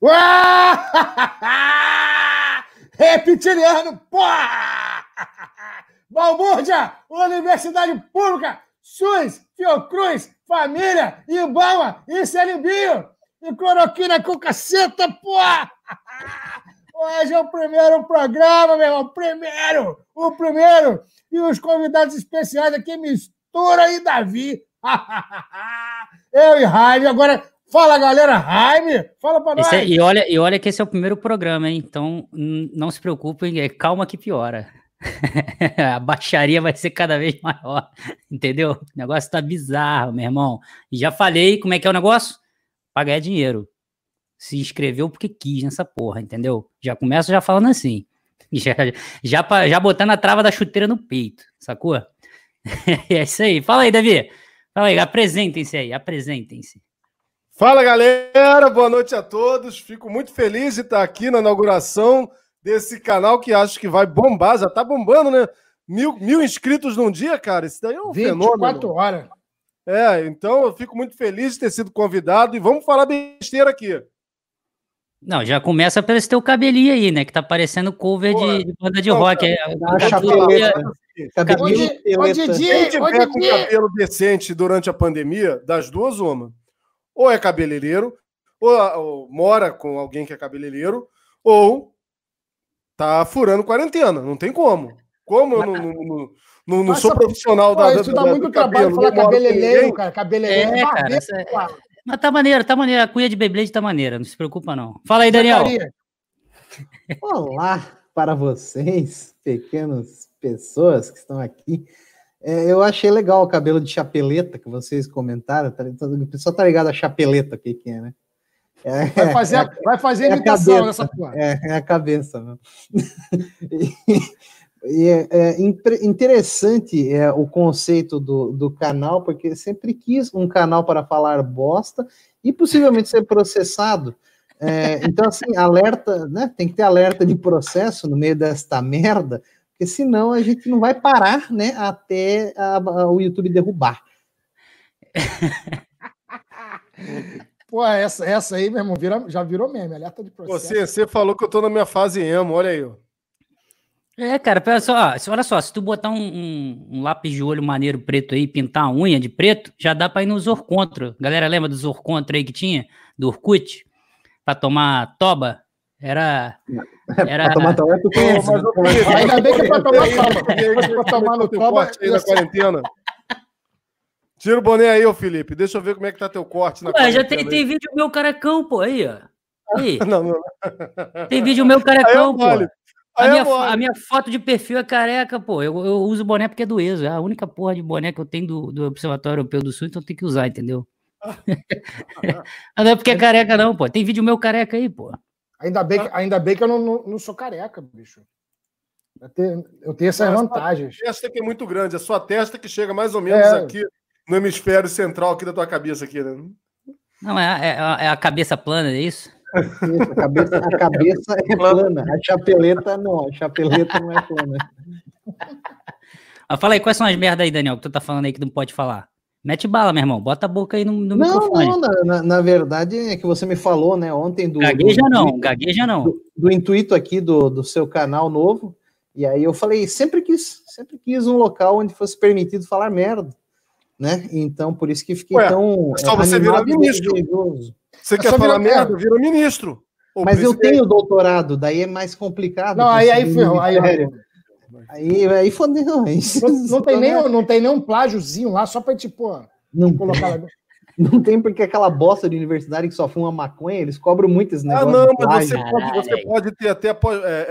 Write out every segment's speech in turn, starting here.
Reptiliano, porra! Balbúrdia, Universidade Pública, SUS, Fiocruz, Família, Ibama, Incelibio e cloroquina com caceta, porra! Hoje é o primeiro programa, meu irmão, primeiro, o primeiro. E os convidados especiais aqui, Mistura e Davi. Eu e Jaime. Agora, fala, galera. Jaime, fala para nós. É, e, olha, e olha que esse é o primeiro programa, hein? Então, não se preocupem, é calma que piora. a baixaria vai ser cada vez maior, entendeu? O negócio tá bizarro, meu irmão. E já falei como é que é o negócio? Pra ganhar dinheiro. Se inscreveu porque quis nessa porra, entendeu? Já começa já falando assim. Já, já, pra, já botando a trava da chuteira no peito, sacou? é isso aí. Fala aí, Davi. Fala aí, apresentem-se aí, apresentem-se. Fala, galera. Boa noite a todos. Fico muito feliz de estar aqui na inauguração desse canal que acho que vai bombar, já tá bombando, né? Mil, mil inscritos num dia, cara, isso daí é um 24 fenômeno. horas. É, então eu fico muito feliz de ter sido convidado e vamos falar besteira aqui. Não, já começa pelo esse teu cabelinho aí, né? Que tá parecendo cover de, de, banda de não, rock. É, cabelo, Quem tiver com cabelo decente durante a pandemia, das duas, uma. Ou é cabeleireiro, ou, ou mora com alguém que é cabeleireiro, ou tá furando quarentena. Não tem como. Como eu não, não, não, não sou profissional pô, da. Isso dá muito trabalho falar cabeleireiro, cara. Cabeleireiro. É, cara, essa... Mas tá maneiro, tá maneiro. A cunha de Beyblade tá maneira, não se preocupa, não. Fala aí, Daniel. Olá para vocês, pequenas pessoas que estão aqui. É, eu achei legal o cabelo de chapeleta que vocês comentaram. Tá, o pessoal tá ligado a chapeleta, o que, que é, né? É, vai fazer, é, vai fazer é imitação nessa porra. É, é a cabeça. Né? e, é, é interessante é, o conceito do, do canal, porque sempre quis um canal para falar bosta e possivelmente ser processado. É, então, assim, alerta, né? Tem que ter alerta de processo no meio desta merda, porque senão a gente não vai parar, né? Até a, a, o YouTube derrubar. Pô, essa, essa aí, meu irmão, vira, já virou meme, alerta de processo. Você, você falou que eu tô na minha fase emo, olha aí. É, cara, olha só, olha só, se tu botar um, um, um, lápis de olho maneiro preto aí, pintar a unha de preto, já dá pra ir no Zorcontra. Galera, lembra do Zorcontra aí que tinha? Do Orkut? Pra tomar toba? Era. Era... pra tomar toba é tu conhece. Ainda bem que é pra tomar toba. pra tomar no toba. Aí na quarentena. Tira o boné aí, ô Felipe. Deixa eu ver como é que tá teu corte na Ué, já tem, tem vídeo meu carecão, pô, aí, ó. Aí. não, não. Tem vídeo meu carecão, é pô. A minha, é a minha, foto de perfil é careca, pô. Eu, eu uso boné porque é do ESO. É a única porra de boné que eu tenho do, do Observatório Europeu do Sul, então tem que usar, entendeu? não é porque é careca, não, pô. Tem vídeo meu careca aí, pô. Ainda bem, que, ainda bem que eu não, não, não sou careca, bicho. Eu tenho, eu tenho essas vantagens. A testa que é muito grande, a sua testa que chega mais ou menos é. aqui no hemisfério central aqui da tua cabeça aqui, né? Não, é, é, é a cabeça plana, é isso? isso a, cabeça, a cabeça é plana, a chapeleta não, a chapeleta não é plana. Ah, fala aí, quais são as merdas aí, Daniel, que tu tá falando aí que não pode falar? Mete bala, meu irmão. Bota a boca aí no, no não, microfone. Não, na, na, verdade é que você me falou, né, ontem do... Gagueja do, não, do, gagueja não. Do, do, intuito aqui do, do seu canal novo, e aí eu falei, sempre quis, sempre quis um local onde fosse permitido falar merda né? Então, por isso que fiquei Ué, tão. É só você virar ministro. Você é quer falar merda, é. vira ministro. Mas eu tenho doutorado, daí é mais complicado. Não, aí, aí ferrou. Aí, aí, aí, aí fodeu. Não, não, tem nem, não tem nem um plágiozinho lá só para tipo. Não, colocar lá. Não tem porque aquela bosta de universidade que só fuma maconha, eles cobram muito esse negócio. Ah, não, mas você pode, você pode ter até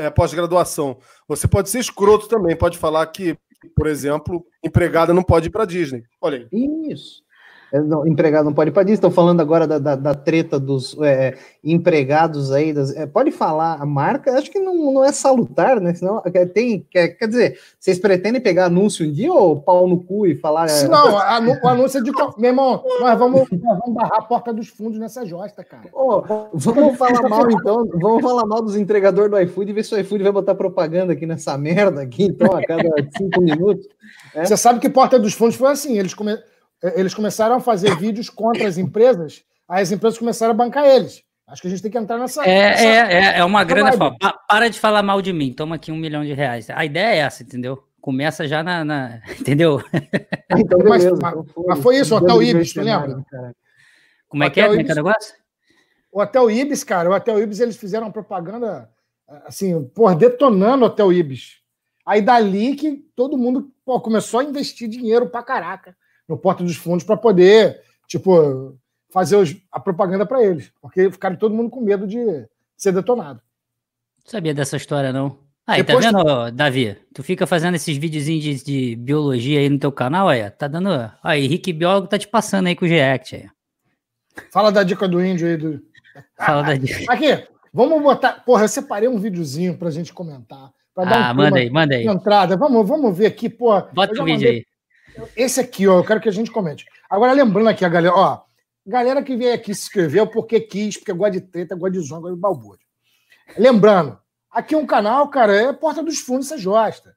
pós-graduação. Pós você pode ser escroto também, pode falar que por exemplo, empregada não pode ir para Disney. Olha aí. Isso. É, não, empregado não pode ir. Estou falando agora da, da, da treta dos é, empregados aí. Das, é, pode falar a marca? Acho que não, não é salutar, né? Senão, é, tem, quer, quer dizer, vocês pretendem pegar anúncio um dia ou pau no cu e falar. É, não, o anúncio é de. Meu irmão, nós vamos, nós vamos barrar a porta dos fundos nessa josta, cara. Oh, vamos falar mal, então. Vamos falar mal dos entregadores do iFood e ver se o iFood vai botar propaganda aqui nessa merda aqui, então, a cada cinco minutos. É. Você sabe que Porta dos Fundos foi assim, eles começaram é, eles começaram a fazer vídeos contra as empresas, aí as empresas começaram a bancar eles. Acho que a gente tem que entrar nessa. É, nessa, é, é, é uma grana. para de falar mal de mim, toma aqui um milhão de reais. A ideia é essa, entendeu? Começa já na. na entendeu? Então, mas, mas, mas, foi isso, o Hotel Ibis, tu lembra? Como é que é? Como é que é o negócio? O Hotel Ibis, cara, o Hotel Ibis, eles fizeram uma propaganda, assim, por detonando o Hotel Ibis. Aí dali que todo mundo pô, começou a investir dinheiro pra caraca no Porta dos Fundos para poder, tipo, fazer os, a propaganda para eles. Porque ficaram todo mundo com medo de ser detonado. Não sabia dessa história, não. Aí, tá Depois tá vendo, tu... Davi? Tu fica fazendo esses videozinhos de, de, biologia aí no teu canal, aí, tá dando. Aí, Henrique Biólogo tá te passando aí com o GEACT aí. Fala da dica do índio aí. Do... Fala da dica. Aqui, vamos botar. Porra, eu separei um videozinho pra gente comentar. Pra dar ah, um manda aí, manda aí. Entrada. Vamos, vamos ver aqui, pô. Bota o vídeo aí. Esse aqui, ó, eu quero que a gente comente. Agora, lembrando aqui, a galera, ó, galera que veio aqui se inscreveu porque quis, porque gosta de treta, gosta de zonga, gosta de balbúrdia. Lembrando, aqui é um canal, cara, é Porta dos Fundos, você gosta.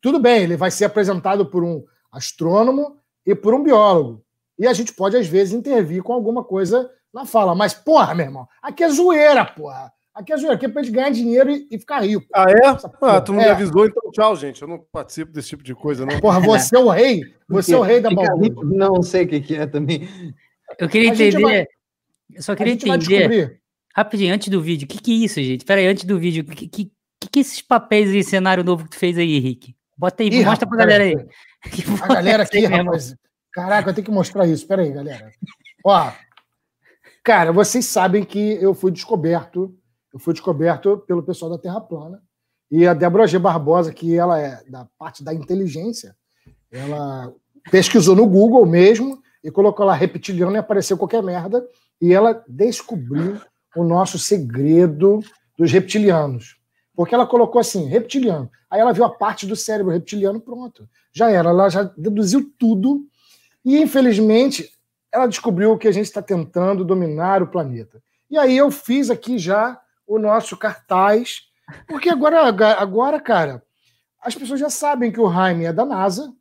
Tudo bem, ele vai ser apresentado por um astrônomo e por um biólogo. E a gente pode, às vezes, intervir com alguma coisa na fala. Mas, porra, meu irmão, aqui é zoeira, porra. Aqui é zoeira, aqui é pra gente ganhar dinheiro e, e ficar rico. Ah, é? Ah, tu não é. me avisou, então tchau, gente. Eu não participo desse tipo de coisa, não. Porra, você é o rei. Você é o rei da balbúrdia. Não sei o que, que é também. Eu queria entender. Vai... Eu só queria entender. Rapidinho, antes do vídeo, o que, que é isso, gente? Peraí, antes do vídeo, o que, que, que, que esses papéis aí, cenário novo que tu fez aí, Henrique? Bota aí, Ih, mostra rapaz, pra galera aí. A galera aqui, rapaz. Caraca, eu tenho que mostrar isso. Peraí, galera. Ó, cara, vocês sabem que eu fui descoberto, eu fui descoberto pelo pessoal da Terra Plana. E a Débora G. Barbosa, que ela é da parte da inteligência, ela pesquisou no Google mesmo e colocou lá reptiliano e apareceu qualquer merda. E ela descobriu o nosso segredo dos reptilianos. Porque ela colocou assim, reptiliano. Aí ela viu a parte do cérebro reptiliano, pronto. Já era, ela já deduziu tudo. E, infelizmente, ela descobriu que a gente está tentando dominar o planeta. E aí eu fiz aqui já o nosso cartaz, porque agora, agora cara, as pessoas já sabem que o Jaime é da NASA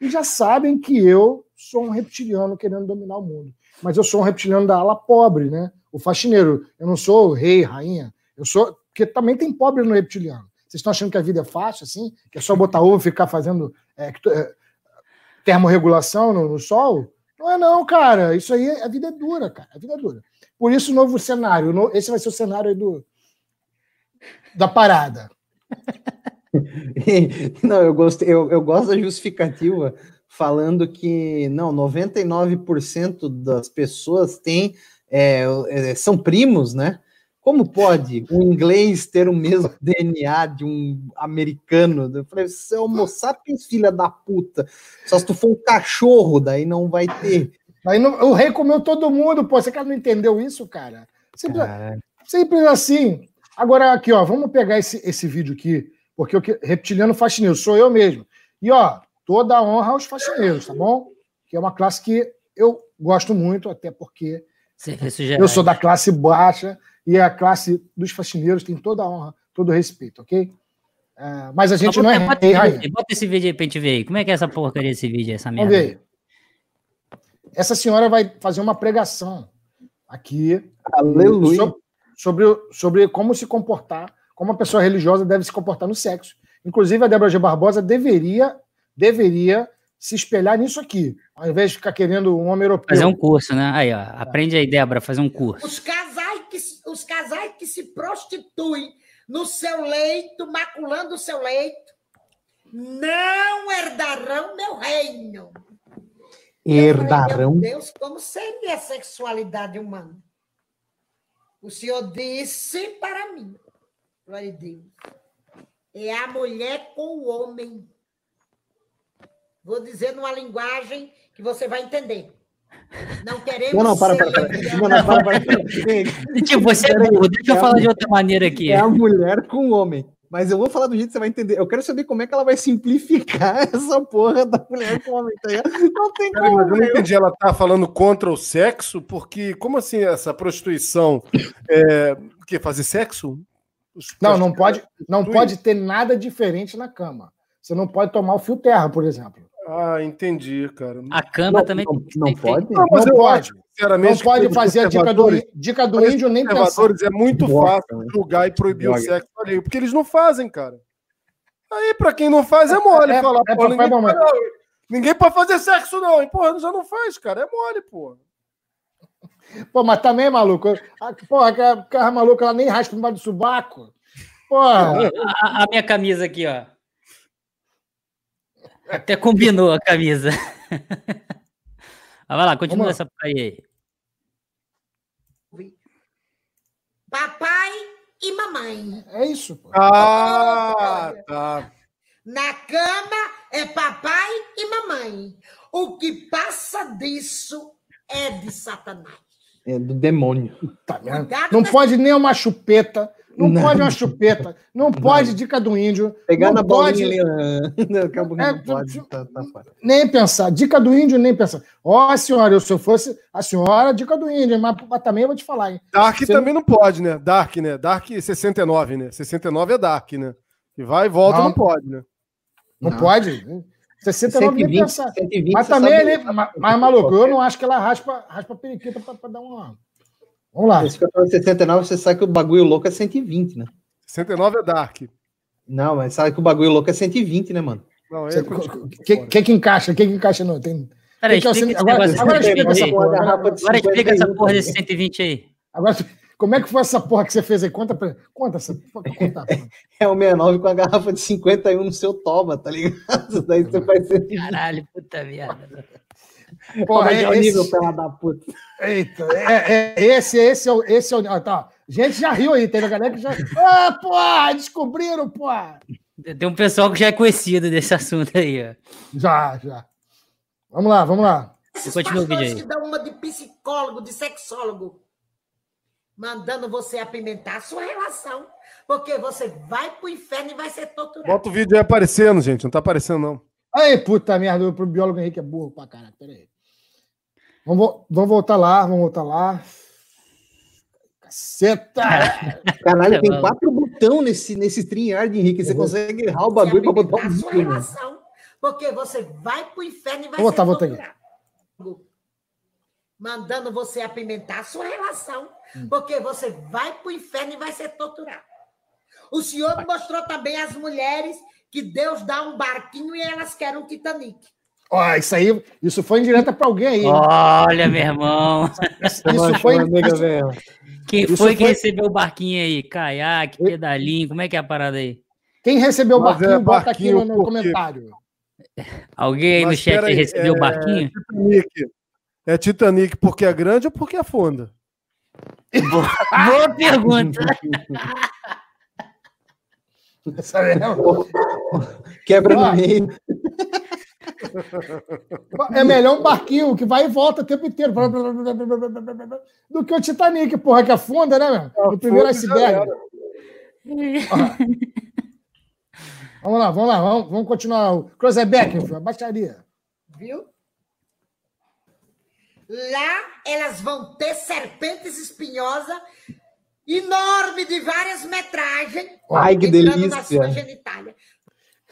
e já sabem que eu sou um reptiliano querendo dominar o mundo. Mas eu sou um reptiliano da ala pobre, né? O faxineiro. Eu não sou rei, rainha. Eu sou. Porque também tem pobre no reptiliano. Vocês estão achando que a vida é fácil, assim? Que é só botar ovo e ficar fazendo é, é, termorregulação no, no, sol? Não é, não, cara. Isso aí, a vida é dura, cara. A vida é dura. Por isso, o novo cenário. Esse vai ser o cenário do, da parada. Não, eu gosto, eu, eu gosto da justificativa falando que não, 99% das pessoas têm é, é, são primos, né? Como pode um inglês ter o mesmo DNA de um americano? Eu falei, você é homo sapiens, filha da puta. Só se tu for um cachorro, daí não vai ter. Aí não, o rei comeu todo mundo, pô. Você cara não entendeu isso, cara? Simples, simples assim. Agora, aqui, ó, vamos pegar esse, esse vídeo aqui, porque o Reptiliano Faxineiro sou eu mesmo. E, ó, toda a honra aos faxineiros, tá bom? Que é uma classe que eu gosto muito, até porque eu sou da classe baixa e a classe dos faxineiros tem toda a honra, todo o respeito, ok? Uh, mas a gente não, é bota, rei, bota esse vídeo aí pra gente ver aí. Como é que é essa porcaria desse vídeo, essa merda? Vamos ver. Essa senhora vai fazer uma pregação aqui Aleluia. Sobre, sobre, sobre como se comportar, como a pessoa religiosa deve se comportar no sexo. Inclusive, a Débora G. Barbosa deveria deveria se espelhar nisso aqui, ao invés de ficar querendo um homem europeu. Fazer um curso, né? Aí, ó, aprende aí, Débora, fazer um curso. Os casais que, os casais que se prostituem no seu leito, maculando o seu leito, não herdarão meu reino. Herdarão? Meu Deus, como seria a sexualidade humana? O Senhor disse para mim, glória a Deus, é a mulher com o homem. Vou dizer numa linguagem que você vai entender. Não queremos. Não, não, para, para, para. Não, não, para, para, Tipo, você é burro, deixa eu falar de outra maneira aqui. É a mulher com o homem. Mas eu vou falar do jeito que você vai entender. Eu quero saber como é que ela vai simplificar essa porra da mulher com o homem. Tá não tem como. Mas eu não entendi. Ela tá falando contra o sexo, porque como assim essa prostituição? É, que fazer sexo? Não, não pode, não pode ter nada diferente na cama. Você não pode tomar o fio terra, por exemplo. Ah, entendi, cara. A cama não, também não, não pode? Não, mas não pode. Sinceramente, não pode fazer a dica do, dica do índio nem pensar. É muito fácil julgar e proibir o sexo alheio, porque eles não fazem, cara. Aí, pra quem não faz, é mole é, falar, é, pô, ninguém, pode, não, ninguém pode fazer sexo, não. E, porra, já não faz, cara. É mole, pô. Pô, mas também, maluco. Porra, aquela maluca, ela nem raspa no do subaco. Porra. A, a, minha camisa aqui, ó. Até combinou a camisa. vai lá, continua essa aí. Papai e mamãe. É isso. Pô. Ah, tá. Na cama é papai e mamãe. O que passa disso é de Satanás. É do demônio. Tá não pode nem uma chupeta. Não, não, pode uma chupeta, não, não, pode dica do índio. Pegar na pode, bolinha ali, não, é, pode, tá, tá nem pensar, dica do índio, nem pensar. Ó, oh, senhora, eu, se eu fosse a senhora, dica do índio, mas, mas também eu vou te falar, hein? Dark Você também não... não pode, né? Dark, né? Dark 69, né? 69 é Dark, né? E vai e volta, não, pode, né? Não, pode. 69 120, nem pensar. 120, mas também, ele, mas, mas maluco, eu não acho que ela raspa, raspa a periquita para dar uma. Vamos lá. Esse 69, você sabe que o bagulho louco é 120, né? 69 é Dark. Não, mas sabe que o bagulho louco é 120, né, mano? Não, é que, que, que encaixa? O que, que encaixa? Não, tem. Peraí, explica agora, agora, agora explica essa porra. Agora explica essa porra desse 120 aí. Agora, como é que foi essa porra que você fez aí? Conta, pra... conta essa porra. Conta, é o 69 com a garrafa de 51 no seu toma, tá ligado? Daí você vai ser. Caralho, puta merda. Porra, é, esse... nível, pela da puta. Eita, é, é, esse, esse é o. Esse é o tá. Gente já riu aí, teve a galera que já. Ah, pô, descobriram, pô! Tem um pessoal que já é conhecido desse assunto aí, ó. Já, já. Vamos lá, vamos lá. Continua o vídeo aí. que dão uma de psicólogo, de sexólogo, mandando você apimentar a sua relação, porque você vai pro inferno e vai ser torturado. Bota o vídeo aí aparecendo, gente. Não tá aparecendo, não. Aí, puta merda, pro biólogo Henrique é burro pra caralho. Pera aí. Vamos, vamos voltar lá, vamos voltar lá. Caceta! Caralho, tem quatro botões nesse, nesse StreamYard, Henrique. Você uhum. consegue errar o bagulho para botar um sua relação, Porque você vai pro inferno e vai vou botar, vou botar Mandando você apimentar a sua relação, hum. porque você vai pro inferno e vai ser torturado. O senhor mostrou também as mulheres que Deus dá um barquinho e elas querem um Titanic. Ó, isso aí, isso foi indireta para alguém aí. Olha, meu irmão. Isso, isso foi. Amiga, Quem isso foi que recebeu o barquinho aí? Caiaque, pedalinho, como é que é a parada aí? Quem recebeu o barquinho, é bota aqui no, no comentário. Alguém aí Mas no chat aí, recebeu o é... barquinho? Titanic. É Titanic porque é grande ou porque afunda? Boa, boa pergunta. Quebra no meio. É melhor um barquinho que vai e volta o tempo inteiro do que o Titanic, porra, que afunda, né, meu? O primeiro iceberg. vamos lá, vamos lá, vamos, vamos continuar. O Cruzeback, a baixaria. Viu? Lá elas vão ter serpentes espinhosas enorme de várias metragens. Ai, que delícia!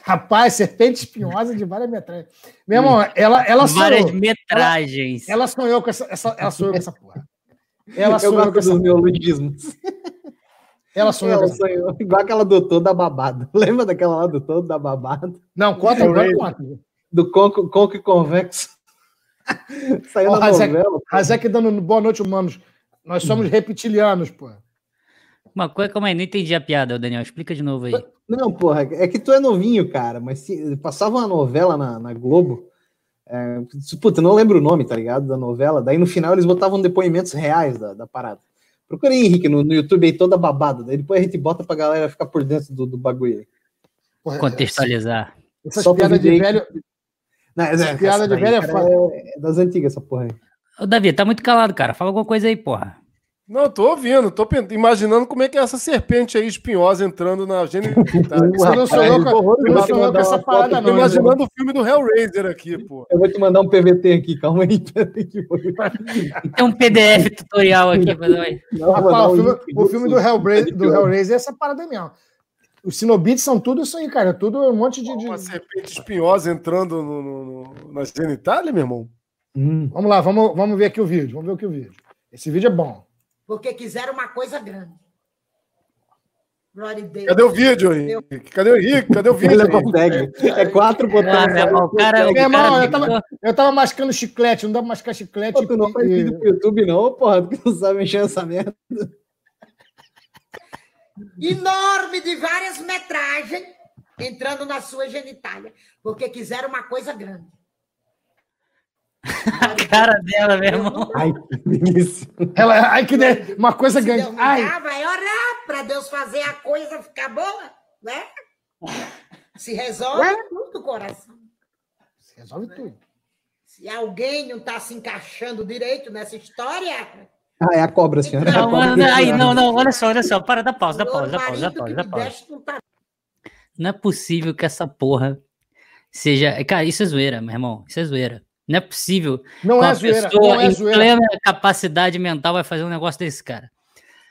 Rapaz, serpente espinhosa de várias metragens. Meu irmão, ela, ela Várias sonhou, metragens. Ela, ela, sonhou com essa, essa, ela sonhou com essa porra. Ela sonhou Eu gosto com essa dos neologismos. Ela sonhou, ela sonhou igual aquela doutor da babada. Lembra daquela lá do todo da babada? Não, conta, conta, conta. Do conco, conco e convexo. Saiu oh, na Hazek, novela. Hazek dando boa noite, humanos. Nós somos reptilianos, pô. Uma coisa, calma aí, não entendi a piada, Daniel. Explica de novo aí. Não, porra, é que tu é novinho, cara, mas se, passava uma novela na, na Globo. É, puta, não lembro o nome, tá ligado? Da novela. Daí no final eles botavam depoimentos reais da, da parada. Procura aí, Henrique, no, no YouTube aí toda babada. Daí depois a gente bota pra galera ficar por dentro do, do bagulho aí. Porra, Contextualizar. Essas Só piadas de velho. Não, essa, essa piada de velho é, é das antigas, essa porra aí. Ô, Davi, tá muito calado, cara. Fala alguma coisa aí, porra. Não, tô ouvindo, tô imaginando como é que é essa serpente aí espinhosa entrando na genital. Você não sonhou com, essa parada, não. Tô imaginando né? o filme do Hellraiser aqui, pô. Eu vou te mandar um PVT aqui, calma aí. Tem um PDF tutorial aqui, não, Rapaz, o, filme, o filme do Hellraiser, do Hellraiser é essa parada mesmo. Os Cinobites são tudo isso aí, cara. Tudo um monte de. Uma serpente espinhosa entrando no, no, no, na genitália, meu irmão? Hum. Vamos lá, vamos, vamos ver aqui o vídeo. Vamos ver aqui o vídeo. Esse vídeo é bom. Porque quiseram uma coisa grande. Glória a Deus. Cadê o vídeo, Henrique? Cadê o Henrique? Cadê o vídeo? Ele consegue. É quatro botões. Ah, meu cara, meu irmão, eu, tava, eu tava mascando chiclete, não dá pra mascar chiclete. Pô, tu não faz vídeo pro YouTube, não, porra, tu não sabe mexer essa merda. Enorme de várias metragens entrando na sua genitália, porque quiseram uma coisa grande. A cara dela, meu irmão. Ai, que delícia. Ela, ai, que de... uma coisa Se grande. Ai. vai orar para Deus fazer a coisa ficar boa, né? Se resolve Ué? tudo, coração. Se resolve tudo. Se alguém não está se encaixando direito nessa história. Ah, é a cobra, senhora. Não, não, não, aí, não, não, olha só, olha só, para, dá pausa, dá pausa, dá pausa, dá pausa, dá pausa. Tá não é possível que essa porra seja. Cara, isso é zoeira, meu irmão. Isso é zoeira. Não é possível. Não é zoeira. Pessoa não é em plena capacidade mental vai fazer um negócio desse, cara.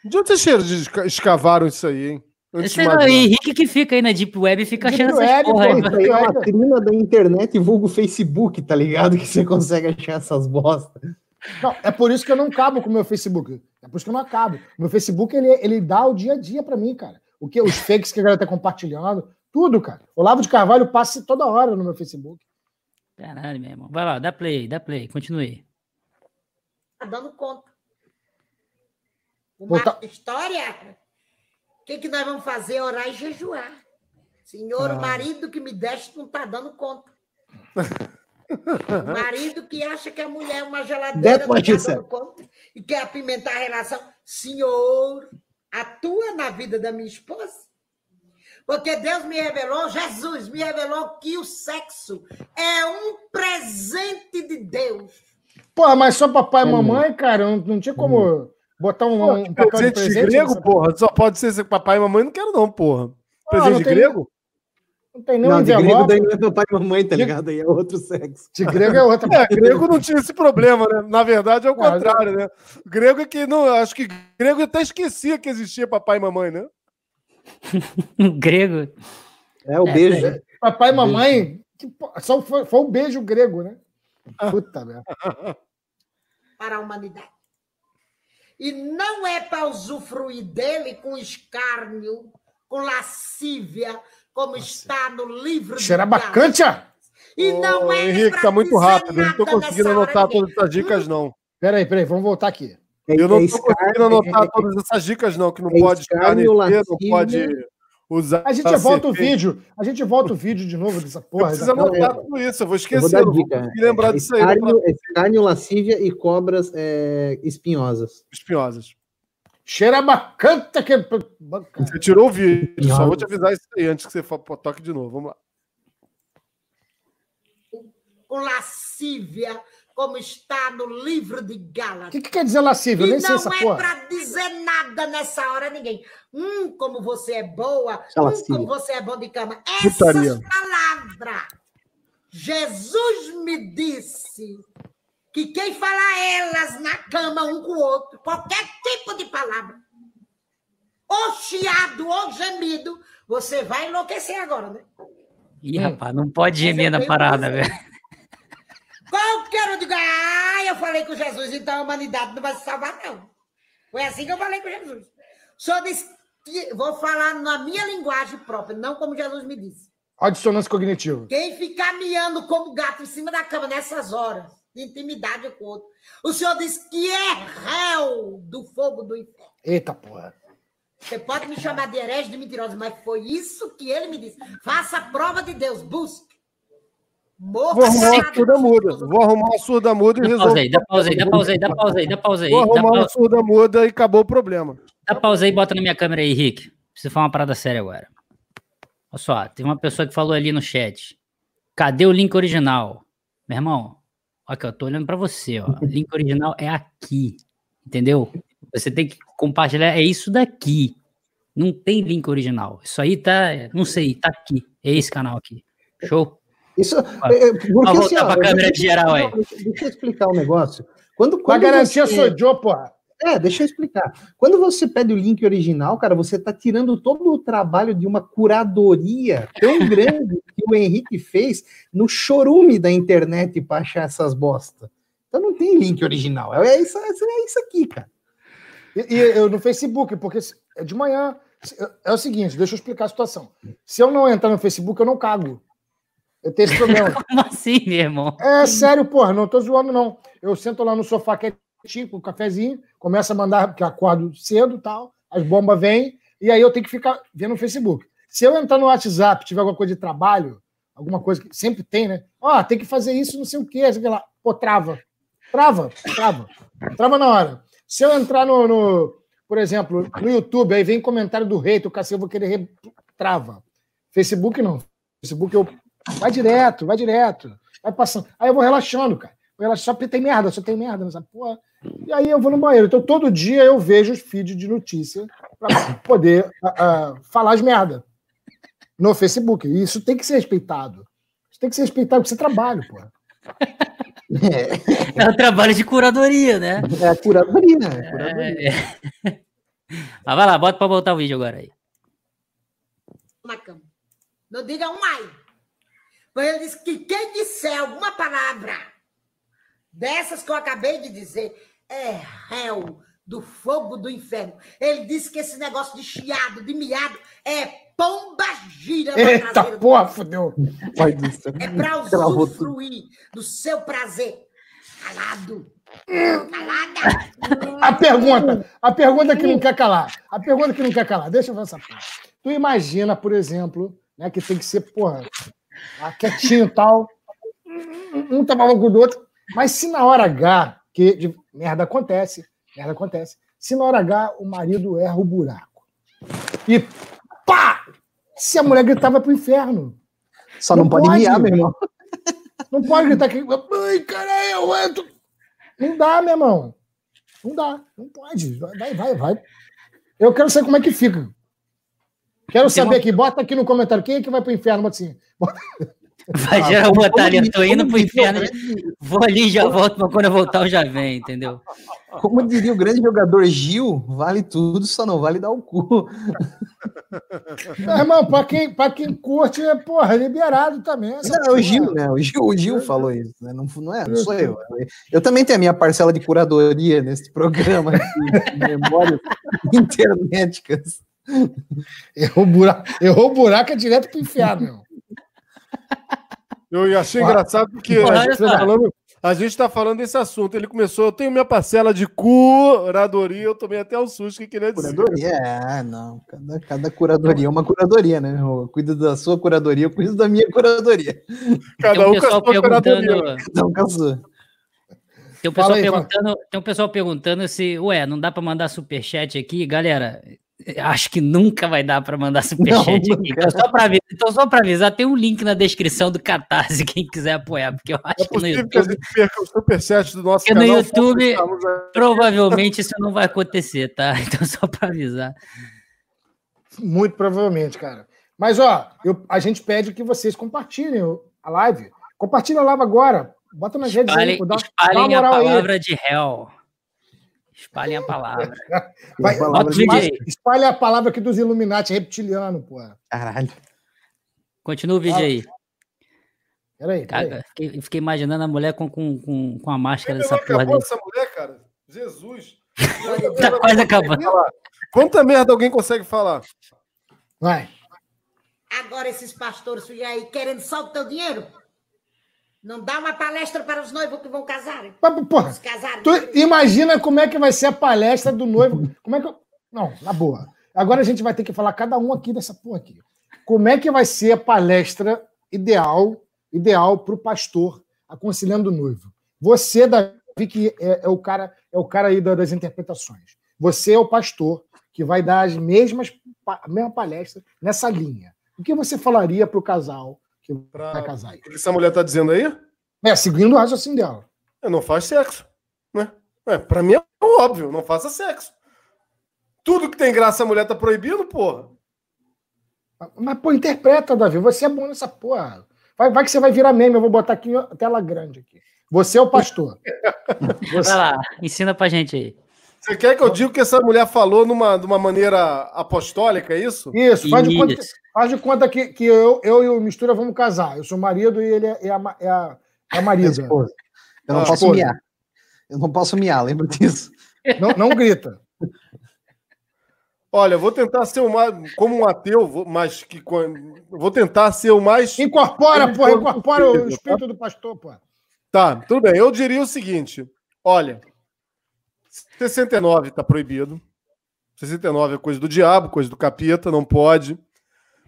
De onde vocês escavaram isso aí, hein? Sei lá, o Henrique que fica aí na Deep Web fica Deep achando essas porra aí. Isso aí é uma trina da internet vulgo Facebook, tá ligado? Que você consegue achar essas bostas. Não, é por isso que eu não acabo com o meu Facebook. É por isso que eu não acabo. Meu Facebook, ele, ele dá o dia a dia para mim, cara. O que, os fakes que a galera tá compartilhando, tudo, cara. O Lavo de Carvalho passa toda hora no meu Facebook. Caralho, meu irmão. Vai lá, dá play, dá play, continue. Tá dando conta. Uma Volta... história. O que, que nós vamos fazer? Orar e jejuar. Senhor, ah. o marido que me deste não tá dando conta. o marido que acha que a mulher é uma geladeira não tá dando conta e quer apimentar a relação. Senhor, atua na vida da minha esposa. Porque Deus me revelou, Jesus me revelou que o sexo é um presente de Deus. Pô, mas só papai e mamãe, cara, não, não tinha como hum. botar um, um papel presente, de presente grego, porra. Só pode ser papai e mamãe, não quero não, porra. Presente de tem... grego? Não tem nenhum não, de grego daí não é meu pai e mamãe, tá ligado? Aí é outro sexo. De grego é outro. É, grego não tinha esse problema, né? Na verdade é o contrário, né? Grego é que não, acho que grego até esquecia que existia papai e mamãe, né? grego. É o é, beijo. É, papai e mamãe, que, só foi, foi um beijo grego, né? Puta merda. Para a humanidade. E não é para usufruir dele com escárnio, com lascívia, como Nossa. está no livro Cheira bacante! E não é Henrique, tá muito rápido, eu não estou conseguindo anotar todas essas dicas, não. Peraí, peraí, vamos voltar aqui. É, eu não estou é conseguindo anotar é, todas essas dicas, não, que não pode escárnio, não pode usar. A gente volta o vídeo, a gente volta o vídeo de novo dessa porra. Precisa anotar tudo isso, eu vou esquecer, eu vou, dica, vou lembrar disso aí. Escárnio, lascívia e cobras é, espinhosas. Espinhosas. Cheira bacana que. Você tirou o vídeo, só vou te avisar isso aí antes que você toque de novo. Vamos lá. O lascívia como está no livro de Gálatas. O que, que, quer dizer lascívio? E não é para dizer nada nessa hora ninguém. Hum, como você é boa, hum, como você é bom de cama. Essas palavras. Jesus me disse que quem fala elas na cama um com o outro, qualquer tipo de palavra, ou chiado ou gemido, você vai enlouquecer agora, né? Ih, rapaz, não pode gemer na parada, velho. Qualquer um diga, ah, eu falei com Jesus, então a humanidade não vai se salvar, não. Foi assim que eu falei com Jesus. O senhor disse que vou falar na minha linguagem própria, não como Jesus me disse. Adicionância cognitiva. Quem ficar miando como gato em cima da cama nessas horas, de intimidade com o outro, o senhor disse que é réu do fogo do inferno. Eita porra. Você pode me chamar de herege, de mentirosa, mas foi isso que ele me disse. Faça a prova de Deus, busque. Morra Vou arrumar uma surda muda. Vou arrumar uma surda muda e resolver. Dá pausa aí, dá pausa aí, dá pausa aí, dá pausa aí. Vou arrumar uma surda muda e acabou o problema. Dá pausa aí e bota na minha câmera aí, Rick. Preciso falar uma parada séria agora. Olha só, tem uma pessoa que falou ali no chat. Cadê o link original? Meu irmão, olha que eu tô olhando para você, ó. O link original é aqui. Entendeu? Você tem que compartilhar. É isso daqui. Não tem link original. Isso aí tá. Não sei, tá aqui. É esse canal aqui. Show? Isso, é, é, porque, Vamos voltar assim, para a câmera de geral aí. Deixa eu explicar um negócio. Quando, quando a garantia você... sou eu, porra. É, deixa eu explicar. Quando você pede o link original, cara, você está tirando todo o trabalho de uma curadoria tão grande que o Henrique fez no chorume da internet para achar essas bosta. Então não tem link original. É isso, é isso aqui, cara. E, e eu no Facebook, porque é de manhã. É o seguinte, deixa eu explicar a situação. Se eu não entrar no Facebook, eu não cago. Eu tenho esse problema. Como assim, meu irmão? É sério, porra, não tô zoando, não. Eu sento lá no sofá quietinho, com um cafezinho, começo a mandar, porque acordo cedo e tal, as bombas vêm, e aí eu tenho que ficar vendo o Facebook. Se eu entrar no WhatsApp, tiver alguma coisa de trabalho, alguma coisa que sempre tem, né? Ó, oh, tem que fazer isso, não sei o quê, sei lá. Pô, trava. Trava, trava. Trava na hora. Se eu entrar no, no por exemplo, no YouTube, aí vem comentário do rei, o cacete, eu vou querer. Re... Trava. Facebook não. Facebook eu. Vai direto, vai direto. Vai passando. Aí eu vou relaxando, cara. Vou relaxando, só tem merda, só tem merda nessa porra. E aí eu vou no banheiro. Então todo dia eu vejo os feeds de notícia para poder uh, uh, falar as merda no Facebook. E isso tem que ser respeitado. Isso tem que ser respeitado, porque você trabalha, porra. É. é o trabalho de curadoria, né? É a curadoria, né? Curadoria. É. Mas vai lá, bota para voltar o vídeo agora aí. Na cama. Não diga um ai. Mas ele disse que quem disser alguma palavra dessas que eu acabei de dizer é réu do fogo do inferno. Ele disse que esse negócio de chiado, de miado, é pomba gira. Eita porra, fodeu. É para usufruir do seu prazer. Calado. Calada. A pergunta, a pergunta que não quer calar. A pergunta que não quer calar. Deixa eu ver essa porra. Tu imagina, por exemplo, né, que tem que ser, porra, quietinho e tal. Um tá com o outro. Mas se na hora H, que de, merda acontece, merda acontece. Se na hora H o marido erra o buraco. E pá! Se a mulher gritar, vai pro inferno. Só não, não pode, pode miar, meu irmão. Não pode gritar que. Ai, caralho, eu entro. Não dá, meu irmão. Não dá. Não pode. Vai, vai, vai. Eu quero saber como é que fica. Quero saber aqui. Bota aqui no comentário. Quem é que vai pro inferno? Bota assim. Bota... Vai gerar botar ali, eu tô indo pro inferno. Vou ali já volto, mas quando eu voltar eu já venho, entendeu? Como diria o grande jogador Gil, vale tudo, só não vale dar o cu. Não, irmão, pra quem, pra quem curte, é, porra, liberado também. Não, é o Gil, né? O Gil, o Gil falou isso, né? Não, não, é, não sou eu. Eu também tenho a minha parcela de curadoria nesse programa de memórias internéticas. Errou o buraco, errou o buraco é direto pro inferno, meu. Eu achei engraçado porque a gente, tá falando, a gente tá falando desse assunto. Ele começou, eu tenho minha parcela de curadoria, eu tomei até o susto que queria dizer. Curadoria? É, não. Cada, cada curadoria é uma curadoria, né? Eu cuido da sua curadoria, eu cuido da minha curadoria. Cada um, um com a sua curadoria. Cada um com a sua. Tem um, pessoal aí, perguntando, tem um pessoal perguntando se, ué, não dá para mandar superchat aqui. Galera, Acho que nunca vai dar para mandar superchat aqui. Então só para avisar, então, só avisar, tem um link na descrição do Catarse, quem quiser apoiar, porque eu acho é que no YouTube. Que a gente perca o superchat do nosso canal. no YouTube, provavelmente isso não vai acontecer, tá? Então, só para avisar. Muito provavelmente, cara. Mas, ó, eu, a gente pede que vocês compartilhem a live. Compartilha a live agora. Bota nas redes espalhem, aí. Dá, espalhem dá a palavra aí. de réu. Espalhem a palavra. Vai, a palavra espalha a palavra aqui dos Illuminati reptiliano, pô. Caralho. Continua o vídeo aí. Peraí, peraí. Fiquei, fiquei, imaginando a mulher com, com, com, com a máscara dessa porra. Dele. essa mulher, cara? Jesus. tá quase acabando. Quanta merda alguém consegue falar? Vai. Agora esses pastores ficam aí querendo só o teu dinheiro? Não dá uma palestra para os noivos que vão casar. Porra, tu imagina como é que vai ser a palestra do noivo. Como é que. Não, na boa. Agora a gente vai ter que falar cada um aqui dessa porra aqui. Como é que vai ser a palestra ideal, ideal para o pastor aconselhando o noivo? Você, Davi, que é, é, o cara, é o cara aí das interpretações. Você é o pastor que vai dar as mesmas a mesma palestra nessa linha. O que você falaria para o casal que pra... vai casar. O que essa mulher tá dizendo aí? É, seguindo o raciocínio dela. Eu não faço sexo. Né? É, pra mim é óbvio, não faça sexo. Tudo que tem graça a mulher tá proibindo, porra. Mas, pô, interpreta, Davi. Você é bom nessa porra. Vai, vai que você vai virar meme. Eu vou botar aqui tela grande aqui. Você é o pastor. Você... Vai lá, ensina pra gente aí. Você quer que eu diga o que essa mulher falou numa, de uma maneira apostólica, é isso? Isso, faz de conta, faz de conta que, que eu, eu e o Mistura vamos casar. Eu sou o marido e ele é, é, a, é, a, é a marida. Eu não ah, posso miar. Eu não posso miar, lembra disso. Não, não grita. Olha, vou tentar ser o mais. Como um ateu, mas que. Vou tentar ser o mais. Incorpora, pô, incorpora o espírito do pastor, pô. Tá, tudo bem. Eu diria o seguinte: olha, 69 está proibido. 69 é coisa do diabo, coisa do capeta, não pode.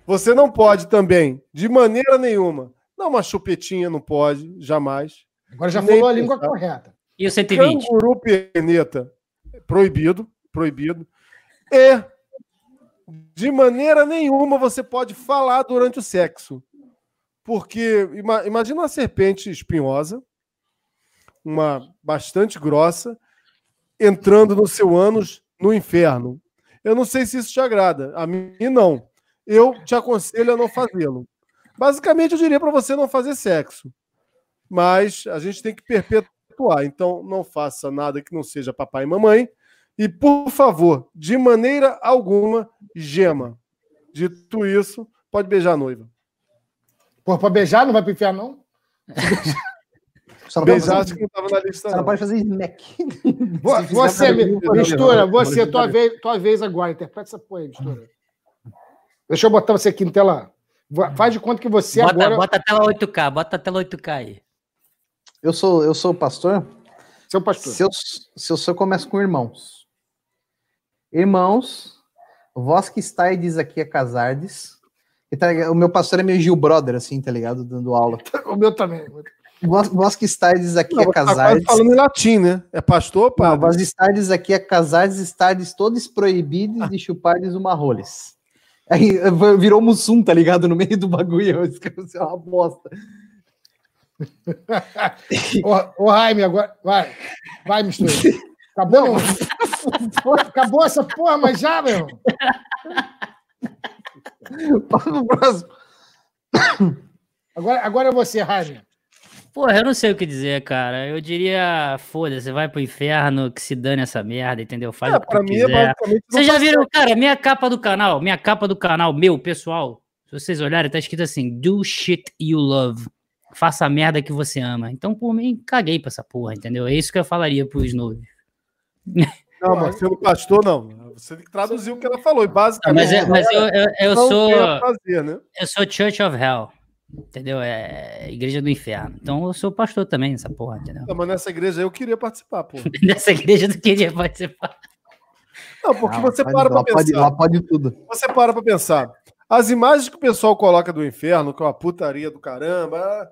Você não pode também, de maneira nenhuma, dar uma chupetinha, não pode, jamais. Agora já falou a língua correta. E o 120? Canguru peneta, proibido, proibido. E de maneira nenhuma você pode falar durante o sexo. Porque imagina uma serpente espinhosa, uma bastante grossa, entrando no seu ânus no inferno. Eu não sei se isso te agrada. A mim, não. Eu te aconselho a não fazê-lo. Basicamente, eu diria para você não fazer sexo. Mas a gente tem que perpetuar. Então, não faça nada que não seja papai e mamãe. E, por favor, de maneira alguma, gema. Dito isso, pode beijar a noiva. Pô, para beijar não vai para enfiar, não? Acho que não estava na lista. Você não pode fazer smack. Você, mistura, você, tua vez, tua vez agora. Interpreta essa porra aí, mistura. Deixa eu botar você aqui em tela. Faz de conta que você bota, agora. Bota a tela 8K, bota a tela 8K aí. Eu sou, eu sou pastor? Seu pastor. Se eu, se eu sou, eu começo com irmãos. Irmãos, vós que estáis aqui a casardes. Tá, o meu pastor é meio Gil Brother, assim, tá ligado? Dando aula. o meu também. Vós, vós que estáis aqui não, tá casardes. Tá falando em latim, né? É pastor, pá. Vós estáis aqui a casardes, estáis todos proibidos de chupardes uma roles. Aí virou Mussum, tá ligado? No meio do bagulho. Isso é uma bosta. ô, ô, Jaime, agora. Vai. Vai, mistura. Acabou? Acabou essa porra, mas já, meu. próximo. Agora, agora é você, Jaime. Porra, eu não sei o que dizer, cara. Eu diria, foda-se, vai pro inferno, que se dane essa merda, entendeu? Faz é, o que pra mim é quiser. É Vocês já viram, cara, minha capa do canal, minha capa do canal, meu, pessoal, se vocês olharem, tá escrito assim, do shit you love. Faça a merda que você ama. Então, por mim, caguei pra essa porra, entendeu? É isso que eu falaria pros noivos. Não, mas sendo pastor, não. Você tem que traduzir o que ela falou. E basicamente. Mas, é, mas eu, eu, eu sou. Fazer, né? Eu sou Church of Hell. Entendeu? É igreja do inferno. Então eu sou pastor também nessa porra, entendeu? Não, mas nessa igreja eu queria participar, pô. nessa igreja tu queria participar. Não, porque não, você para pra pensar. Pode, lá pode tudo. Você para pra pensar. As imagens que o pessoal coloca do inferno, que é uma putaria do caramba.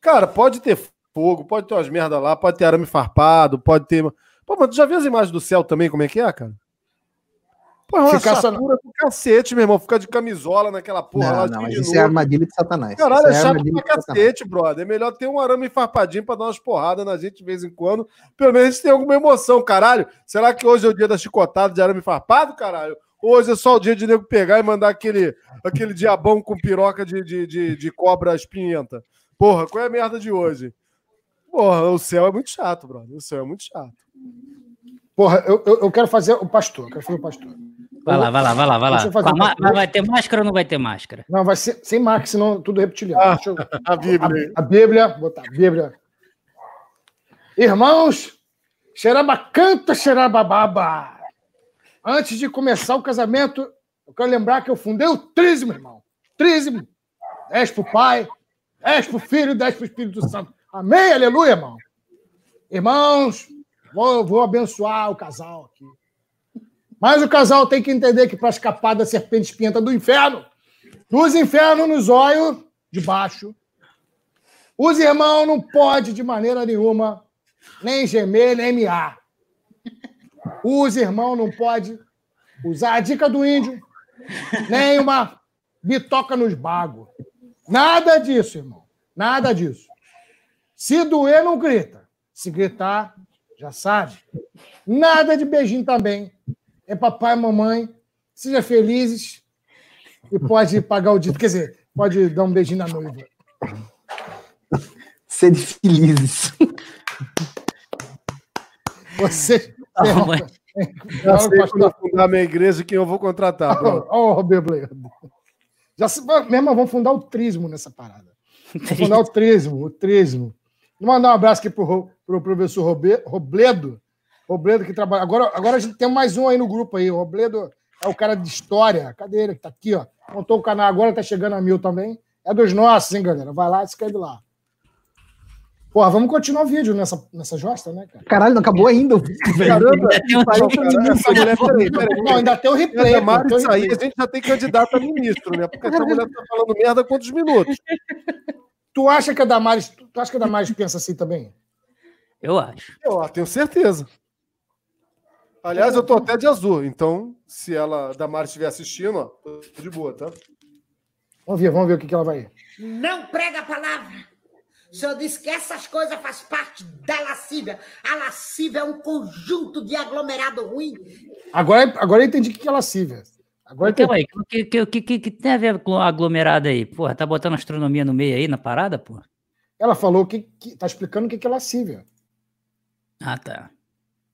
Cara, pode ter fogo, pode ter umas merda lá, pode ter arame farpado, pode ter. Pô, mas tu já viu as imagens do céu também, como é que é, cara? Pô, é uma Ficar chatura do cacete, meu irmão. Ficar de camisola naquela porra não, lá. Não, mas isso é armadilha de satanás. Caralho, é, é chato pra cacete, brother. É melhor ter um arame farpadinho pra dar umas porradas na gente de vez em quando. Pelo menos a gente tem alguma emoção, caralho. Será que hoje é o dia da chicotada de arame farpado, caralho? Hoje é só o dia de nego pegar e mandar aquele, aquele diabão com piroca de, de, de, de cobra espinhenta. Porra, qual é a merda de hoje? Porra, o céu é muito chato, brother. O céu é muito chato. Porra, eu, eu, eu quero fazer o pastor. Eu quero fazer o pastor. Vai lá, vai lá, vai lá, vai lá. Vai ter máscara ou não vai ter máscara? Não, vai ser sem máscara, senão tudo reptiliano. Ah, eu... a Bíblia. A, a, Bíblia, botar a Bíblia. Irmãos, xeraba canta, xerabababa. Antes de começar o casamento, eu quero lembrar que eu fundei o Trízimo, irmão. Trízimo. Dez pro Pai, dez pro Filho, dez pro Espírito Santo. Amém, aleluia, irmão. Irmãos, vou, vou abençoar o casal aqui. Mas o casal tem que entender que para escapar da serpente espinhenta do inferno, os infernos nos olhos de baixo, os irmãos não pode de maneira nenhuma nem gemer, nem miar. Os irmãos não pode usar a dica do índio, nem uma bitoca nos bagos. Nada disso, irmão. Nada disso. Se doer, não grita. Se gritar, já sabe. Nada de beijinho também é papai e mamãe, sejam felizes e pode pagar o dito. Quer dizer, pode dar um beijinho na noiva. Ser felizes. Você. Já sei quando fundar minha igreja quem eu vou contratar. Ó, oh, oh, Já se, mesmo, vamos fundar o Trismo nessa parada. Vamos fundar o Trismo, o Trismo. Vou mandar um abraço aqui pro, para o professor Robledo. Robledo que trabalha. Agora, agora a gente tem mais um aí no grupo aí. O Robledo é o cara de história. Cadê ele? Que tá aqui, ó. Montou o canal agora, tá chegando a mil também. É dos nossos, hein, galera? Vai lá e se inscreve lá. Porra, vamos continuar o vídeo nessa, nessa josta, né, cara? Caralho, não acabou ainda. Mulher, peraí, peraí. Não, ainda tem o replay. Mas isso aí, a gente já tem candidato a ministro, né? Porque essa mulher tá falando merda há quantos minutos? Tu acha que a Damares, tu acha que a Damares pensa assim também? Eu acho. Eu tenho certeza. Aliás, eu tô até de azul, então se ela, Damares estiver assistindo, ó, tô de boa, tá? Vamos ver, vamos ver o que, que ela vai. Não prega a palavra. O senhor disse que essas coisas faz parte da lascívia. A lascívia é um conjunto de aglomerado ruim. Agora, agora eu entendi o que é lascívia. Agora que, tem... o que, que, que, que, tem a ver com aglomerado aí? Porra, tá botando astronomia no meio aí, na parada, porra? Ela falou que, que tá explicando o que, que é lascívia. Ah, tá.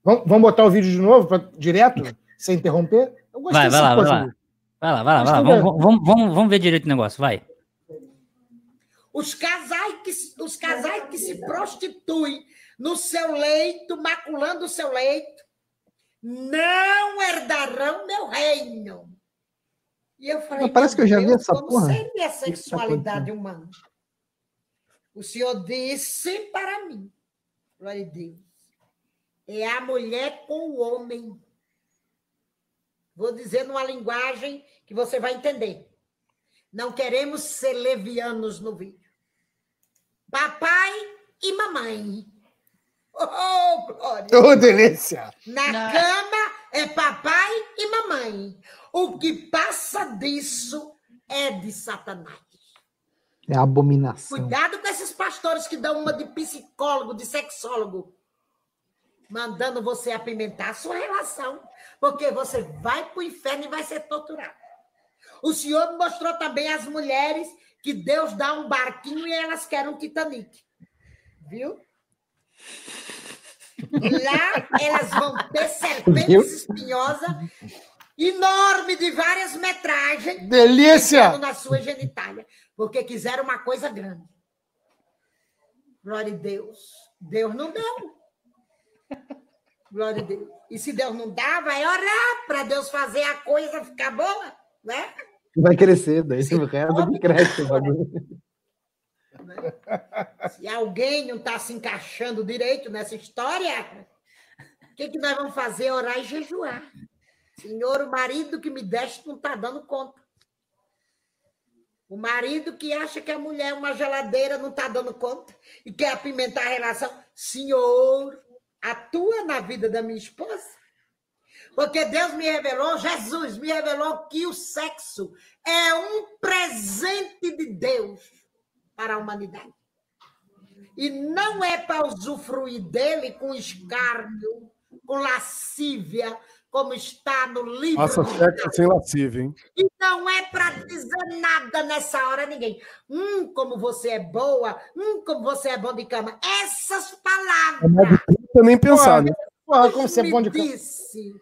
Vamos, vamos botar o vídeo de novo, pra, direto, sem interromper? vai, vai lá, vai lá. Vai lá, vai lá, vai lá. Vamos, vamos, vamos, vamos ver direito o negócio, vai. Os casais que, os casais que se prostituem no seu leito, maculando o seu leito, não herdarão meu reino. E eu falei, parece que eu já vi essa como porra. seria a sexualidade humana? O Senhor disse para mim, glória a Deus, é a mulher com o homem. Vou dizer numa linguagem que você vai entender. Não queremos ser levianos no vídeo. Papai e mamãe. Oh, glória! Oh, delícia! Na Não. cama é papai e mamãe. O que passa disso é de Satanás. É abominação. Cuidado com esses pastores que dão uma de psicólogo, de sexólogo, mandando você apimentar a sua relação, porque você vai para o inferno e vai ser torturado. O Senhor mostrou também as mulheres que Deus dá um barquinho e elas querem um Titanic. Viu? Lá elas vão ter serpentes espinhosas enorme de várias metragens. Delícia! Na sua genitália, porque quiseram uma coisa grande. Glória a Deus. Deus não deu. Glória a Deus. E se Deus não dá, vai orar para Deus fazer a coisa ficar boa, né? Vai crescer, daí o resto que cresce bagulho. Se alguém não está se encaixando direito nessa história, o que, que nós vamos fazer? Orar e jejuar. Senhor, o marido que me deste não está dando conta. O marido que acha que a mulher é uma geladeira não está dando conta e quer apimentar a relação. Senhor, atua na vida da minha esposa. Porque Deus me revelou, Jesus me revelou que o sexo é um presente de Deus para a humanidade. E não é para usufruir dele com escárnio, com lascívia, como está no livro. Nossa, sexo sem lascívia, hein? E não é para dizer nada nessa hora a ninguém. Hum, como você é boa, hum, como você é bom de cama. Essas palavras. Eu nem pensar, né? Porra, como você é bom de cama. Disse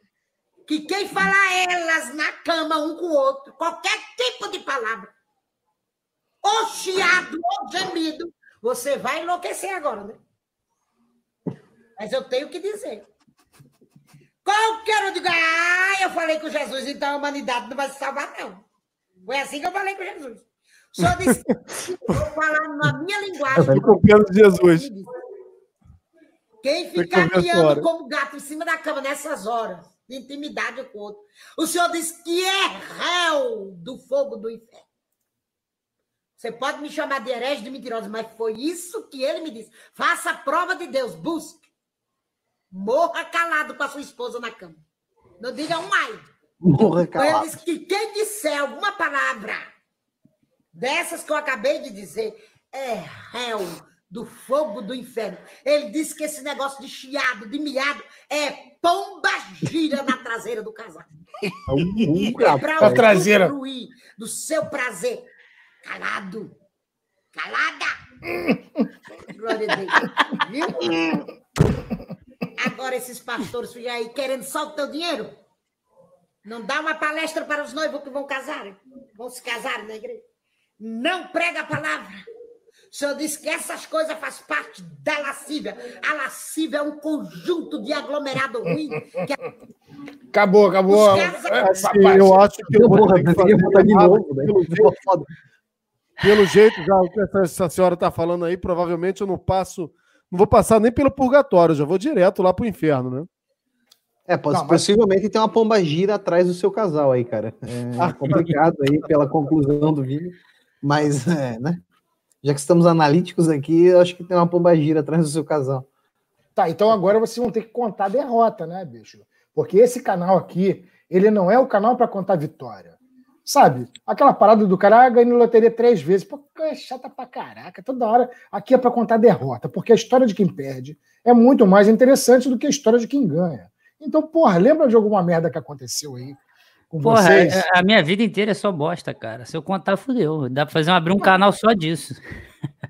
que quem fala elas na cama um com o outro, qualquer tipo de palavra, ou chiado ou gemido, você vai enlouquecer agora, né? Mas eu tenho que dizer. Qualquer um diga, ah, eu falei com Jesus, então a humanidade não vai se salvar, não. Foi assim que eu falei com Jesus. O senhor disse, vou falar na minha linguagem. Eu copiando de Jesus. Quem ficar miando como gato em cima da cama nessas horas, de intimidade com o outro. O Senhor diz que é réu do fogo do inferno. Você pode me chamar de herege, de mentirosa, mas foi isso que ele me disse. Faça a prova de Deus, busque. Morra calado com a sua esposa na cama. Não diga um ai. Morra calado. Ele disse que quem disser alguma palavra dessas que eu acabei de dizer é réu do fogo do inferno. Ele disse que esse negócio de chiado, de miado, é pomba gira na traseira do casal. é para traseira do seu prazer. Calado. Calada. Glória a Deus. Viu? Agora esses pastores ficam aí querendo só o teu dinheiro. Não dá uma palestra para os noivos que vão casar. Vão se casar na igreja. Não prega a palavra O senhor disse que essas coisas fazem parte da lascívia. A lascívia é um conjunto de aglomerado ruim. Que... É acabou, acabou. É, assim, eu acho que eu vou ter que fazer de novo, né? pelo, jeito, pelo jeito, já o que essa senhora está falando aí, provavelmente eu não passo, não vou passar nem pelo purgatório, já vou direto lá para o inferno, né? É, pode, não, possivelmente mas... tem uma pomba gira atrás do seu casal aí, cara. É complicado aí pela conclusão do vídeo, mas, é, né? Já que estamos analíticos aqui, eu acho que tem uma pomba gira atrás do seu casal. Tá, então agora vocês vão ter que contar a derrota, né, bicho? Porque esse canal aqui, ele não é o canal para contar vitória. Sabe? Aquela parada do cara ah, ganhando loteria três vezes. Pô, é chata pra caraca. Toda hora aqui é para contar derrota. Porque a história de quem perde é muito mais interessante do que a história de quem ganha. Então, porra, lembra de alguma merda que aconteceu aí com porra, vocês? É, a minha vida inteira é só bosta, cara. Se eu contar, fudeu. Dá pra fazer um, abrir um canal só disso.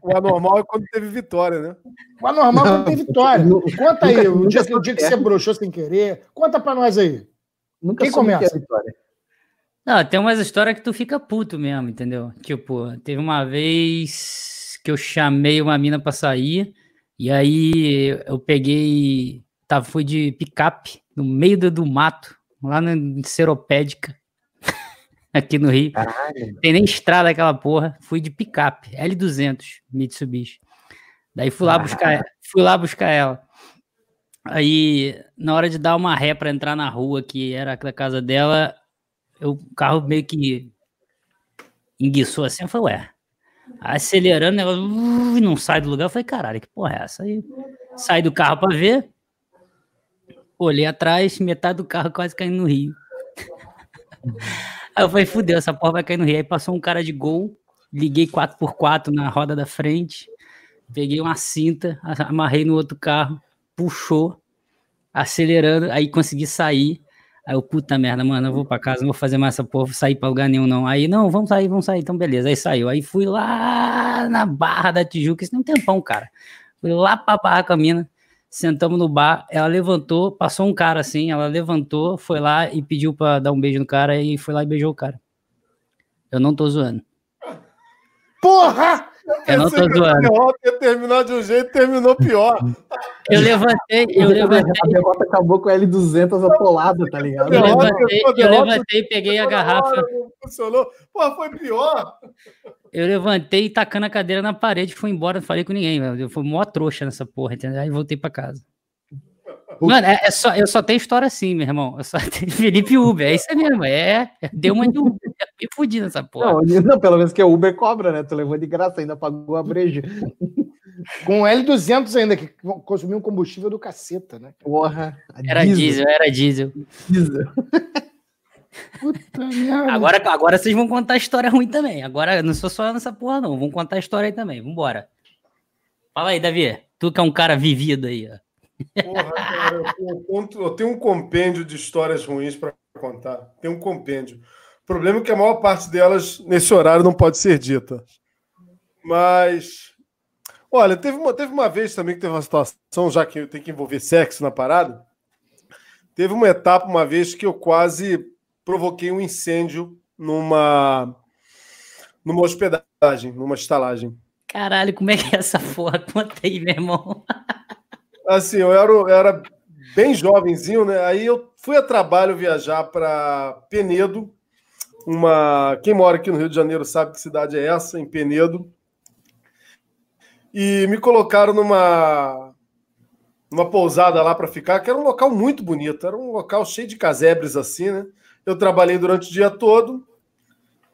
O anormal é quando teve vitória, né? O anormal é quando teve vitória. Conta aí, o dia, o dia que você broxou sem querer. Conta pra nós aí. Nunca Quem começa? Que vitória. Não, tem umas histórias que tu fica puto mesmo, entendeu? Tipo, teve uma vez que eu chamei uma mina pra sair, e aí eu peguei Tá, fui de picape no meio do, do mato, lá na Seropédica, aqui no Rio. Caralho. Tem nem estrada aquela porra. Fui de picape, L200, Mitsubishi. Daí fui lá buscar, fui lá buscar ela. Aí, na hora de dar uma ré para entrar na rua, que era da casa dela, eu, o carro meio que enguiçou assim. Eu falei, ué, acelerando, ela uh, não sai do lugar. Eu falei, caralho, que porra é essa? Aí saí do carro para ver. Olhei atrás, metade do carro quase caindo no rio. Aí eu falei, fudeu, essa porra vai cair no rio. Aí passou um cara de gol, liguei 4x4 na roda da frente, peguei uma cinta, amarrei no outro carro, puxou, acelerando, aí consegui sair. Aí eu, puta merda, mano, eu vou pra casa, não vou fazer mais essa porra, vou sair pra lugar nenhum, não. Aí, não, vamos sair, vamos sair, então beleza. Aí saiu. Aí fui lá na Barra da Tijuca, isso tem um tempão, cara. Fui lá pra Barra com a mina sentamos no bar, ela levantou, passou um cara assim, ela levantou, foi lá e pediu para dar um beijo no cara e foi lá e beijou o cara. Eu não tô zoando. Porra! Eu não tô zoando. Ia terminar de um jeito, terminou pior. Eu levantei, eu levantei. A derrota acabou com a L200 atolada, tá ligado? Eu levantei, eu levantei, peguei a garrafa. Funcionou. Porra, foi pior. Eu levantei tacando a cadeira na parede, fui embora, não falei com ninguém, Eu fui mó trouxa nessa porra, entendeu? Aí voltei pra casa. Mano, é, é, só, eu só tenho história assim, meu irmão. Eu só tenho Felipe Uber, é isso mesmo. É, deu uma de Uber. Me fudi nessa porra. Não, não, pelo menos que o Uber cobra, né? Tu levou de graça, ainda pagou a breja. Com L200 ainda, que consumiu um combustível do caceta, né? Porra. Era diesel, diesel era diesel. Diesel. Puta merda. Agora, agora vocês vão contar história ruim também. Agora não sou só nessa porra, não. Vamos contar história aí também. Vambora. Fala aí, Davi. Tu que é um cara vivido aí, ó. Porra, cara, eu, eu tenho um compêndio de histórias ruins para contar. Tem um compêndio. O problema é que a maior parte delas, nesse horário, não pode ser dita. Mas. Olha, teve uma, teve uma vez também que teve uma situação, já que tem que envolver sexo na parada. Teve uma etapa, uma vez, que eu quase provoquei um incêndio numa numa hospedagem, numa estalagem. Caralho, como é que é essa porra? Conta aí, meu irmão. Assim, eu era, eu era bem jovenzinho, né? Aí eu fui a trabalho viajar para Penedo, uma. Quem mora aqui no Rio de Janeiro sabe que cidade é essa, em Penedo. E me colocaram numa numa pousada lá para ficar, que era um local muito bonito, era um local cheio de casebres assim, né? Eu trabalhei durante o dia todo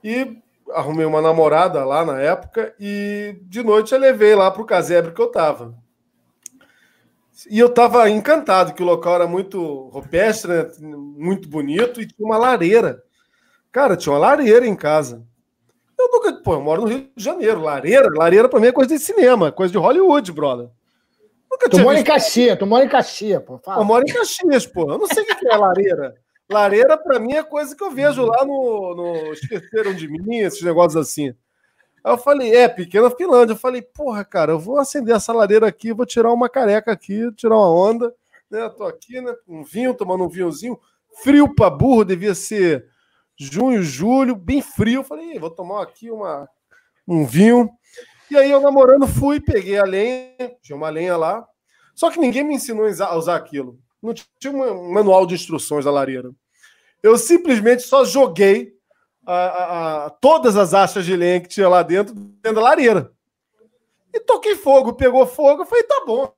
e arrumei uma namorada lá na época e de noite eu levei lá para o casebre que eu tava. E eu tava encantado que o local era muito rupestre, né? muito bonito e tinha uma lareira. Cara, tinha uma lareira em casa. Eu nunca, pô, eu moro no Rio de Janeiro, lareira, lareira para mim é coisa de cinema, coisa de Hollywood, brother. Nunca tu mora visto... em Caxias, tu mora em Caxias, pô. Fala. Eu moro em Caxias, pô. Eu não sei o que é lareira. Lareira, para mim, é coisa que eu vejo lá no, no Esqueceram de Mim, esses negócios assim. Aí eu falei, é, pequena Finlândia. Eu falei, porra, cara, eu vou acender essa lareira aqui, vou tirar uma careca aqui, tirar uma onda. Né? Tô aqui, né? Um vinho, tomando um vinhozinho. Frio pra burro, devia ser junho, julho, bem frio. Eu falei, vou tomar aqui uma, um vinho. E aí eu namorando fui, peguei a lenha, tinha uma lenha lá. Só que ninguém me ensinou a usar aquilo. Não tinha um manual de instruções da lareira. Eu simplesmente só joguei a, a, a, todas as achas de lenha que tinha lá dentro, dentro da lareira. E toquei fogo, pegou fogo, eu falei, tá bom.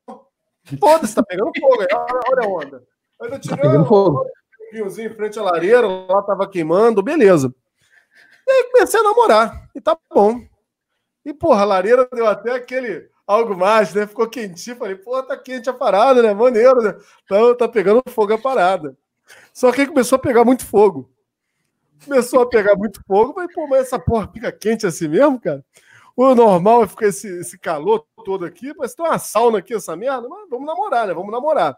Foda-se, tá pegando fogo. Olha a onda. Aí eu tirei tá pegando fogo. um em frente à lareira, lá tava queimando, beleza. E aí comecei a namorar. E tá bom. E, porra, a lareira deu até aquele algo mais, né? Ficou quentinho. Falei, porra, tá quente a parada, né? Maneiro, né? Então tá pegando fogo a parada. Só que aí começou a pegar muito fogo. Começou a pegar muito fogo. Falei, pô, mas essa porra fica quente assim mesmo, cara? O normal é ficar esse, esse calor todo aqui, parece tem uma sauna aqui, essa merda. Mas vamos namorar, né? Vamos namorar.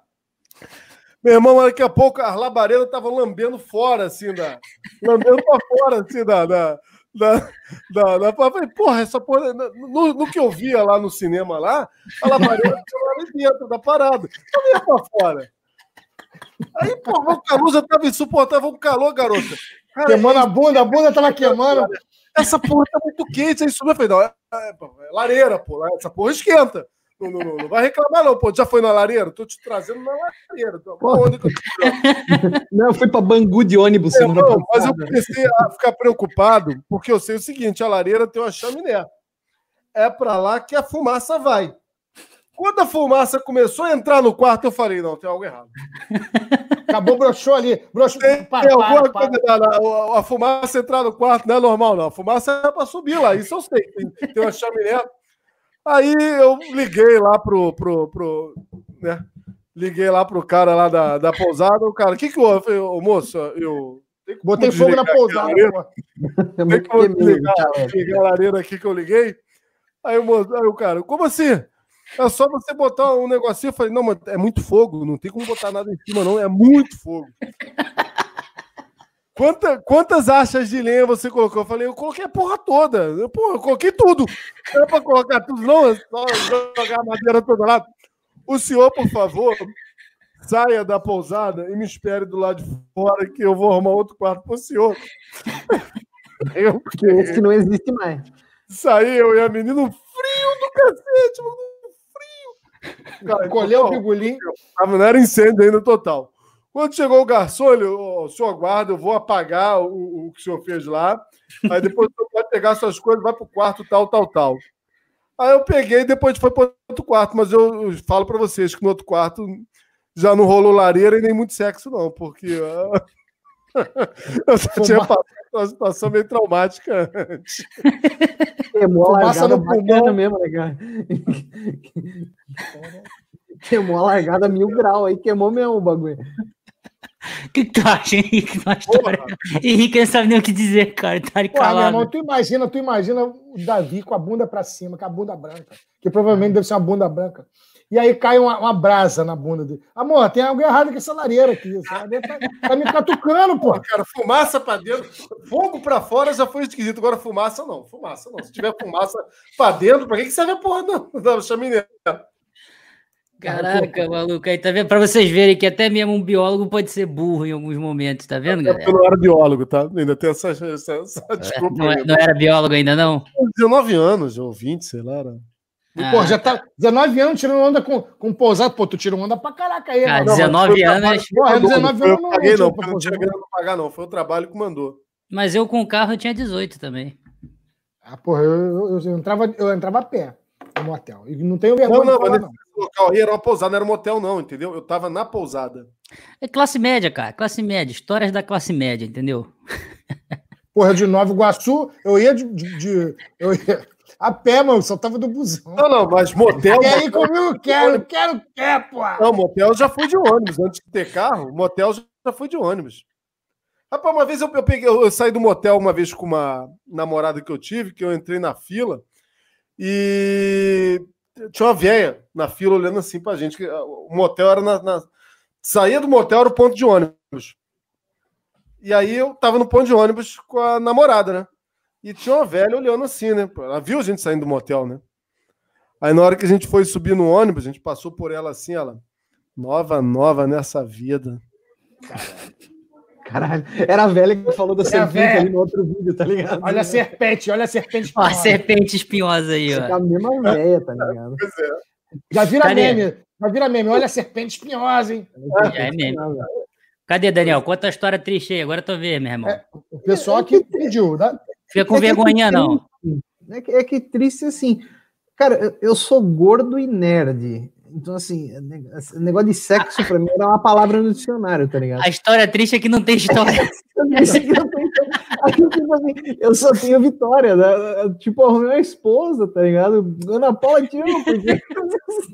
Meu irmão, daqui a pouco as labaredas estavam lambendo fora, assim, da. Lambendo pra fora, assim, da. da da, da, da, falei, porra, essa porra. No, no, que eu via lá no cinema lá, a labareda ali dentro da parada. Eu ia pra fora. Aí, porra, o já tava insuportável, o calor, garota. Cara, queimando a bunda, a bunda tava queimando. Essa porra tá muito quente. Aí subiu, eu falei, não, é, é, é lareira, pô, essa porra esquenta. Não, não, não, não, vai reclamar, não, pô. Já foi na lareira? Tô te trazendo na lareira. Não, eu fui para Bangu de ônibus é, não, Mas eu comecei a ficar preocupado, porque eu sei o seguinte: a lareira tem uma chaminé. É para lá que a fumaça vai. Quando a fumaça começou a entrar no quarto, eu falei: não, tem algo errado. Acabou, broxou ali. Broxou. Tem, para, tem para, para. Coisa, a, a, fumaça entrar no quarto não é normal, não. A fumaça é para subir lá, isso eu sei. Tem, tem uma chaminé. Aí eu liguei lá pro. pro, pro né? Liguei lá pro cara lá da, da pousada. O cara, o que que houve? Eu falei, ô, moço, eu. Botei fogo na pousada. Tem que desligar, ligar a lareira aqui que eu liguei. Aí o, moço, aí o cara, como assim? É só você botar um negocinho. Eu falei, não, mas é muito fogo, não tem como botar nada em cima, não. É muito fogo. Quanta, quantas achas de lenha você colocou? Eu falei, eu coloquei a porra toda. Eu, porra, eu coloquei tudo. Não é pra colocar tudo, não, é só jogar a madeira toda lá. O senhor, por favor, saia da pousada e me espere do lado de fora que eu vou arrumar outro quarto pro senhor. Eu, porque esse não existe mais. Saí eu e a menina, frio do cacete, frio. Cara, Colheu o pigolim. Não era incêndio ainda total. Quando chegou o garçom, ele, o senhor guarda, eu vou apagar o, o que o senhor fez lá. Aí depois o senhor pode pegar suas coisas, vai para o quarto, tal, tal, tal. Aí eu peguei e depois foi para outro quarto, mas eu, eu falo para vocês que no outro quarto já não rolou lareira e nem muito sexo, não, porque uh, eu já tinha passado uma situação meio traumática antes. Queimou a largada bacana mesmo, legal. Queimou a largada mil grau aí, queimou mesmo o bagulho. O que, que tu acha, Henrique? Henrique não sabe nem o que dizer, cara. Tá Porra. Irmão, tu imagina, tu imagina o Davi com a bunda pra cima, com a bunda branca. Que provavelmente deve ser uma bunda branca. E aí cai uma, uma brasa na bunda dele. Amor, tem algo errado com essa lareira aqui. Essa lareira tá, tá me catucando, pô. Cara, fumaça pra dentro, fogo pra fora já foi esquisito. Agora fumaça não, fumaça não. Se tiver fumaça pra dentro, pra que, que serve a porra da chaminé? Caraca, maluco. Aí tá vendo? Pra vocês verem que até mesmo um biólogo pode ser burro em alguns momentos, tá vendo, galera? Eu não era biólogo, tá? Ainda tem essa, essa, essa é, desculpa. Não, é, não, era biólogo ainda, não? 19 anos, ou 20, sei lá. Era... Ah. Pô, já tá 19 anos tirando onda com, com pousado. Pô, tu tira onda pra caraca aí. Ah, 19 anos. Porra, 19 anos não. Paguei, não, não, não tinha grana pra pagar, não. Foi o trabalho que mandou. Mas eu com o carro eu tinha 18 também. Ah, porra, eu, eu, eu, entrava, eu entrava a pé no motel. E não tenho vergonha. Não, não, falar, não. local aí era uma pousada, não era um motel, não, entendeu? Eu tava na pousada. É classe média, cara. Classe média. Histórias da classe média, entendeu? Porra, de Nova Iguaçu, eu ia de. de, de eu ia a pé, mano, só tava do busão. Não, não, mas motel. E aí comigo, quero, quero, quer, pô. Não, motel já fui de ônibus. Antes de ter carro, motel já fui de ônibus. Rapaz, uma vez eu, eu, peguei, eu, eu saí do motel uma vez com uma namorada que eu tive, que eu entrei na fila. E tinha uma velha na fila olhando assim pra gente. O motel era na, na. Saía do motel era o ponto de ônibus. E aí eu tava no ponto de ônibus com a namorada, né? E tinha uma velha olhando assim, né? Ela viu a gente saindo do motel, né? Aí na hora que a gente foi subir no ônibus, a gente passou por ela assim, ela. Nova, nova nessa vida. Caralho, era a velha que falou da serpente ali no outro vídeo, tá ligado? Olha a serpente, olha a serpente espinhosa. Ó, a serpente espinhosa aí, ó. É a mesma velha, tá ligado? Pois é. Já vira Cadê? meme, já vira meme. Olha a serpente espinhosa, hein? Já é meme. Cadê, Daniel? Conta a história triste aí, agora eu tô vendo, meu irmão. É, o pessoal que pediu, né? Fica com é vergonha, não. É que, é que triste assim. Cara, eu sou gordo e nerd. Então, assim, negócio de sexo pra mim era uma palavra no dicionário, tá ligado? A história triste é que não tem história. eu só tenho vitória, né? Tipo, arrumei uma esposa, tá ligado? Ana Paula te ama, porque. Tá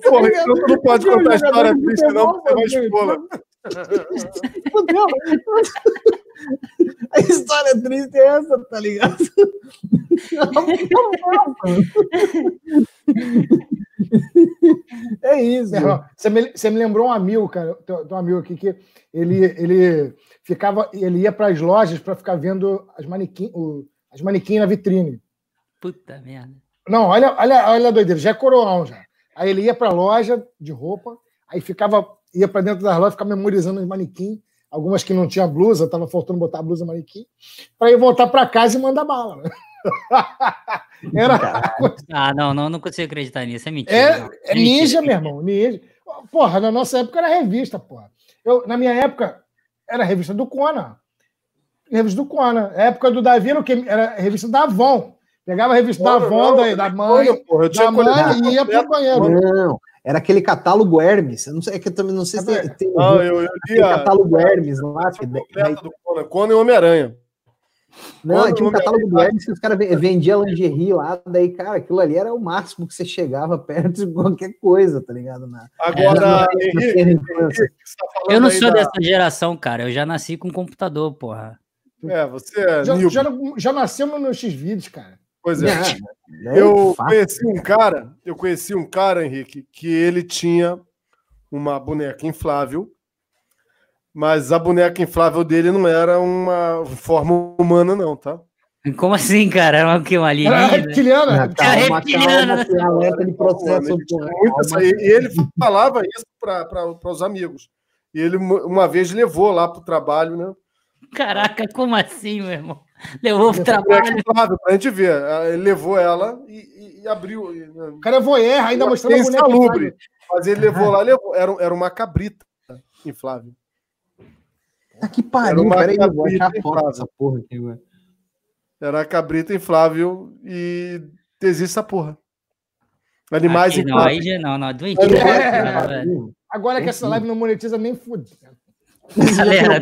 então tu não pode contar a história triste, não, porque vai expor. Fudeu. A história triste é essa, tá ligado? É isso. Você me, você me lembrou um amigo, cara, tem um amigo aqui que ele, ele ficava, ele ia para as lojas para ficar vendo as manequins, as manequins na vitrine. Puta merda. Não, olha, olha, olha a doideira, já é coroão já. Aí ele ia para a loja de roupa, aí ficava, ia para dentro das lojas, ficava memorizando os manequins, algumas que não tinha blusa, estava faltando botar a blusa manequim, para ir voltar para casa e mandar bala. Né? Era... Ah, não, não, não consigo acreditar nisso, é mentira. É, é ninja, meu irmão, ninja. Porra, na nossa época era revista, porra. Eu, na minha época, era revista do Conan. Revista do Conan. Época do Davi, que era revista da Avon. Pegava a revista porra, da Avon, não, da, mãe, porra, da mãe e ia pro banheiro. Não, era aquele catálogo Hermes. Eu não sei, é que eu também não sei se tem, tem não, eu, eu li a, catálogo Hermes lá. Que, daí... do Conan, Conan e Homem-Aranha. Não, tinha um catálogo do Hermes que os caras vendiam lingerie lá, daí, cara, aquilo ali era o máximo que você chegava perto de qualquer coisa, tá ligado? Na, Agora, na, Henrique, tá eu não sou da... dessa geração, cara, eu já nasci com computador, porra. É, você é já, já, já nascemos no X-Vídeos, cara. Pois é. é eu é conheci um cara, eu conheci um cara, Henrique, que ele tinha uma boneca inflável mas a boneca inflável dele não era uma forma humana, não, tá? Como assim, cara? Era uma, que, uma alienígena? Era reptiliana. Era calma, reptiliana. Calma, alerta de processo. e ele falava isso para os amigos. E ele uma vez levou lá para o trabalho, né? Caraca, como assim, meu irmão? Levou o trabalho. Para a gente ver. Ele levou ela e, e abriu. O cara é voyeur, ainda mostrando a boneca salubre. Mas ele levou lá, levou. Era, era uma cabrita inflável. Ah, que pariu, peraí, eu vou achar a foto dessa porra aqui, mano. Era a cabrita inflável e existe essa porra. Animais aqui, não, aí já não, não, doente. É, agora que essa live não monetiza nem Galera,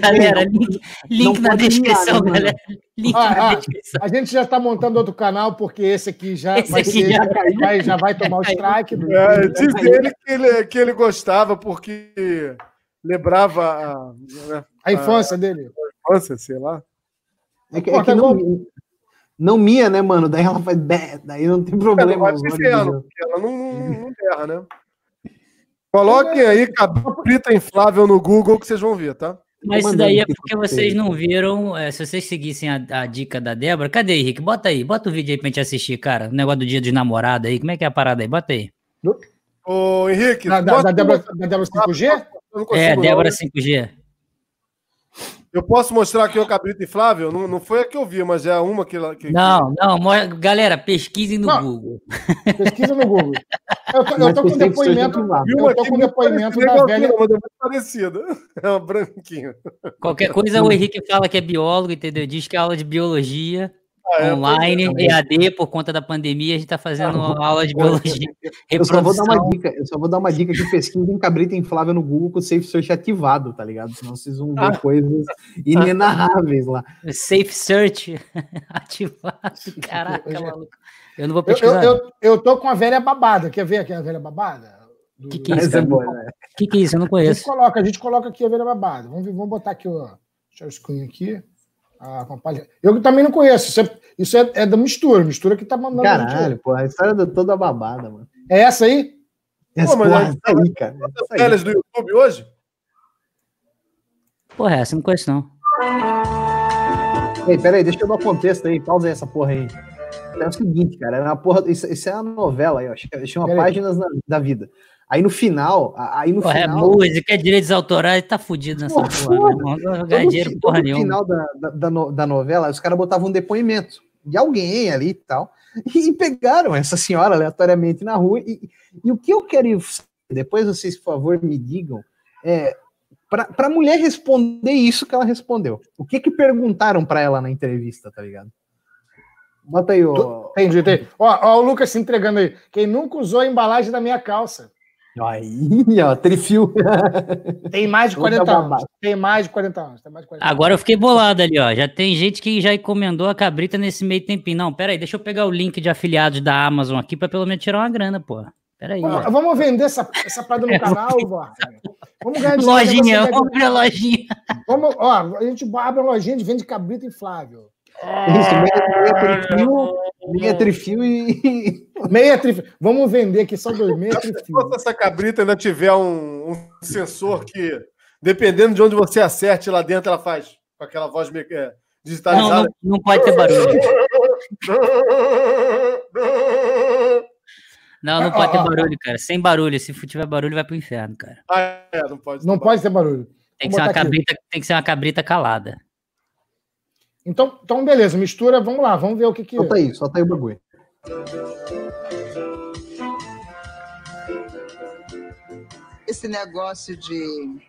galera, link, link na descrição, né, galera. Link ah, na ah, descrição. A gente já está montando outro canal, porque esse aqui já, esse vai, aqui ser, já, vai, já vai tomar o strike. Do... É, diz ele que, ele que ele gostava, porque lembrava a, né, a infância a, dele. A infância, sei lá. É que, é que não, não mia, né, mano? Daí ela faz. Daí não tem problema. Ela, ela não, não, não erra, né? Coloquem aí cabrita inflável no Google que vocês vão ver, tá? Mas isso daí é porque vocês não viram. É, se vocês seguissem a, a, dica da Débora, cadê, Henrique? Bota aí, bota o vídeo aí pra gente assistir, cara. O negócio do dia dos namorados aí. Como é que é a parada aí? Bota aí. Ô, Henrique, da, da, da, Débora, da Débora 5G? é, Débora 5G. Eu posso mostrar aqui o cabrito inflável? Não, não foi a que eu vi, mas é uma que. que não, não, galera, pesquisem no não, Google. Pesquisa no Google. Eu tô, eu tô com depoimento. Eu tô com depoimento da velha. Uma parecida. É uma branquinha. Qualquer coisa o Henrique fala que é biólogo, entendeu? Diz que é aula de biologia. Ah, é, online, EAD, por conta da pandemia, a gente está fazendo ah, uma aula de biologia. Eu só vou dar uma dica, eu só vou dar uma dica que pesquisa em cabrita inflável no Google com o Safe Search ativado, tá ligado? Senão vocês vão ver ah. coisas inenarráveis lá. Safe Search ativado, caraca, maluco. Eu não vou pesquisar. Eu, eu, eu, tô com a velha babada, quer ver aqui a velha babada? O que, que é isso? O né? que, que é isso? Eu não conheço. A gente coloca, a gente coloca aqui a velha babada. Vamos, vamos botar aqui o share screen aqui. Ah, eu também não conheço. Isso é, isso é, é da mistura. Mistura que tá mandando. Caralho, pô, a história é toda babada, mano. É essa aí? Essa, pô, mas porra, é aí, cara. As telas do YouTube hoje? Porra, essa não conheço, não. Ei, peraí, deixa eu dar contexto aí. Pausa aí essa porra aí. É o seguinte, cara, era uma porra. Isso, isso é uma novela aí, ó. Chama Páginas na, da Vida. Aí no final, aí no porra, final. É música, é direitos autorais, tá fudido nessa porra, porra. Não ganha dinheiro porra no nenhuma. No final da, da, da, novela, os caras botavam um depoimento de alguém ali e tal. E pegaram essa senhora aleatoriamente na rua. E, e o que eu quero depois vocês, por favor, me digam, é, para a mulher responder isso que ela respondeu. O que que perguntaram para ela na entrevista, tá ligado? Bota aí, ó. Entendi, entendi. Ó, ó, o Lucas se entregando aí. Quem nunca usou a embalagem da minha calça? Aí, ó, trifio. Tem mais de 40 anos. Tem mais de 40 anos. Mais de 40 Agora eu fiquei bolado ali, ó. Já tem gente que já encomendou a cabrita nesse meio tempinho. Não, pera aí, deixa eu pegar o link de afiliados da Amazon aqui para pelo menos tirar uma grana, pô. Pera aí. Vamos, vamos vender essa, essa parada no canal, Vó. Vamos ganhar dinheiro. Lojinha, vamos abrir a lojinha. Vamos, ó, a gente abre uma lojinha de vende cabrita inflável. Isso, meia, meia trifio, meia trifio e. Meia trifio. Vamos vender aqui só dois meia trifio. Se essa cabrita ainda tiver um, um, sensor que, dependendo de onde você acerte lá dentro, ela faz com aquela voz é, digitalizada. Não, não, não pode ter barulho. Não, não pode ter barulho, cara. Sem barulho. Se tiver barulho, vai pro inferno, cara. Ah, é, não pode. Não pode ter barulho. Tem que, ser uma cabrita, tem que ser uma cabrita calada. Então, então, beleza, mistura, vamos lá, vamos ver o que que. Solta aí, solta aí o bagulho. Esse negócio de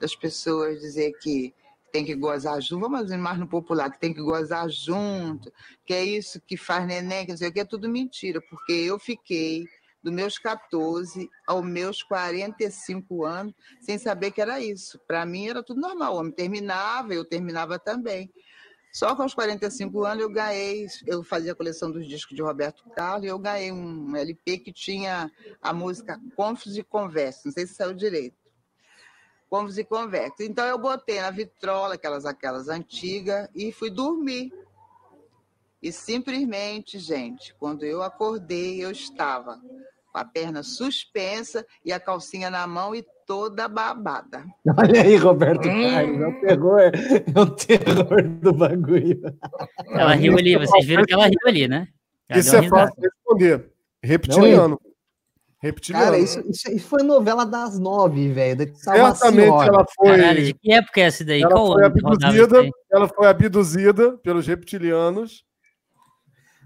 das pessoas dizer que tem que gozar junto, vamos mais no popular, que tem que gozar junto, que é isso que faz neném, que não sei o que, é tudo mentira, porque eu fiquei dos meus 14 aos meus 45 anos sem saber que era isso. Para mim era tudo normal, o homem terminava, eu terminava também. Só com os 45 anos eu ganhei, eu fazia a coleção dos discos de Roberto Carlos e eu ganhei um LP que tinha a música Confos e Conversa, não sei se saiu direito. Confos e Conversa. Então eu botei na vitrola, aquelas, aquelas antigas, e fui dormir. E simplesmente, gente, quando eu acordei, eu estava com a perna suspensa e a calcinha na mão e toda babada. Olha aí, Roberto hum. Carlos, é o terror, é o terror do bagulho. Ela riu ali, vocês viram que ela riu ali, né? Ela isso é fácil de responder. Reptiliano. Reptiliano. Cara, isso, isso, foi novela das nove, velho. Certamente ela foi. Caralho, de que época é essa daí? Ela Qual foi abduzida, ela foi abduzida pelos reptilianos.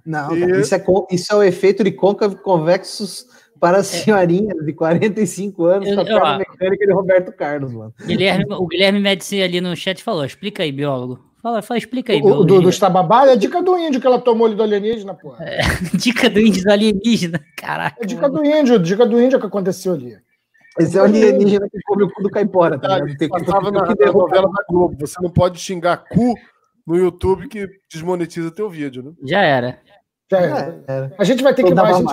Não, e... cara, isso, é, isso é o efeito de côncavo convexos para as senhorinhas de 45 anos com a prova mecânica de Roberto Carlos, mano. Guilherme, o Guilherme Médici ali no chat falou: explica aí, biólogo. Fala, fala explica aí, biólogo. O do, do Estababá é a dica do índio que ela tomou ali do alienígena, pô. É, dica do índio do alienígena, caraca. É dica do índio, dica do índio que aconteceu ali. Esse é o alienígena que cobre o cu do caipora, tá? Tem que na, na novela da Globo. Você não pode xingar cu no YouTube que desmonetiza teu vídeo, né? Já era. Já era. era. A gente vai ter que mais.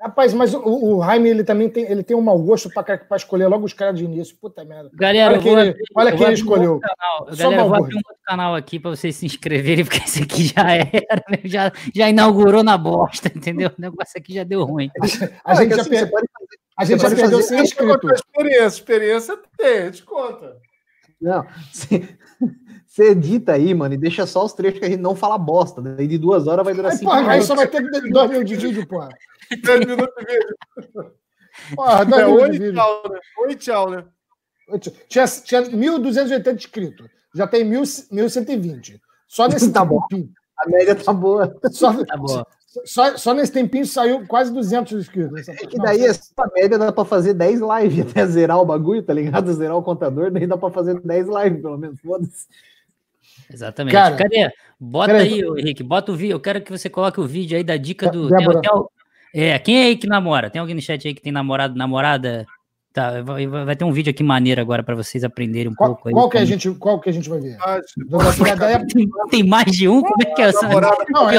Rapaz, mas o, o Jaime, ele também tem, ele tem um mau gosto para escolher logo os caras de início. Puta merda. Galera, olha quem, ele, olha quem ele escolheu. Galera, eu vou abrir um outro canal aqui para vocês se inscreverem, porque esse aqui já era, né? já, já inaugurou na bosta, entendeu? O negócio aqui já deu ruim. A, a gente já, assim, per... a gente já perdeu sem inscrito. Experiência, experiência tem, a gente conta. Não, você edita aí, mano, e deixa só os trechos que a gente não fala bosta. Daí de duas horas vai durar cinco Aí só vai ter dois mil de vídeo, porra. 10 minutos de vídeo. Porra, 10 é, oi, de vídeo. Tchau, né? Oi, tchau, né? Tinha, tinha 1.280 inscritos. Já tem 1.120. Só nesse tá tempinho. A média tá boa. Só, tá boa. Só, só nesse tempinho saiu quase 200 inscritos. É que daí a média dá pra fazer 10 lives até zerar o bagulho, tá ligado? Zerar o contador, daí dá pra fazer 10 lives, pelo menos. Foda-se. Exatamente. Cara, Cadê? Bota aí, Henrique, bota o vídeo. Eu quero que você coloque o vídeo aí da dica do. Tem, tem, é, quem é aí que namora? Tem alguém no chat aí que tem namorado, namorada? Tá, vai, vai ter um vídeo aqui maneiro agora para vocês aprenderem um qual, pouco. Aí, qual, que a gente, qual que a gente vai ver? Ah, tem, tem, mais de um? Como é que é essa? Não, é, é,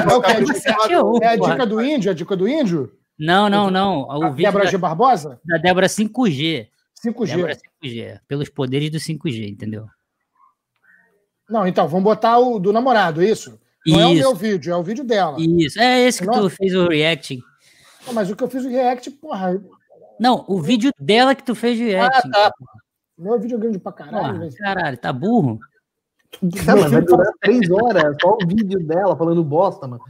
é, a dica do índio? É a dica do índio? Não, não, não. O a Débora G. Barbosa? Da Débora 5G. 5G. Débora 5G. Pelos poderes do 5G, entendeu? Não, então, vamos botar o do namorado, isso? Não isso. é o meu vídeo, é o vídeo dela. Isso, é esse que Não. tu fez o reacting. Não, mas o que eu fiz o react, porra. Não, o vídeo dela que tu fez o react. Ah, tá. Meu vídeo é grande pra caralho. Ah, caralho, tá burro? Cara, vai durar três horas, só o vídeo dela falando bosta, mano.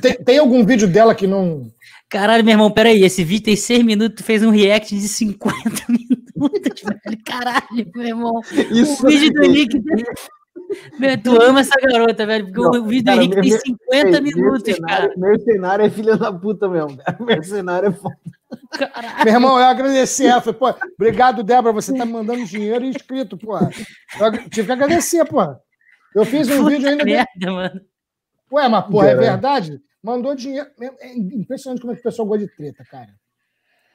Tem, tem, algum vídeo dela que não. Caralho, meu irmão, peraí, esse vídeo tem 6 minutos, tu fez um react de 50 minutos, velho. Caralho, meu irmão. Isso, o vídeo do Nick. Meu, tu ama essa garota, velho, porque não, o vídeo cara, do Henrique tem 50 minutos, mercenário, cara. Mercenário é filha da puta mesmo, cara. Mercenário é foda. Caralho. Meu irmão, eu agradeci ela. Falei, pô, obrigado, Débora, você tá me mandando dinheiro e inscrito, pô. Eu tive que agradecer, pô. Eu fiz um Puta vídeo ainda. Merda, mano. Ué, mas, porra, é verdade? Mandou dinheiro. É impressionante como é que o pessoal gosta de treta, cara.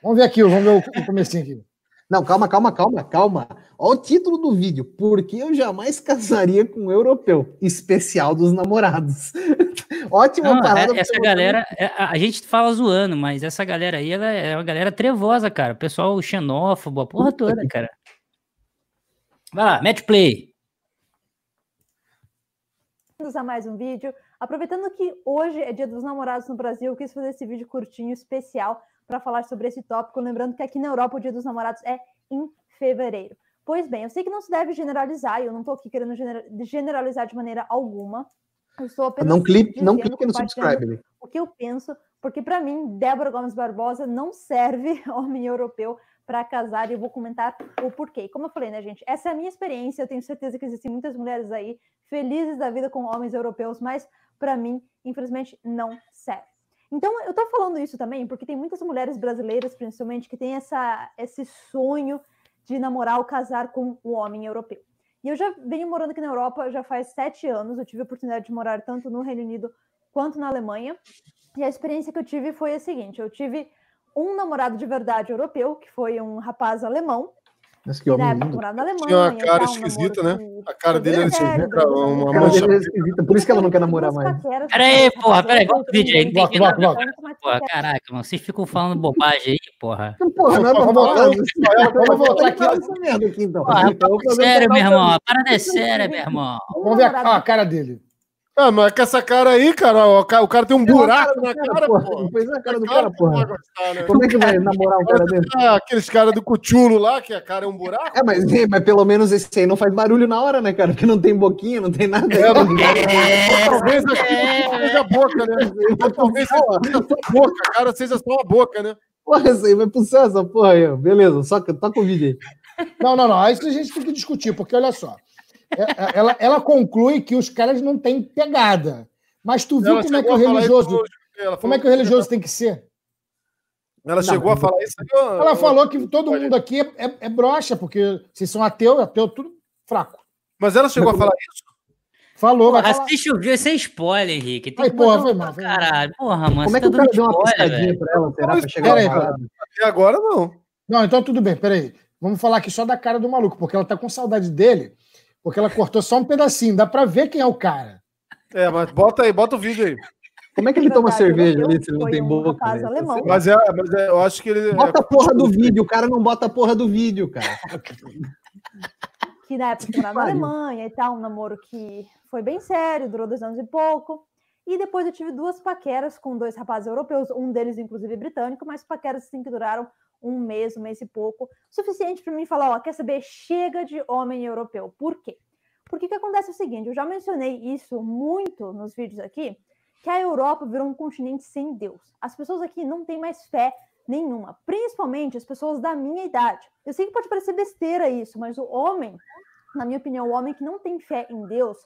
Vamos ver aqui, vamos ver o comecinho aqui. Não, calma, calma, calma, calma. Olha o título do vídeo. Por que eu jamais casaria com um europeu? Especial dos namorados. Ótima Não, parada. É, essa galera, é, a gente fala zoando, mas essa galera aí, ela é uma galera trevosa, cara. O pessoal xenófobo, a porra toda, cara. Vai lá, match play. a mais um vídeo. Aproveitando que hoje é dia dos namorados no Brasil, eu quis fazer esse vídeo curtinho, especial, para falar sobre esse tópico. Lembrando que aqui na Europa o dia dos namorados é em fevereiro. Pois bem, eu sei que não se deve generalizar, e eu não estou aqui querendo generalizar de maneira alguma. Eu estou apenas. Não clique, não clique no subscribe. O que eu penso, porque para mim, Débora Gomes Barbosa não serve homem europeu para casar e eu vou comentar o porquê. Como eu falei, né, gente? Essa é a minha experiência. Eu tenho certeza que existem muitas mulheres aí felizes da vida com homens europeus, mas para mim, infelizmente, não serve. Então, eu estou falando isso também porque tem muitas mulheres brasileiras, principalmente, que têm essa, esse sonho de namorar ou casar com um homem europeu. E eu já venho morando aqui na Europa já faz sete anos. Eu tive a oportunidade de morar tanto no Reino Unido quanto na Alemanha. E a experiência que eu tive foi a seguinte: eu tive um namorado de verdade europeu, que foi um rapaz alemão, mas que homem lindo. Na Alemanha, Tinha uma cara tal, esquisita, né? A cara dele era esquisita, uma mancha. esquisita, por isso que ela não quer namorar mais. Peraí, porra, peraí, volta o vídeo aí. Volta, volta, volta. Porra, caraca, mano, vocês ficam falando bobagem aí, porra. Porra, não é bobagem. Vamos voltar aqui. Então. Sério, meu irmão, a parada é séria, meu irmão. Vamos ver a cara dele. Ah, mas com essa cara aí, cara, o cara, o cara tem um buraco na cara, porra. Não fez na cara do cara, porra. Gostar, né? Como é que vai namorar um cara dele? Ah, aqueles caras do cuchulo lá, que a cara é um buraco. É, mas, mas pelo menos esse aí não faz barulho na hora, né, cara? Porque não tem boquinha, não tem nada. É, é, talvez seja a boca, né? Talvez seja a boca, a cara seja só a boca, né? Porra, isso aí vai pro céu, essa porra aí. Beleza, só que tá com o vídeo aí. Não, não, não. Isso a gente tem que discutir, porque olha só. É, é, ela, ela conclui que os caras não têm pegada. Mas tu viu como é que o religioso. Como é que o religioso tem que ser? Ela chegou a falar isso aí? Ela falou que todo mundo aqui é, é, é broxa, porque vocês são ateu, ateu, tudo fraco. Mas ela chegou a falar isso? Falou, vai Assiste o vídeo sem spoiler, Henrique. Tem Ai, porra, foi mal. Caralho, porra, mano. Como é que tá o cara deu uma piscadinha pra ela? Será pra chegar aí, Até agora, não. Não, então tudo bem, peraí. Vamos falar aqui só da cara do maluco, porque ela tá com saudade dele porque ela cortou só um pedacinho. Dá para ver quem é o cara. É, mas bota aí, bota o vídeo aí. Como é que ele toma cerveja ali se ele não tem boca? Mas, é, mas é, eu acho que ele. Bota a porra do vídeo, o cara não bota a porra do vídeo, cara. que na época morava na Alemanha e tal, um namoro que foi bem sério, durou dois anos e pouco. E depois eu tive duas paqueras com dois rapazes europeus, um deles, inclusive, britânico, mas paqueras assim que duraram um mês, um mês e pouco, suficiente para mim falar, ó, quer saber, chega de homem europeu. Por quê? Porque que acontece o seguinte, eu já mencionei isso muito nos vídeos aqui, que a Europa virou um continente sem Deus. As pessoas aqui não têm mais fé nenhuma, principalmente as pessoas da minha idade. Eu sei que pode parecer besteira isso, mas o homem, na minha opinião, o homem que não tem fé em Deus,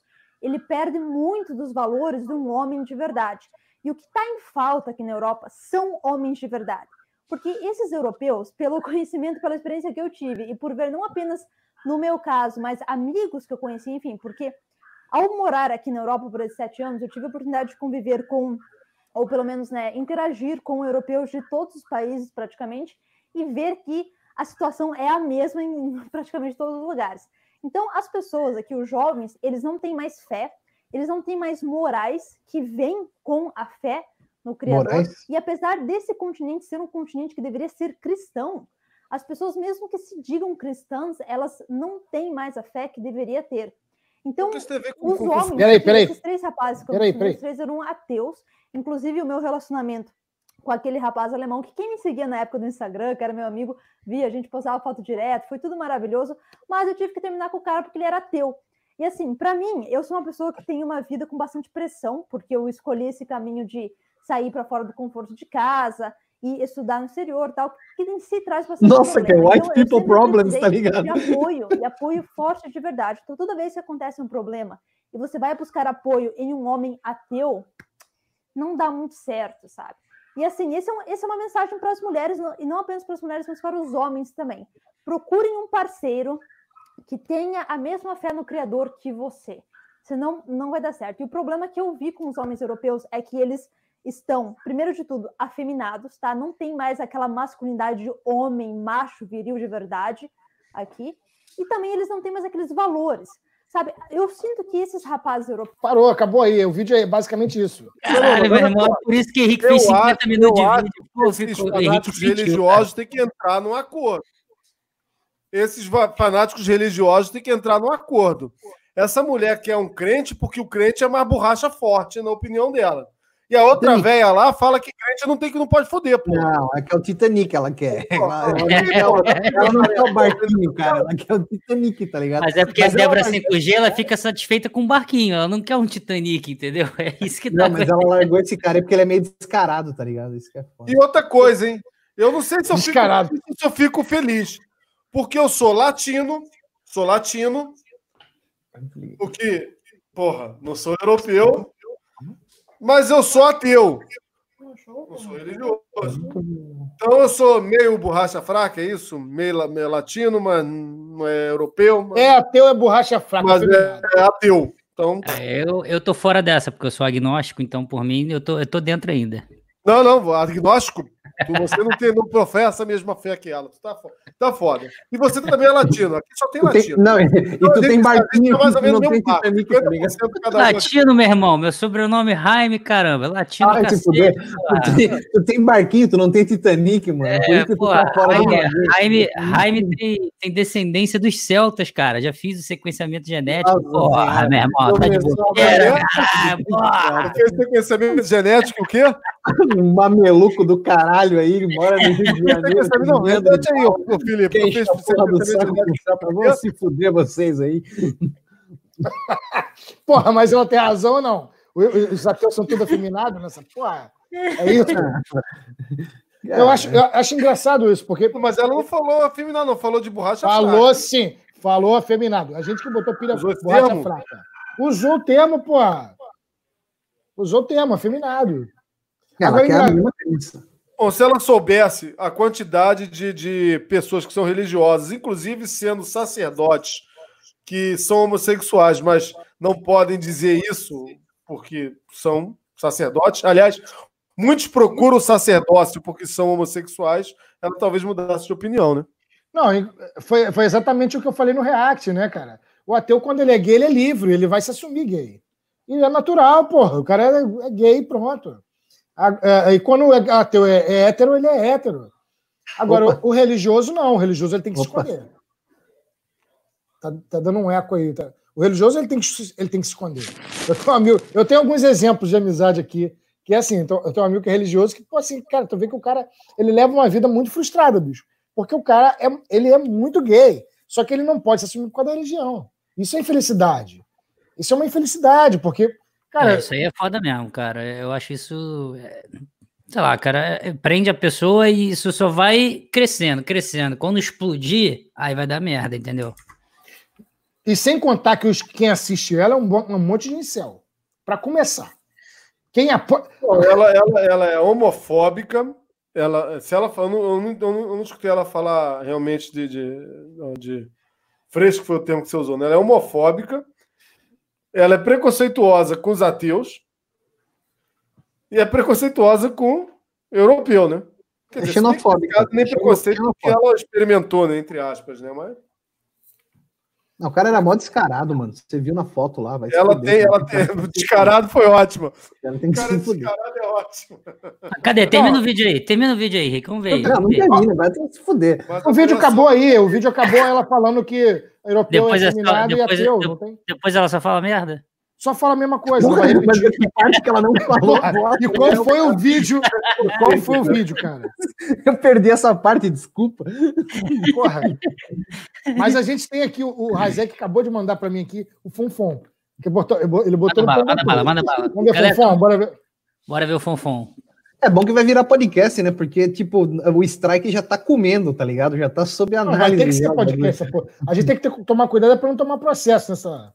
ele perde muito dos valores de um homem de verdade. E o que está em falta aqui na Europa são homens de verdade. Porque esses europeus, pelo conhecimento, pela experiência que eu tive, e por ver não apenas no meu caso, mas amigos que eu conheci, enfim, porque ao morar aqui na Europa por esses sete anos, eu tive a oportunidade de conviver com, ou pelo menos né, interagir com europeus de todos os países praticamente, e ver que a situação é a mesma em praticamente todos os lugares. Então, as pessoas aqui, os jovens, eles não têm mais fé, eles não têm mais morais que vêm com a fé no Criador. Moraes. E apesar desse continente ser um continente que deveria ser cristão, as pessoas, mesmo que se digam cristãs, elas não têm mais a fé que deveria ter. Então, os com, homens, peraí, peraí. esses três rapazes, que peraí, peraí. os três eram ateus, inclusive o meu relacionamento com aquele rapaz alemão, que quem me seguia na época do Instagram, que era meu amigo, via, a gente postava foto direto, foi tudo maravilhoso, mas eu tive que terminar com o cara porque ele era ateu. E assim, para mim, eu sou uma pessoa que tem uma vida com bastante pressão, porque eu escolhi esse caminho de sair para fora do conforto de casa e estudar no exterior, tal, que em si traz bastante Nossa, que é white então, people problems, tá ligado? De apoio, e apoio forte de verdade. Então, toda vez que acontece um problema e você vai buscar apoio em um homem ateu, não dá muito certo, sabe? E assim, esse é, um, esse é uma mensagem para as mulheres, e não apenas para as mulheres, mas para os homens também. Procurem um parceiro que tenha a mesma fé no Criador que você. Senão, não vai dar certo. E o problema que eu vi com os homens europeus é que eles estão, primeiro de tudo, afeminados, tá? Não tem mais aquela masculinidade de homem, macho, viril de verdade aqui. E também eles não têm mais aqueles valores. Sabe, eu sinto que esses rapazes europeus. Parou, acabou aí. O vídeo é basicamente isso. Caralho, meu irmão, por isso que Henrique fez 50 acho, minutos de vídeo. Pô, esses fanáticos religiosos têm que entrar num acordo. Esses fanáticos religiosos têm que entrar num acordo. Essa mulher quer um crente porque o crente é mais borracha forte, na opinião dela. E a outra velha lá fala que crente não tem que não pode foder, pô. Não, é que é o Titanic ela quer. Ela, ela, ela, não quer o barquinho, cara. Ela quer o Titanic, tá ligado? Mas é porque mas a Débora 5G ela fica satisfeita com um barquinho, ela não quer um Titanic, entendeu? É isso que tá. Não, mas ela largou esse cara porque ele é meio descarado, tá ligado? Isso que é foda. E outra coisa, hein? Eu não sei se eu, fico, se eu fico feliz. Porque eu sou latino, sou latino, porque, porra, não sou europeu, mas eu sou ateu. Eu sou religioso. Então eu sou meio borracha fraca, é isso? Meio, meio latino, mas não é europeu. Mas... É ateu, é borracha fraca. Mas é, é, ateu. Então... É, eu, eu tô fora dessa, porque eu sou agnóstico, então por mim eu tô, eu tô dentro ainda. Não, não, agnóstico você não, tem, não professa a mesma fé que ela. Tu tá, tá foda. E você também é latino. Aqui só tem latino. Tem, não, e então, tu tem barquinho mais ou menos não tem Titanic, tá Latino, meu irmão. Meu sobrenome é Jaime, caramba. Latino, ah, cacete, tu, tem, tu tem barquinho, tu não tem Titanic, mano. É, pô, tá Jaime, Jaime, Jaime tem, tem, descendência dos celtas, cara. Já fiz o sequenciamento genético. Ah, porra, meu irmão. Tá de bobeira, caralho. Sequenciamento genético, o quê? Um mameluco do caralho caralho aí, mora no Rio de Janeiro. não, verdade aí, ô, Felipe. Quem fez porra do saco pra se fuder vocês aí. porra, mas ela tem razão ou não? Os ateus são tudo afeminados nessa porra. É isso? Eu acho, eu acho engraçado isso, porque. Mas ela não falou afeminado, não, falou de borracha falou, fraca. sim, falou afeminado. A gente que botou pilha Usou borracha termo. fraca. Usou o termo, pô. Usou o termo, afeminado. Ela Agora, quer a mesma crença. Bom, se ela soubesse a quantidade de, de pessoas que são religiosas, inclusive sendo sacerdotes que são homossexuais, mas não podem dizer isso porque são sacerdotes. Aliás, muitos procuram o sacerdócio porque são homossexuais. Ela talvez mudasse de opinião, né? Não, foi, foi exatamente o que eu falei no React, né, cara? O ateu, quando ele é gay, ele é livre, ele vai se assumir gay. E é natural, porra. O cara é, é gay, pronto. E quando é ateu é, é hétero, ele é hétero. Agora, o, o, religioso não, o religioso ele tem que Opa. se esconder. Tá, tá, dando um eco aí. Tá? O religioso ele tem que, ele tem que se esconder. Eu tenho, um amigo, eu tenho alguns exemplos de amizade aqui, que é assim, então, eu tenho um amigo que é religioso, que, pô, assim, cara, tu vê que o cara ele leva uma vida muito frustrada, bicho. Porque o cara é, ele é muito gay, só que ele não pode se assumir por causa da religião. Isso é infelicidade. Isso é uma infelicidade, porque Cara, é, isso aí é foda mesmo, cara. Eu acho isso. É, sei lá, cara, é, prende a pessoa e isso só vai crescendo, crescendo. Quando explodir, aí vai dar merda, entendeu? E sem contar que os, quem assiste ela é um, um monte de incel. Para começar. Quem apoia. Ela, ela, ela é homofóbica. Ela, se ela fala, eu não, eu, não, eu não escutei ela falar realmente de, de, de fresco foi o termo que você usou, né? Ela é homofóbica ela é preconceituosa com os ateus e é preconceituosa com europeu, né? Quer é dizer, xenofóbica. Nem, nem preconceito que ela experimentou, né? Entre aspas, né? Mas... Não, o cara era mó descarado, mano. Você viu na foto lá. Vai ela tem, né? ela tem. O descarado foi ótimo. Ela tem que cara, se descarado é ótimo. Cadê? Termina o vídeo aí. Termina o vídeo aí, Rick. Vamos ver. Não, não termina, vai ter que se fuder. Mas o vídeo acabou aí. O vídeo acabou ela falando que europeu depois é só, depois, e ateu, depois, depois ela só fala merda? Só fala a mesma coisa. Porra, vai mas parte que ela não falou. e qual foi o vídeo? Qual foi o vídeo, cara? Eu perdi essa parte, desculpa. Porra. Mas a gente tem aqui o, o Razek acabou de mandar para mim aqui o Fonfon. Que botou, ele botou manda bala, manda bala, manda bala. Vamos ver, Fonfon, bora ver. Bora ver o Fonfon. É bom que vai virar podcast, né? Porque, tipo, o strike já tá comendo, tá ligado? Já tá sob Não, análise. vai ter que ser podcast. porra. A gente tem que ter- tomar cuidado para não tomar processo nessa.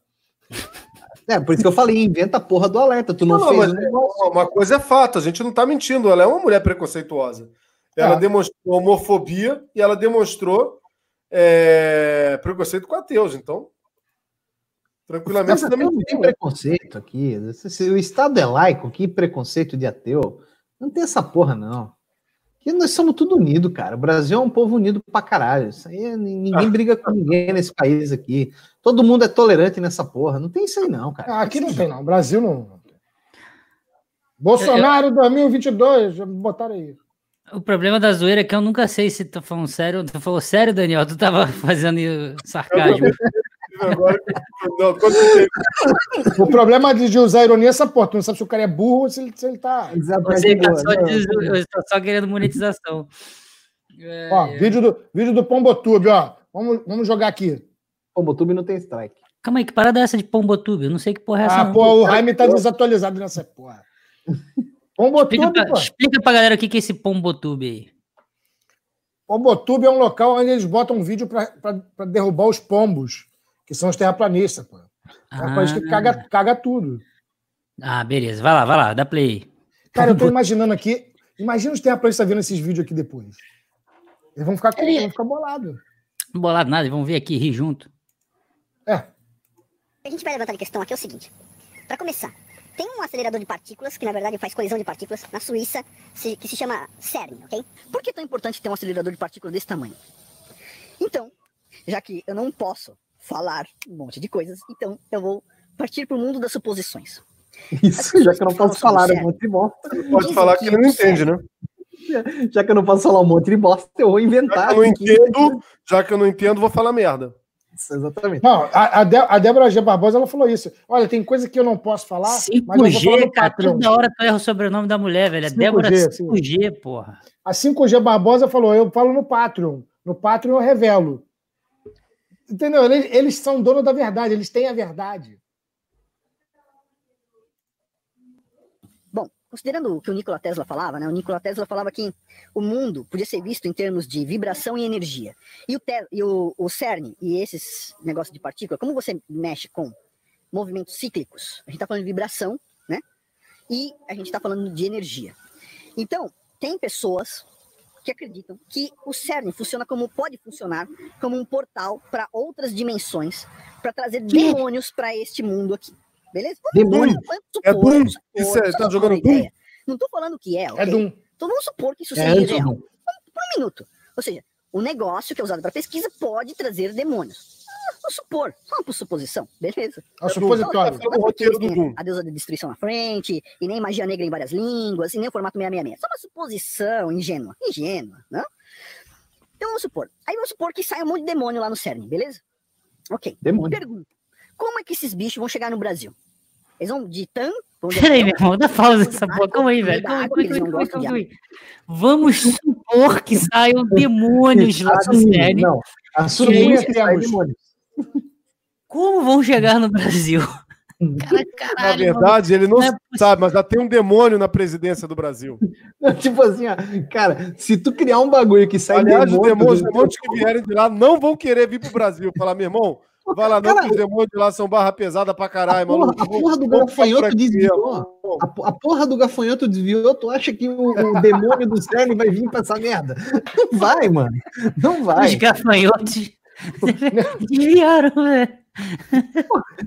É, por isso que eu falei, inventa a porra do alerta. Tu não, Não, fez mas negócio. uma coisa é fato, a gente não tá mentindo. Ela é uma mulher preconceituosa. Ela É. demonstrou homofobia e ela demonstrou é, preconceito com ateus. Então, tranquilamente, você tá ateu não tem mentindo. preconceito aqui. Se o Estado é laico, que preconceito de ateu. Não tem essa porra, não. Aqui nós somos tudo unido, cara. O Brasil é um povo unido pra caralho. Isso aí é- ninguém briga com ninguém nesse país aqui. Todo mundo é tolerante nessa porra. Não tem isso aí, não, cara. Ah, aqui não tem, não. Brasil não. Bolsonaro 2022, já botaram aí. O problema da zoeira é que eu nunca sei se tu falando sério. Tu falou sério, Daniel? Tu tava fazendo sarcasmo. Agora, não, O problema de, usar ironia é essa porra. Tu não sabe se o cara é burro ou se ele, se ele tá. Exatamente. Você tá só, diz- tô só querendo monetização. É, Ó, vídeo do, vídeo do Pombotube, ó. Vamos, vamos jogar aqui. O Botube não tem strike. Calma aí, que parada é essa de Pombotube? Eu não sei que porra é essa. Ah, não. pô, o Jaime tá desatualizado nessa porra. Pombotube, explica, pra, pô. explica pra galera o que que é esse Pombotube aí. Pombotube é um local onde eles botam um vídeo pra, pra, pra derrubar os pombos, que são os terraplanistas, pô. É uma coisa que caga, caga tudo. Ah, beleza. Vai lá, vai lá, dá play. Cara, eu tô imaginando aqui. Imagina os terraplanistas vendo esses vídeos aqui depois. Eles vão ficar, com- vão ficar bolados. Não bolado nada, vamos ver aqui, rir junto. É. A gente vai levantar de questão aqui é o seguinte. Para começar, tem um acelerador de partículas, que na verdade faz colisão de partículas, na Suíça, que se chama CERN, ok? Por que é tão importante ter um acelerador de partículas desse tamanho? Então, já que eu não posso falar um monte de coisas, então eu vou partir para o mundo das suposições. Isso, já que eu não posso falar um monte de bosta. pode falar que que ele não entende, cérebro- né? Já que eu não posso falar um monte de bosta, eu vou Já inventar. que eu não entendo, já que eu não entendo, vou falar merda. Isso, Exatamente. Não, a, a, Dé- a Débora G. Barbosa ela falou isso. Olha, tem coisa que eu não posso falar, mas eu vou falar 5G, no cara, Patreon. toda hora tu erra o sobrenome da mulher, velho. É 5G, Débora sim. 5G, porra. A 5G Barbosa falou, eu falo no Patreon. No Patreon eu revelo. Entendeu? Eles, eles são donos da verdade, eles têm a verdade. Bom, considerando o que o Nikola Tesla falava, né? O Nikola Tesla falava que o mundo podia ser visto em termos de vibração e energia. E o, e o, o CERN e esses negócios de partícula, como você mexe com movimentos cíclicos, a gente está falando de vibração, né? E a gente está falando de energia. Então, tem pessoas que acreditam que o CERN funciona como pode funcionar como um portal para outras dimensões, para trazer demônios para este mundo aqui. Beleza? Demônio? Vamos É Doom. Isso é- tá jogando Doom? Não tô falando que é? É de um. Então vamos supor que isso É seria antes real. por um minuto. Ou seja, o negócio que é usado para pesquisa pode trazer demônios. Ah, Vamos supor, só uma suposição, beleza? É um supositório. Tá no roteiro do Doom. A deusa da destruição na frente, e nem magia negra em várias línguas, e nem o formato 666. Só uma suposição ingênua. Ingênua, não? Então vamos supor. Aí vamos supor que sai um monte de demônio lá no CERN, beleza? Ok. Demônio. Pergunta: Como é que esses bichos vão chegar no Brasil? Eles vão de de Peraí, meu irmão, dá pausa barco, porra. Calma aí, velho. Calma aí, calma calma calma aí. Vamos supor que saiam demônios lá do CERN. Não, assumindo aí que temos. Como vão chegar no Brasil? Cara, Na caralho, verdade, ele não não é sabe, mas já tem um demônio na presidência do Brasil. Tipo assim, ó, cara, se tu criar um bagulho que sai Aliás, os demônio demônios, os demônios que vierem de lá não vão querer vir pro Brasil. Falar, meu irmão, vai lá não, Cara, que os demônios de lá são barra pesada pra a caralho, porra, maluco. a porra do gafanhoto desviou. A, po- a porra do gafanhoto desviou. Tu acha que o, o demônio do CERN vai vir pra essa merda? Não vai, mano. Não Os vai. gafanhotos desviaram, velho.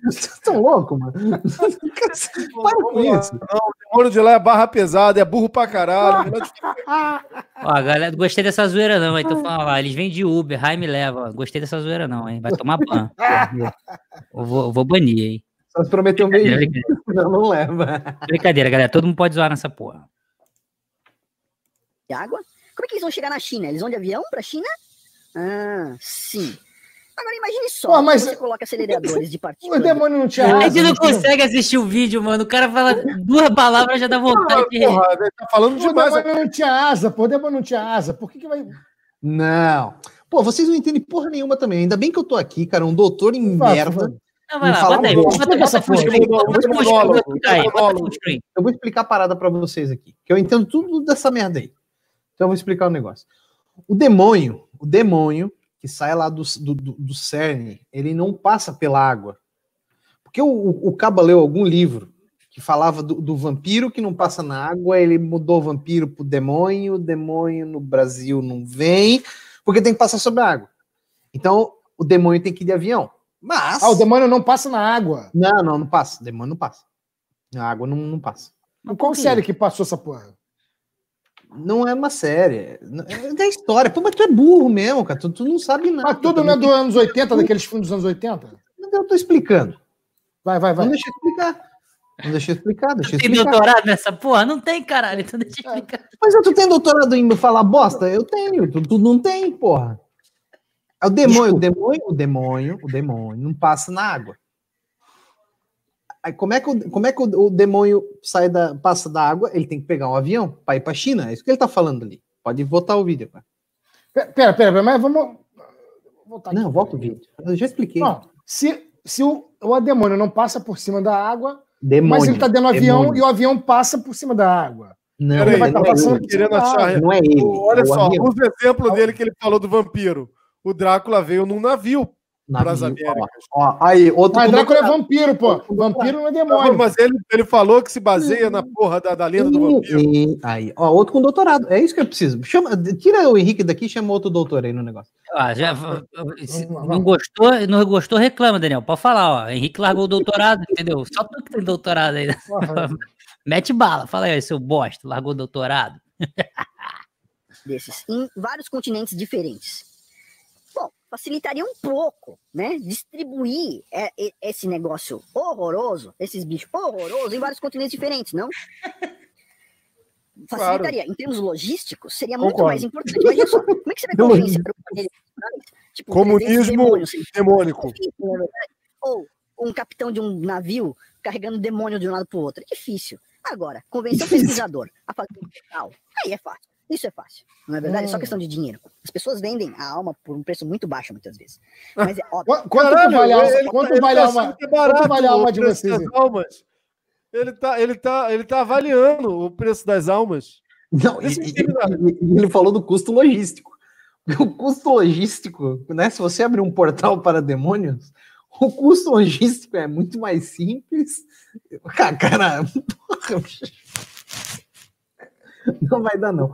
Vocês estão loucos, mano. Para com isso. Não, o demônio de lá é barra pesada, é burro pra caralho. Ó, galera, gostei dessa zoeira não, hein? Tô falando lá, eles vêm de Uber, Rai me leva. Gostei dessa zoeira não, hein? Vai tomar ban. Eu vou, eu vou banir, hein? Só se prometeu um beijo. Não, não leva. Brincadeira, galera. Todo mundo pode zoar nessa porra. de água. Como é que eles vão chegar na China? Eles vão de avião para a China? Ah, sim. Agora imagine só, Pô, mas- você coloca aceleradores de O partículas. demônio não tinha A asa. gente não consegue assistir o vídeo, mano. O cara fala duas palavras já dá vontade de Porra, ele tá falando O demais. demônio não tinha asa, pô. O demônio não tinha asa. Por que, que vai. Não. Pô, vocês não entendem porra nenhuma também. Ainda bem que eu tô aqui, cara, um doutor em merda. Não, vai lá, bota aí. Bota, bota, essa full porra. screen. Eu vou explicar a parada pra vocês aqui, que eu entendo tudo dessa merda aí. Então eu vou explicar o negócio. O demônio, o demônio que sai lá do, do, do, cerne, ele não passa pela água. Porque o, o, o Caba leu algum livro que falava do, do vampiro que não passa na água, ele mudou o vampiro pro demônio, o demônio no Brasil não vem, porque tem que passar sobre a água. Então, o demônio tem que ir de avião. Mas. Ah, o demônio não passa na água. Não, não, não passa. O demônio não passa. A água não, não passa. Em qual série que passou essa porra? Não é uma série. É da história. Pô, mas tu é burro mesmo, cara. Tu, tu não sabe nada. Mas tudo não é dos anos 80, daqueles filmes dos anos 80? Mas Eu tô explicando. Vai, vai, vai. Não deixa eu explicar. Não deixa eu explicar, deixa eu Tem explicar. doutorado nessa porra? Não tem, caralho. Então deixa eu explicar. Mas eu tu tem doutorado em falar bosta? Eu tenho. Tu, tu não tem, porra. É o demônio, o demônio, o demônio, o demônio não passa na água. Aí como é que o, como é que o, o demônio sai da, passa da água? Ele tem que pegar um avião para ir para China. É isso que ele tá falando ali. Pode voltar o vídeo, cara. Pera, pera, pera, mas vamos. Voltar Não, aqui. volta o vídeo. Eu já expliquei. Não, se, se o, o demônio não passa por cima da água, demônio. mas ele tá dentro do avião demônio. e o avião passa por cima da água. Não, Peraí, ele vai não, estar é passando querendo da achar- não é ele. Olha é só, avião. os exemplos dele que ele falou do vampiro. O Drácula veio num navio pras Américas. Ó, aí, outro Mas Drácula é vampiro, pô. Vampiro não é Não, demônio. mas ele, ele falou que se baseia na porra da, da lenda do vampiro. E- Aí, ó, outro com doutorado. É isso que eu preciso. Chama, tira o Henrique daqui e chama outro doutor aí no negócio. Ó, já, não gostou, não gostou, reclama, Daniel. Pode falar, ó. Henrique largou o doutorado, entendeu? Só tu que tem doutorado aí. Mete bala, fala aí, seu bosta, largou o doutorado. desses em vários continentes diferentes. Facilitaria um pouco, né? Distribuir é, é, esse negócio horroroso, esses bichos horrorosos em vários continentes diferentes, não? Facilitaria. Em termos logísticos, seria muito Concordo. mais importante. Imagina só, como é que você vai convencer um dele? Tipo, Comunismo 300 demônios, assim, Demônico. verdade. Ou um capitão de um navio carregando demônio de um lado para o outro. É difícil. Agora, convencer o pesquisador a fazer um portal, aí é fácil. Isso é fácil. Não é verdade? É só Hum. questão de dinheiro. As pessoas vendem a alma por um preço muito baixo, muitas vezes. Mas é óbvio. Qu- Quanto Caralho, que vale a, ele- quanto vale tá a alma? é barato quanto vale a alma o de preço vocês? das almas. Ele tá, ele, tá, ele tá avaliando o preço das almas. Não, Esse e- e- e- ele falou do custo logístico. O custo logístico, né? Se você abrir um portal para demônios, o custo logístico é muito mais simples. Cara, cara, porra, não vai dar, não.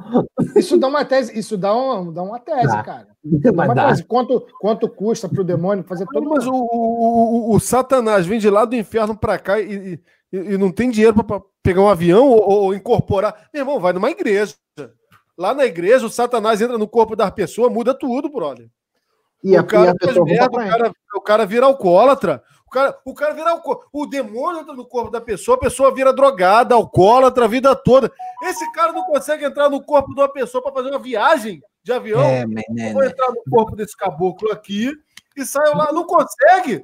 Isso dá uma tese, isso dá, um, dá uma tese, Dá. cara. Dá uma tese. Quanto, quanto custa pro demônio fazer todo Mas o, o, o, o Satanás vem de lá do inferno pra cá e, e, e não tem dinheiro pra- pra pegar um avião ou, ou incorporar. Meu irmão, vai numa igreja. Lá na igreja, o Satanás entra no corpo da pessoa, muda tudo, brother. E a, o cara e a merda, o cara, o cara vira alcoólatra. O cara, o cara vira alcoólatra. O demônio entra no corpo da pessoa, a pessoa vira drogada, alcoólatra a vida toda. Esse cara não consegue entrar no corpo de uma pessoa para fazer uma viagem de avião. É, Eu vou entrar no corpo desse caboclo aqui e saio lá. Não consegue?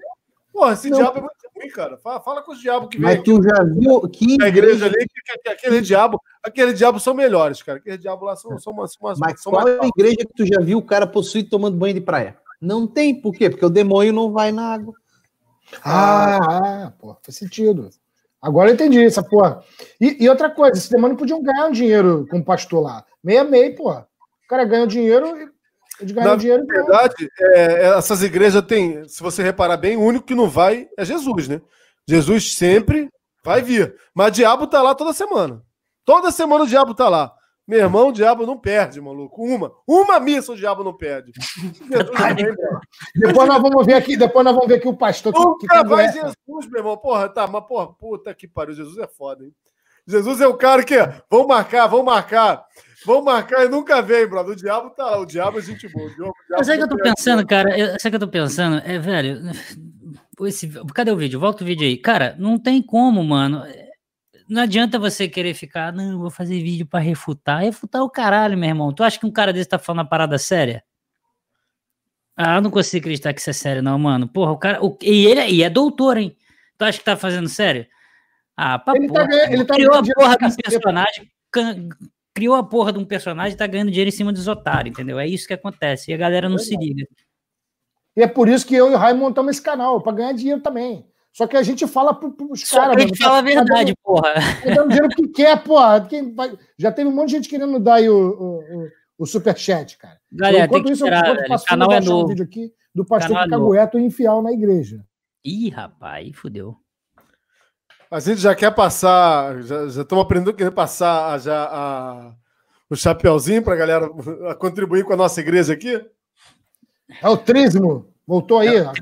Porra, esse Não. diabo é muito ruim, cara. Fala, fala com os diabos que vem Mas tu já viu que na igreja ali, que, que- que aquele diabo, aquele diabo são melhores, cara. Aquele diabo lá são, são, umas- umas- Mas são qual é a igreja que tu já viu o cara possuído tomando banho de praia? Não tem, por quê? Porque o demônio não vai na água. Ah, ah, pô, faz sentido. Agora eu entendi essa porra. E, e outra coisa, esse demônio podiam ganhar um dinheiro com o pastor lá. Meia meia, pô. O cara ganha o dinheiro e eles ganham Na dinheiro. Na verdade, é, essas igrejas têm, se você reparar bem, o único que não vai é Jesus, né? Jesus sempre vai vir. Mas o diabo tá lá toda semana. Toda semana o diabo tá lá. Meu irmão, o diabo não perde, maluco. Uma. Uma missa o diabo não perde. Depois nós vamos ver aqui, depois nós vamos ver aqui o pastor que, que Nunca vai. Jesus, meu irmão. Porra, tá, mas porra, puta que pariu. Jesus é foda, hein? Jesus é o cara que, vão marcar, vão marcar, vão marcar e nunca vem, brother. O diabo tá lá, o diabo é gente boa. O diabo, o diabo o que eu tô perde. pensando, cara? Eu, sabe o que eu tô pensando? É, velho. Esse, cadê o vídeo? Volta o vídeo aí. Cara, não tem como, mano. Não adianta você querer ficar, não, vou fazer vídeo pra refutar. Refutar o caralho, meu irmão. Tu acha que um cara desse tá falando uma parada séria? Ah, eu não consigo acreditar que isso é sério, não, mano. Porra, o cara. o- e ele e é doutor, hein? Tu acha que tá fazendo sério? Ah, pra Ele tá porra. ganhando- ele tá criou a porra dinheiro do pra personagem. can- Criou a porra de um personagem e tá ganhando dinheiro em cima dos otários, entendeu? É isso que acontece. E a galera não se liga. E é por isso que eu e o Raio montamos esse canal, para ganhar dinheiro também. Só que a gente fala para os caras. A gente fala a verdade, tá porra. Tá dando dinheiro que quer, porra. Quem vai... Já teve um monte de gente querendo dar aí o, o, o, o superchat, cara. Galera, então, enquanto isso, esperar, eu passo canal é novo. um vídeo aqui do pastor é Cagueto e infiel na igreja. Ih, rapaz, aí fudeu. A gente já quer passar, já estamos aprendendo que passar já a, o chapeuzinho para a galera contribuir com a nossa igreja aqui? É o trízimo. Voltou aí. É o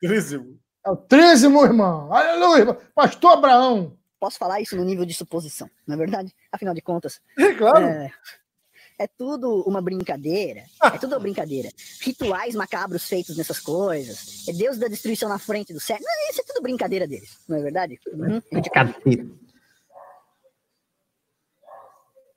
trízimo. É o trízimo, irmão. Aleluia. Irmão. Pastor Abraão. Posso falar isso no nível de suposição, não é verdade? Afinal de contas. É claro. É, é tudo uma brincadeira. É tudo uma brincadeira. Rituais macabros feitos nessas coisas. É Deus da destruição na frente do céu. Não, isso é tudo brincadeira deles, não é verdade? Uhum.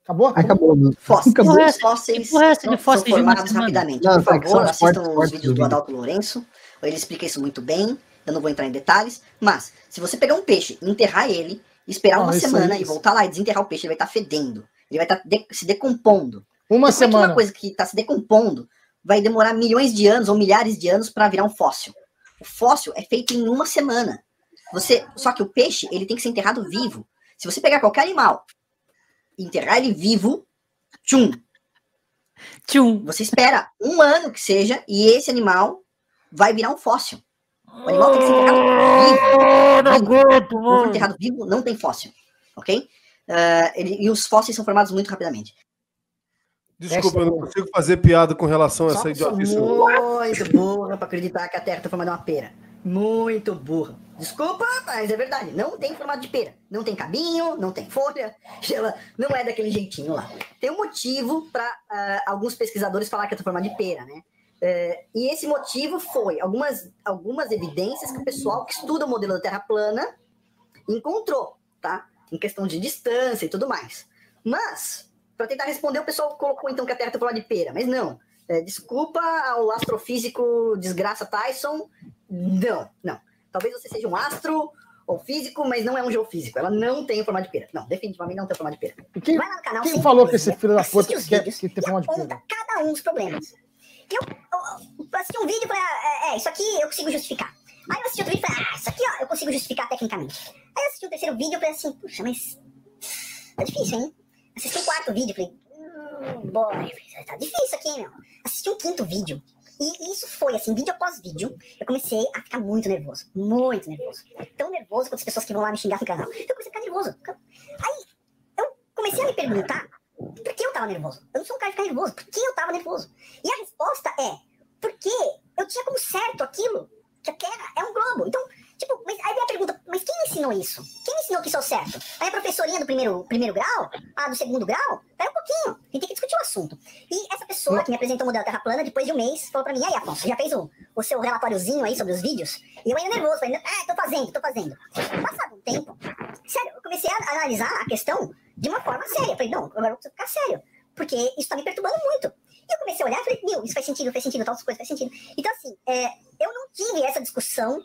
Acabou? Acabou. Fósseis. Acabou. Os fósseis são formados rapidamente. Não, Por favor, assistam os vídeos do Adalto Lourenço. Ele explica isso muito bem. Eu não vou entrar em detalhes. Mas, se você pegar um peixe, enterrar ele, esperar uma semana e voltar lá e desenterrar o peixe, ele vai estar tá fedendo. Ele vai estar tá de se decompondo. Uma Depois semana. uma coisa que está se decompondo vai demorar milhões de anos ou milhares de anos para virar um fóssil. O fóssil é feito em uma semana. Você, só que o peixe ele tem que ser enterrado vivo. Se você pegar qualquer animal e enterrar ele vivo, tchum, tchum, você espera um ano que seja e esse animal vai virar um fóssil. O animal tem que ser enterrado vivo. Não aguento, mano. Enterrado vivo não tem fóssil, ok? Uh, ele, e os fósseis são formados muito rapidamente. Desculpa, eu não consigo fazer piada com relação a essa idiotice. Muito burra para acreditar que a Terra está formada uma pera. Muito burra. Desculpa, mas é verdade. Não tem formato de pera. Não tem cabinho, não tem folha. Ela não é daquele jeitinho lá. Tem um motivo para uh, ah, alguns pesquisadores falar que é formada de pera, né? Uh, e esse motivo foi algumas, algumas evidências que o pessoal que estuda o modelo da Terra plana encontrou, tá? Em questão de distância e tudo mais. Mas para tentar responder, o pessoal colocou então que a Terra tem forma de pera, mas não. É, desculpa ao astrofísico desgraça Tyson. Não, não. Talvez você seja um astro ou físico, mas não é um geofísico. Ela não tem forma de pera. Não, definitivamente não tem forma de pera. Quem, Vai lá no canal. Quem falou que esse filho da puta quer que tem forma de pera? Cada um dos problemas. Eu, eu, eu assisti um vídeo e falei, ah, é, é, isso aqui eu consigo justificar. Aí eu assisti outro vídeo e falei, ah, isso aqui ó, eu consigo justificar tecnicamente. Aí eu assisti o terceiro vídeo e falei assim, puxa, mas tá difícil, hein? Assisti o quarto vídeo, falei, hum, boy, tá difícil aqui, meu. Assisti o quinto vídeo. E isso foi, assim, vídeo após vídeo, eu comecei a ficar muito nervoso. Muito nervoso. Tão nervoso quanto as pessoas que vão lá me xingar no canal. Então eu comecei a ficar nervoso. Aí, eu comecei a me perguntar por que eu tava nervoso. Eu não sou um cara de ficar nervoso. Por que eu tava nervoso? E a resposta é, porque eu tinha como certo aquilo, que a Terra é um globo. Então, Tipo, mas aí vem a pergunta, mas quem ensinou isso? Quem ensinou que isso é certo? Aí a professorinha do primeiro, primeiro grau? A do segundo grau? Pera um pouquinho, a gente tem que discutir o assunto. E essa pessoa que me apresentou o modelo Terra Plana, depois de um mês, falou pra mim, aí Afonso, já fez o, o seu relatóriozinho aí sobre os vídeos? E eu ainda nervoso, falei, ah, tô fazendo, tô fazendo. Passado um tempo, sério, eu comecei a analisar a questão de uma forma séria. Falei, não, agora eu preciso ficar sério, porque isso tá me perturbando muito. E eu comecei a olhar e falei, meu, isso faz sentido, faz sentido, tal coisas faz sentido. Então, assim, é, eu não tive essa discussão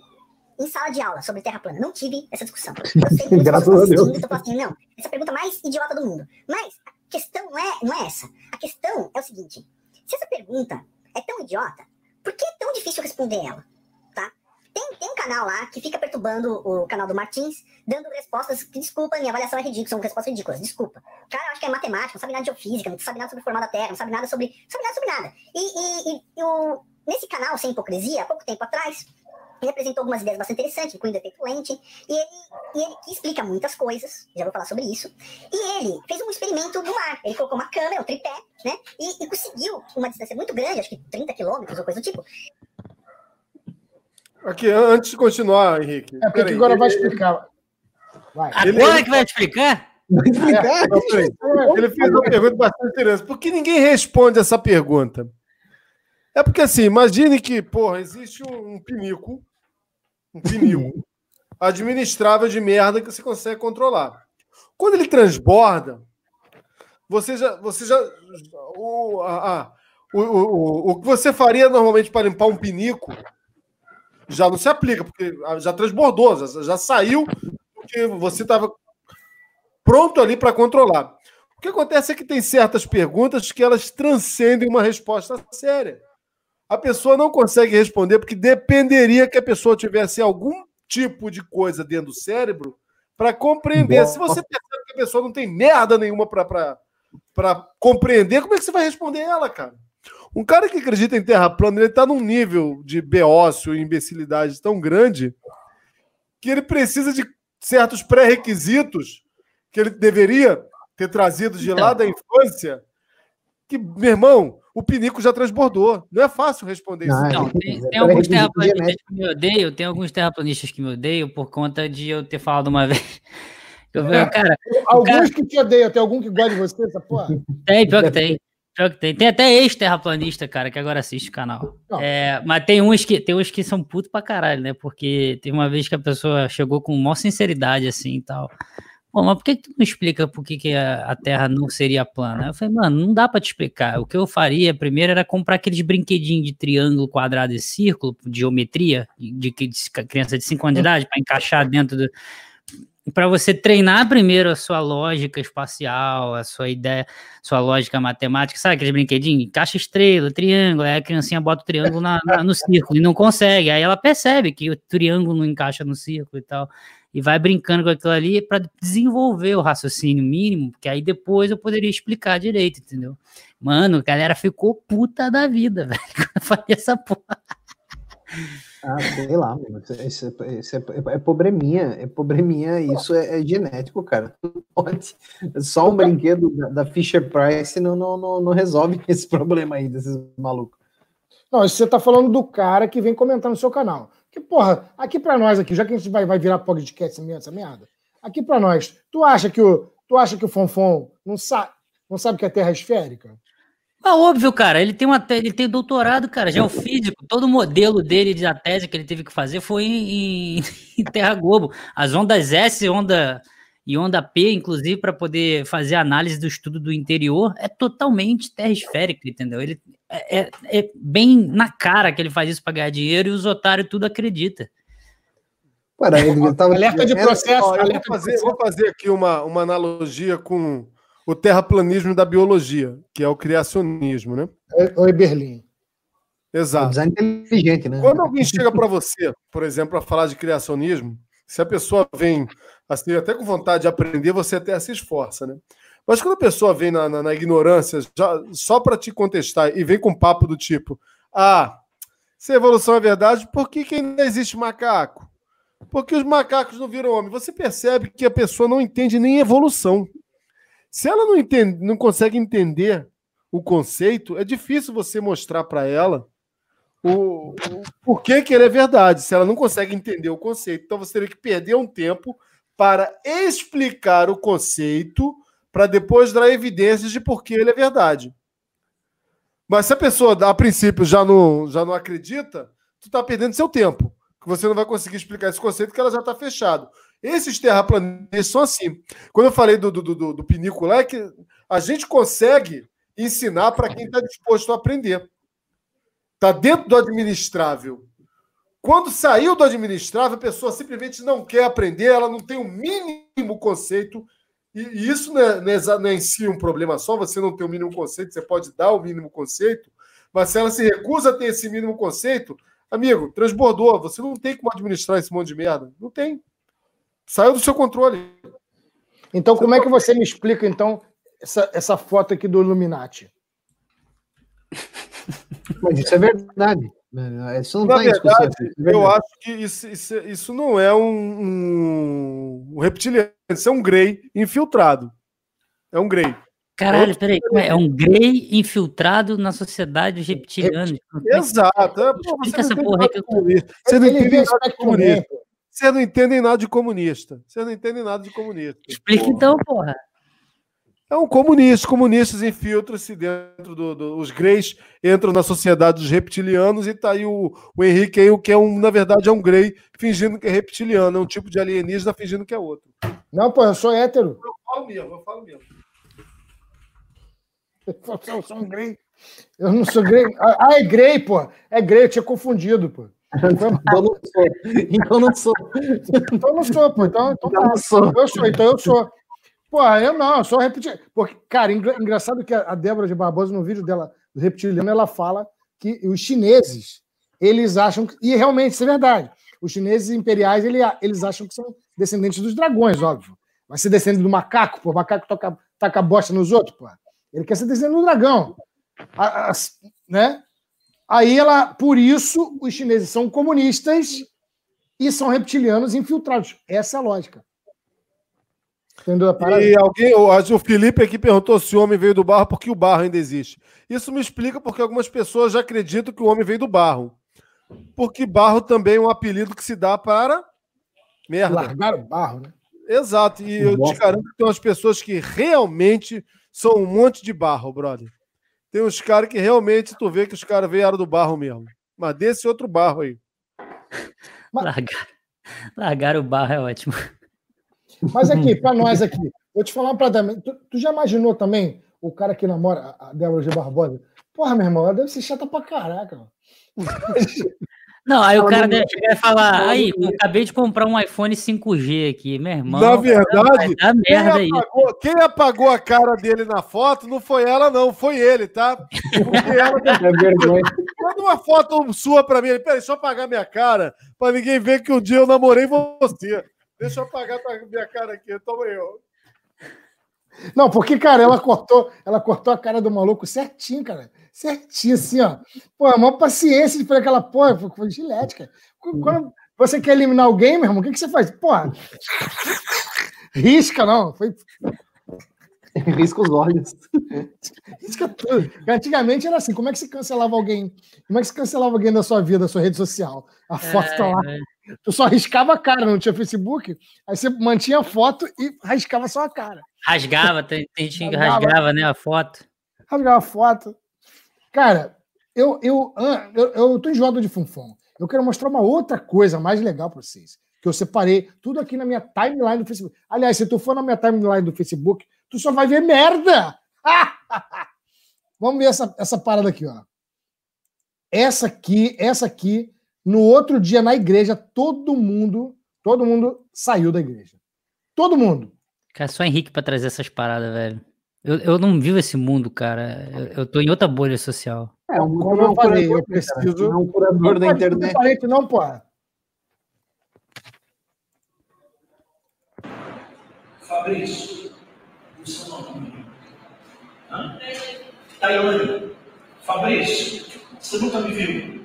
em sala de aula sobre terra plana. Não tive essa discussão. Eu sei que Graças a Deus. Então, assim, não, essa é a pergunta mais idiota do mundo. Mas a questão não é, não é essa. A questão é o seguinte: se essa pergunta é tão idiota, por que é tão difícil responder ela? Tá? Tem, tem um canal lá que fica perturbando o canal do Martins, dando respostas que, desculpa, minha avaliação é ridícula, são respostas ridículas, desculpa. O cara acho que é matemática, não sabe nada de geofísica, não sabe nada sobre o formato da Terra, não sabe nada sobre. não sabe nada sobre nada. E, e, e, e o, nesse canal, sem hipocrisia, há pouco tempo atrás, ele apresentou algumas ideias bastante interessantes, incluindo o efeito lente, e ele, e ele explica muitas coisas, já vou falar sobre isso. E ele fez um experimento no mar. Ele colocou uma câmera, um tripé, né? E, e conseguiu uma distância muito grande, acho que 30 quilômetros ou coisa do tipo. Aqui, antes de continuar, Henrique. É porque agora vai explicar. Vai. Agora que vai explicar? Vai explicar? É, ele fez uma pergunta bastante interessante. Por que ninguém responde essa pergunta? É porque assim, imagine que, porra, existe um, um pinico um pneu administrável de merda que você consegue controlar. Quando ele transborda, você já. Você já o, a, o, o, o que você faria normalmente para limpar um pinico já não se aplica, porque já transbordou, já, já saiu, porque você estava pronto ali para controlar. O que acontece é que tem certas perguntas que elas transcendem uma resposta séria. A pessoa não consegue responder porque dependeria que a pessoa tivesse algum tipo de coisa dentro do cérebro para compreender. Se você percebe que a pessoa não tem merda nenhuma para compreender, como é que você vai responder ela, cara? Um cara que acredita em terra plana, ele está num nível de beócio e imbecilidade tão grande que ele precisa de certos pré-requisitos que ele deveria ter trazido de lá da infância, que, meu irmão, o pinico já transbordou. Não é fácil responder isso. Não, tem, tem alguns terraplanistas que me odeiam, tem alguns terraplanistas que me odeiam por conta de eu ter falado uma vez. Eu, cara, Alguns cara... que te odeiam, tem algum que gosta de você, essa porra? Tem, pior que tem. Pior que tem. Tem até ex-terraplanista, cara, que agora assiste o canal. É, mas tem uns, que, tem uns que são putos pra caralho, né? Porque tem uma vez que a pessoa chegou com maior sinceridade, assim e tal. Pô, mas por que, que tu não explica por que, que a, a, Terra não seria plana? Eu falei, mano, não dá para te explicar. O que eu faria primeiro era comprar aqueles brinquedinhos de triângulo, quadrado e círculo, geometria, de, de, de criança de 5 anos de idade, para encaixar dentro do. Para você treinar primeiro a sua lógica espacial, a sua ideia, sua lógica matemática, sabe aqueles brinquedinhos? Caixa estrela, triângulo, aí a criancinha bota o triângulo na, na, no círculo e não consegue. Aí ela percebe que o triângulo não encaixa no círculo e tal e vai brincando com aquilo ali para desenvolver o raciocínio mínimo, porque aí depois eu poderia explicar direito, entendeu? Mano, a galera ficou puta da vida, velho, quando eu falei essa porra. Ah, sei lá, mano. Isso, é, isso é, é, é probleminha, é probleminha, isso é, é, genético, cara. Pode. Só um brinquedo da, da Fisher Price não, não, não, não resolve esse problema aí desses malucos. Não, isso você tá falando do cara que vem comentar no seu canal. Que, porra, aqui para nós aqui, já que a gente vai, vai virar podcast essa merda, aqui para nós, tu acha que o tu acha que o Fonfon não sabe, não sabe que a Terra é esférica? É óbvio, cara. Ele tem uma ele tem doutorado, cara, é físico. Todo o modelo dele da tese que ele teve que fazer foi em, em Terra Globo. As ondas S, onda e onda P, inclusive, para poder fazer análise do estudo do interior, é totalmente terra esférica, entendeu? Ele é, é, é bem na cara que ele faz isso para ganhar dinheiro e os otários tudo acredita. Para, ele tava... Alerta de processo. Ó, alerta vou, fazer, vou fazer aqui uma, uma analogia com o terraplanismo da biologia, que é o criacionismo, né? Oi, Berlim. Exato. design inteligente, né? Quando alguém chega para você, por exemplo, para falar de criacionismo, se a pessoa vem assim, até com vontade de aprender, você até se esforça, né? Mas quando a pessoa vem na, na, na ignorância, já, só para te contestar, e vem com papo do tipo: ah, se a evolução é verdade, por que, que ainda existe macaco? Porque os macacos não viram homem. Você percebe que a pessoa não entende nem evolução. Se ela não, entende, não consegue entender o conceito, é difícil você mostrar para ela o, o porquê que ele é verdade, se ela não consegue entender o conceito. Então você teria que perder um tempo para explicar o conceito, para depois dar evidências de por que ele é verdade. Mas se a pessoa, a princípio, já não, já não acredita, tu está perdendo seu tempo. Que você não vai conseguir explicar esse conceito, que ela já está fechado. Esses terraplanistas são assim. Quando eu falei do, do, do, do é que a gente consegue ensinar para quem está disposto a aprender. Está dentro do administrável. Quando saiu do administrável, a pessoa simplesmente não quer aprender, ela não tem o mínimo conceito. E, e isso não é, não, é, não é em si um problema só, você não tem o mínimo conceito, você pode dar o mínimo conceito, mas se ela se recusa a ter esse mínimo conceito, amigo, transbordou, você não tem como administrar esse monte de merda. Não tem. Saiu do seu controle. Então, como é que você me explica, então, essa, essa foto aqui do Illuminati? Mas isso é verdade. Isso não Na tá verdade, é eu acho que isso, isso, isso não é um, um, reptiliano, isso é um grey infiltrado. É um grey. Caralho, peraí, é um grey infiltrado na sociedade reptiliana. Exato. É, pô, você, não porra aí que eu... você não entende nada de comunista. Você não entende nada de comunista. Você não entende nada de comunista. Explica porra. então, porra. É um comunista. Comunistas infiltram-se dentro dos do, os greys, entram na sociedade dos reptilianos e tá aí o, o Henrique aí, o que é um, na verdade, é um grey fingindo que é reptiliano, é um tipo de alienígena fingindo que é outro. Não, pô, eu sou hétero. Eu falo mesmo, eu falo mesmo. Eu sou um grey. Eu não sou grey. Ah, é grey, pô. É grey, eu tinha confundido, pô. Então não sou. Então não sou. Então não sou, pô. Então, então, então tá. sou. Eu sou, então eu sou. Pô, eu não, só repetir. Porque, cara, engraçado que a Débora de Barbosa, no vídeo dela, do Reptiliano, ela fala que os chineses, eles acham, que, e realmente isso é verdade, os chineses imperiais, ele, eles acham que são descendentes dos dragões, óbvio. Vai ser descendente do macaco, pô, o macaco toca, taca bosta nos outros, pô. Ele quer ser descendente do dragão. A, a, né? Aí ela, por isso, os chineses são comunistas e são reptilianos infiltrados. Essa é a lógica. E alguém, o Felipe aqui perguntou se o homem veio do barro porque o barro ainda existe. Isso me explica porque algumas pessoas já acreditam que o homem veio do barro. Porque barro também é um apelido que se dá para merda. Largar o barro, né? Exato. E eu te garanto que tem umas pessoas que realmente são um monte de barro, brother. Tem uns caras que realmente tu vê que os caras vieram do barro mesmo. Mas desse outro barro aí. Largar, largar o barro é ótimo. Mas aqui, para nós aqui, vou te falar para também. Tu, tu, já imaginou também o cara que namora a Débora G. Barbosa? Porra, meu irmão, ela deve ser chata pra caraca. Não, aí o cara deve chegar e falar: aí, acabei de comprar um iPhone 5G aqui, meu irmão. Na verdade, quem apagou, quem apagou, a cara dele na foto não foi ela, não, foi ele, tá? Porque ela é vergonha. Manda uma foto sua pra mim. Peraí, deixa eu apagar minha cara, pra ninguém ver que um dia eu namorei você. Deixa eu apagar a minha cara aqui, toma eu. Não, porque, cara, ela cortou, ela cortou a cara do maluco certinho, cara. Certinho, assim, ó. Pô, a maior paciência de fazer aquela porra, foi gilete, cara. Quando você quer eliminar alguém, meu irmão, o que, que você faz? Porra, risca, não. Foi. Risca os olhos. Risca tudo. Antigamente era assim: como é que você cancelava alguém? Como é que você cancelava alguém da sua vida, da sua rede social? A foto tá lá. É. Tu só riscava a cara, não tinha Facebook. Aí você mantinha a foto e rasgava só a cara. Rasgava, tem, tem gente que rasgava, né, a foto. Rasgava a foto. Cara, eu, eu, eu, eu tô enjoado de funfão. Eu quero mostrar uma outra coisa mais legal para vocês. Que eu separei tudo aqui na minha timeline do Facebook. Aliás, se tu for na minha timeline do Facebook, tu só vai ver merda. Vamos ver essa, essa parada aqui, ó. Essa aqui, essa aqui no outro dia, na igreja, todo mundo, todo mundo saiu da igreja. Todo mundo. Cara, só Henrique para trazer essas paradas, velho. Eu, eu não vivo esse mundo, cara. Eu, eu tô em outra bolha social. É, um, como eu falei, eu preciso. Cara, um curador não da internet. Parente, não, pô. Fabrício, o seu nome? Taiane. Fabrício, você nunca me viu.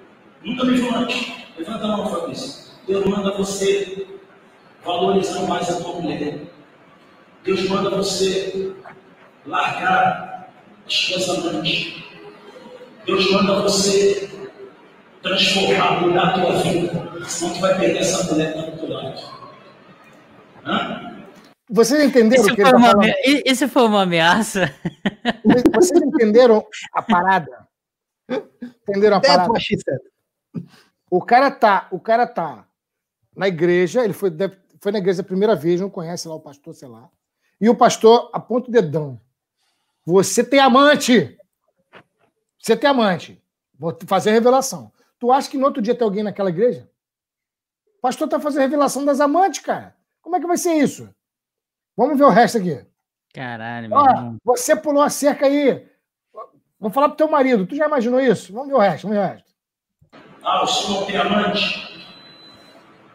Nunca me viu antes. Levanta a mão, Fabrício. Deus manda você valorizar mais a tua mulher. Deus manda você largar as suas amantes. Deus manda você transformar, mudar a tua vida. Senão tu vai perder essa mulher que está do teu lado. Hã? Vocês entenderam o que ele tá uma, Isso foi uma ameaça? Vocês entenderam a parada? Entenderam a parada? O cara tá, o cara tá na igreja, ele foi, foi na igreja a primeira vez, não conhece lá o pastor, sei lá. E o pastor aponta o dedão. Você tem amante! Você tem amante. Vou fazer a revelação. Tu acha que no outro dia tem alguém naquela igreja? O pastor tá fazendo a revelação das amantes, cara. Como é que vai ser isso? Vamos ver o resto aqui. Caralho, meu Você pulou a cerca aí. Vou falar pro teu marido. Tu já imaginou isso? Vamos ver o resto, vamos ver o resto. Ah, o senhor tem amante?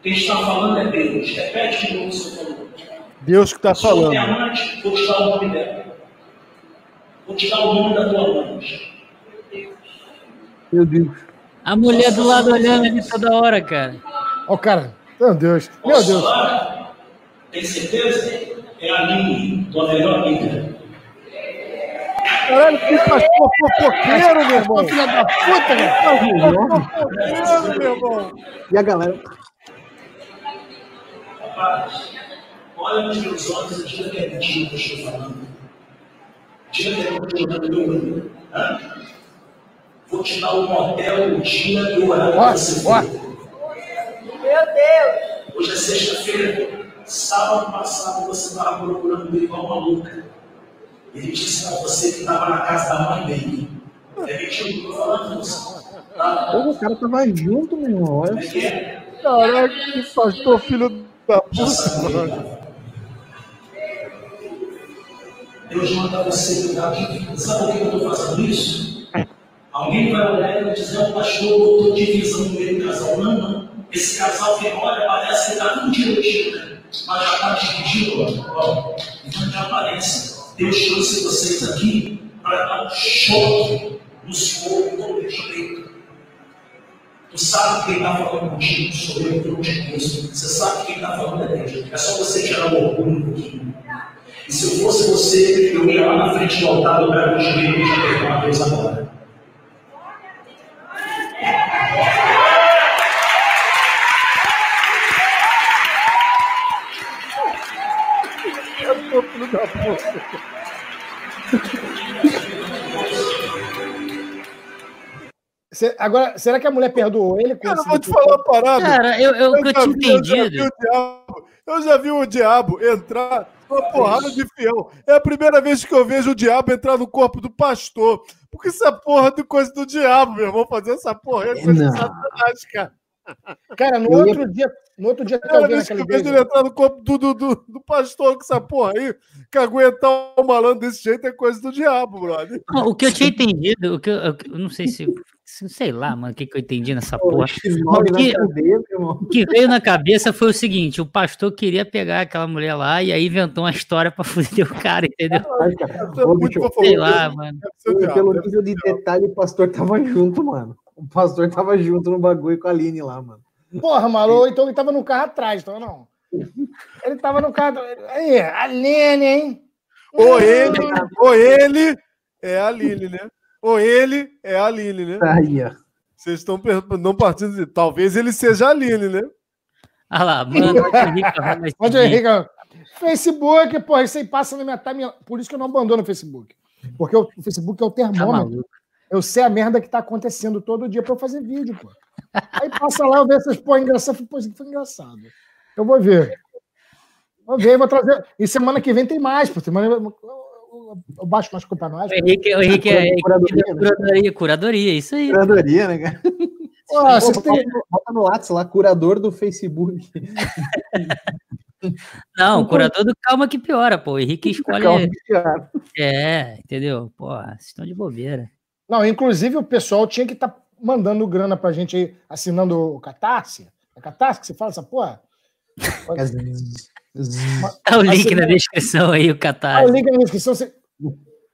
Quem está falando é Deus. Repete de novo o que você falou. Deus que está falando. O senhor tem amante? Vou te dar o nome dela. Vou te dar o nome da tua amante. Meu Deus. A mulher do lado olhando ali toda hora, cara. Ó, oh, cara. Meu Deus. Meu Deus. Falar? Tem certeza? É a minha, tua melhor amiga. Caralho, que pastor fofoqueiro, meu irmão. Filha da puta, meu. meu irmão. E a galera? Rapaz, olha nos meus olhos e diga que é mentira que eu estou falando. Diga que é eu estou falando. Vou te dar um motel o dia e o horário que você Meu Deus! Hoje é sexta-feira. Sábado passado você estava procurando me igual maluca. Ele disse para você que estava na casa da mãe dele. É mentira eu estou falando isso. Tá? O cara tava junto, meu irmão. Olha. É que é? Caraca, que pastor filho da puta, Deus manda você cuidar de Sabe por que eu estou fazendo isso? Alguém vai olhar e vai dizer, o pastor botou divisão no meio do casal. Não, não. Esse casal que olha, parece que está tudo direitinho, né? mas já está dividido, ó. Então de aparência. Deus trouxe vocês aqui para dar um choque nos corpos do respeito. Tu sabe quem está falando contigo, sou eu que não te conheço. Você sabe quem está falando é Deus. É só você tirar o orgulho um pouquinho. E se eu fosse você, eu ia lá na frente do altar, dobrar o joelho e já perdoar a Deus agora. Agora, será que a mulher perdoou ele? Cara, eu vou te falar uma parada. Cara, eu, eu, eu, eu tinha entendido. Eu já vi o diabo entrar uma porrada de fiel. É a primeira vez que eu vejo o diabo entrar no corpo do pastor. Porque essa porra de coisa do diabo, meu irmão, fazer essa porra é coisa de satanás, cara. Cara, no outro dia, no outro dia que eu vi naquela igreja... ele entrar no corpo do, do, do, do, pastor com essa porra aí, que aguentar o malandro desse jeito é coisa do diabo, brother. O que eu tinha entendido, o que eu, eu não sei se sei lá, mano, o que, que eu entendi nessa porra. O que, o que veio na cabeça foi o seguinte: o pastor queria pegar aquela mulher lá e aí inventou uma história pra fuder o cara, entendeu? Ai, cara, sei lá, mano. Pelo nível de detalhe, o pastor tava junto, mano. O pastor tava junto no bagulho com a Aline lá, mano. Porra, maluco, então ele tava no carro atrás, então não. Ele tava no carro. Aí, Aline, hein? Ou ele, ou ele é a Aline, né? Ou ele é a Aline, né? Aí, ó. Vocês estão não partindo de. Talvez ele seja a Aline, né? Ah lá, mano. Onde é Henrique? Facebook, pô, isso aí passa na minha time. Por isso que eu não abandono o Facebook. Porque o Facebook é o termômetro. Eu sei a merda que tá acontecendo todo dia para eu fazer vídeo, pô. Aí passa lá, eu vejo essas pô, engraçado. Pô, isso foi engraçado. Eu vou ver. Vou ver, vou trazer. E semana que vem tem mais, pô. Semana eu baixo mais culpa nós. O Henrique, o Henrique é, é curadoria, curadoria, curadoria, isso aí. Curadoria, né, cara? Pô, Pô, tem... Bota no WhatsApp lá, curador do Facebook. Não, curador do calma que piora, pô. O Henrique escolhe. Calma que piora. É, entendeu? Pô, vocês estão de bobeira. Não, inclusive o pessoal tinha que estar tá mandando grana pra gente aí, assinando o Catarse. É Catarse que você fala essa porra? Tá o link na descrição aí, o Catarse. Tá o link na descrição. Você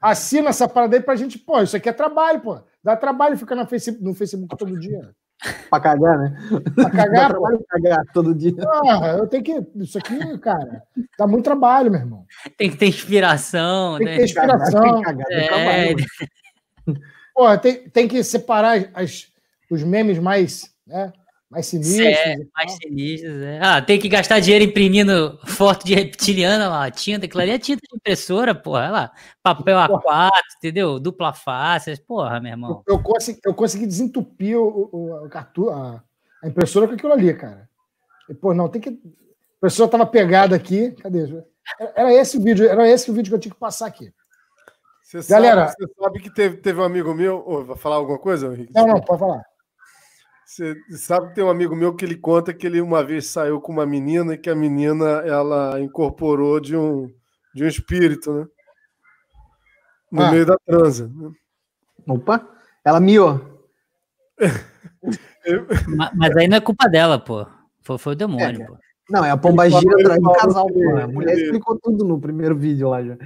assina essa parada aí pra gente. Pô, isso aqui é trabalho, pô. Dá trabalho ficar no Facebook, no Facebook todo dia. pra cagar, né? Pra cagar, pô. Pra cagar todo dia. Ah, eu tenho que. Isso aqui, cara, dá muito trabalho, meu irmão. Tem que ter inspiração, tem né? que ter inspiração. Tem que cagar, é... Pô, tem, tem que separar as, os memes mais. Né? Mais sinistros. É, mais sinistros, é. Ah, tem que gastar dinheiro imprimindo foto de reptiliana lá, tinta, aquilo ali é tinta de impressora, porra, olha lá, papel A4, entendeu? Dupla face, porra, meu irmão. Eu, eu, consegui, eu consegui desentupir o, o, o a, a, impressora com aquilo ali, cara. E, pô, não, tem que... A pessoa tava pegada aqui, cadê? Era esse o vídeo, era esse o vídeo que eu tinha que passar aqui. Você Galera, sabe, você sabe que teve, teve um amigo meu, oh, vai falar alguma coisa, Henrique? Não, não, pode falar. Você sabe que tem um amigo meu que ele conta que ele uma vez saiu com uma menina e que a menina ela incorporou de um, de um espírito, né? No ah. meio da transa. Né? Opa, ela miou. mas, mas, aí não é culpa dela, pô. Foi, foi o demônio, é, pô. Não, é a pomba gira atrás do casal, pô. A mulher explicou tudo no primeiro vídeo lá já.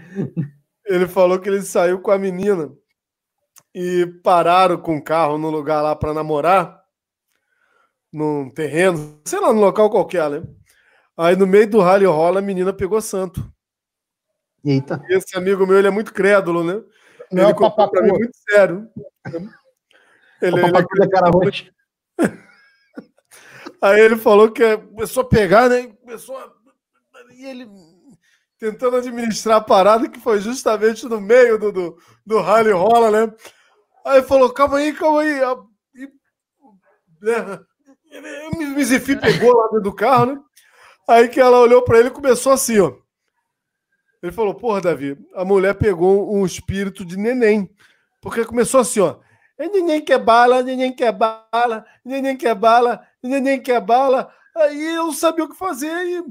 Ele falou que ele saiu com a menina e pararam com o carro no lugar lá para namorar num terreno, sei lá, num local qualquer, né? Aí no meio do rally rola, a menina pegou santo. Eita. Esse amigo meu, ele é muito crédulo, né? Não, ele contou pra mim muito sério. Ele, ele é cara roxa. Aí ele falou que começou a pegar, né? Começou a... E ele tentando administrar a parada, que foi justamente no meio do, do, do rally rola, né? Aí falou, calma aí, calma aí. E, né? O Zifi pegou lá dentro do carro, né? Aí que ela olhou para ele e começou assim, ó. Ele falou: Porra, Davi, a mulher pegou um espírito de neném. Porque começou assim, ó. É neném quer bala, neném quer bala, neném quer bala, neném quer bala. Aí eu não sabia o que fazer. E,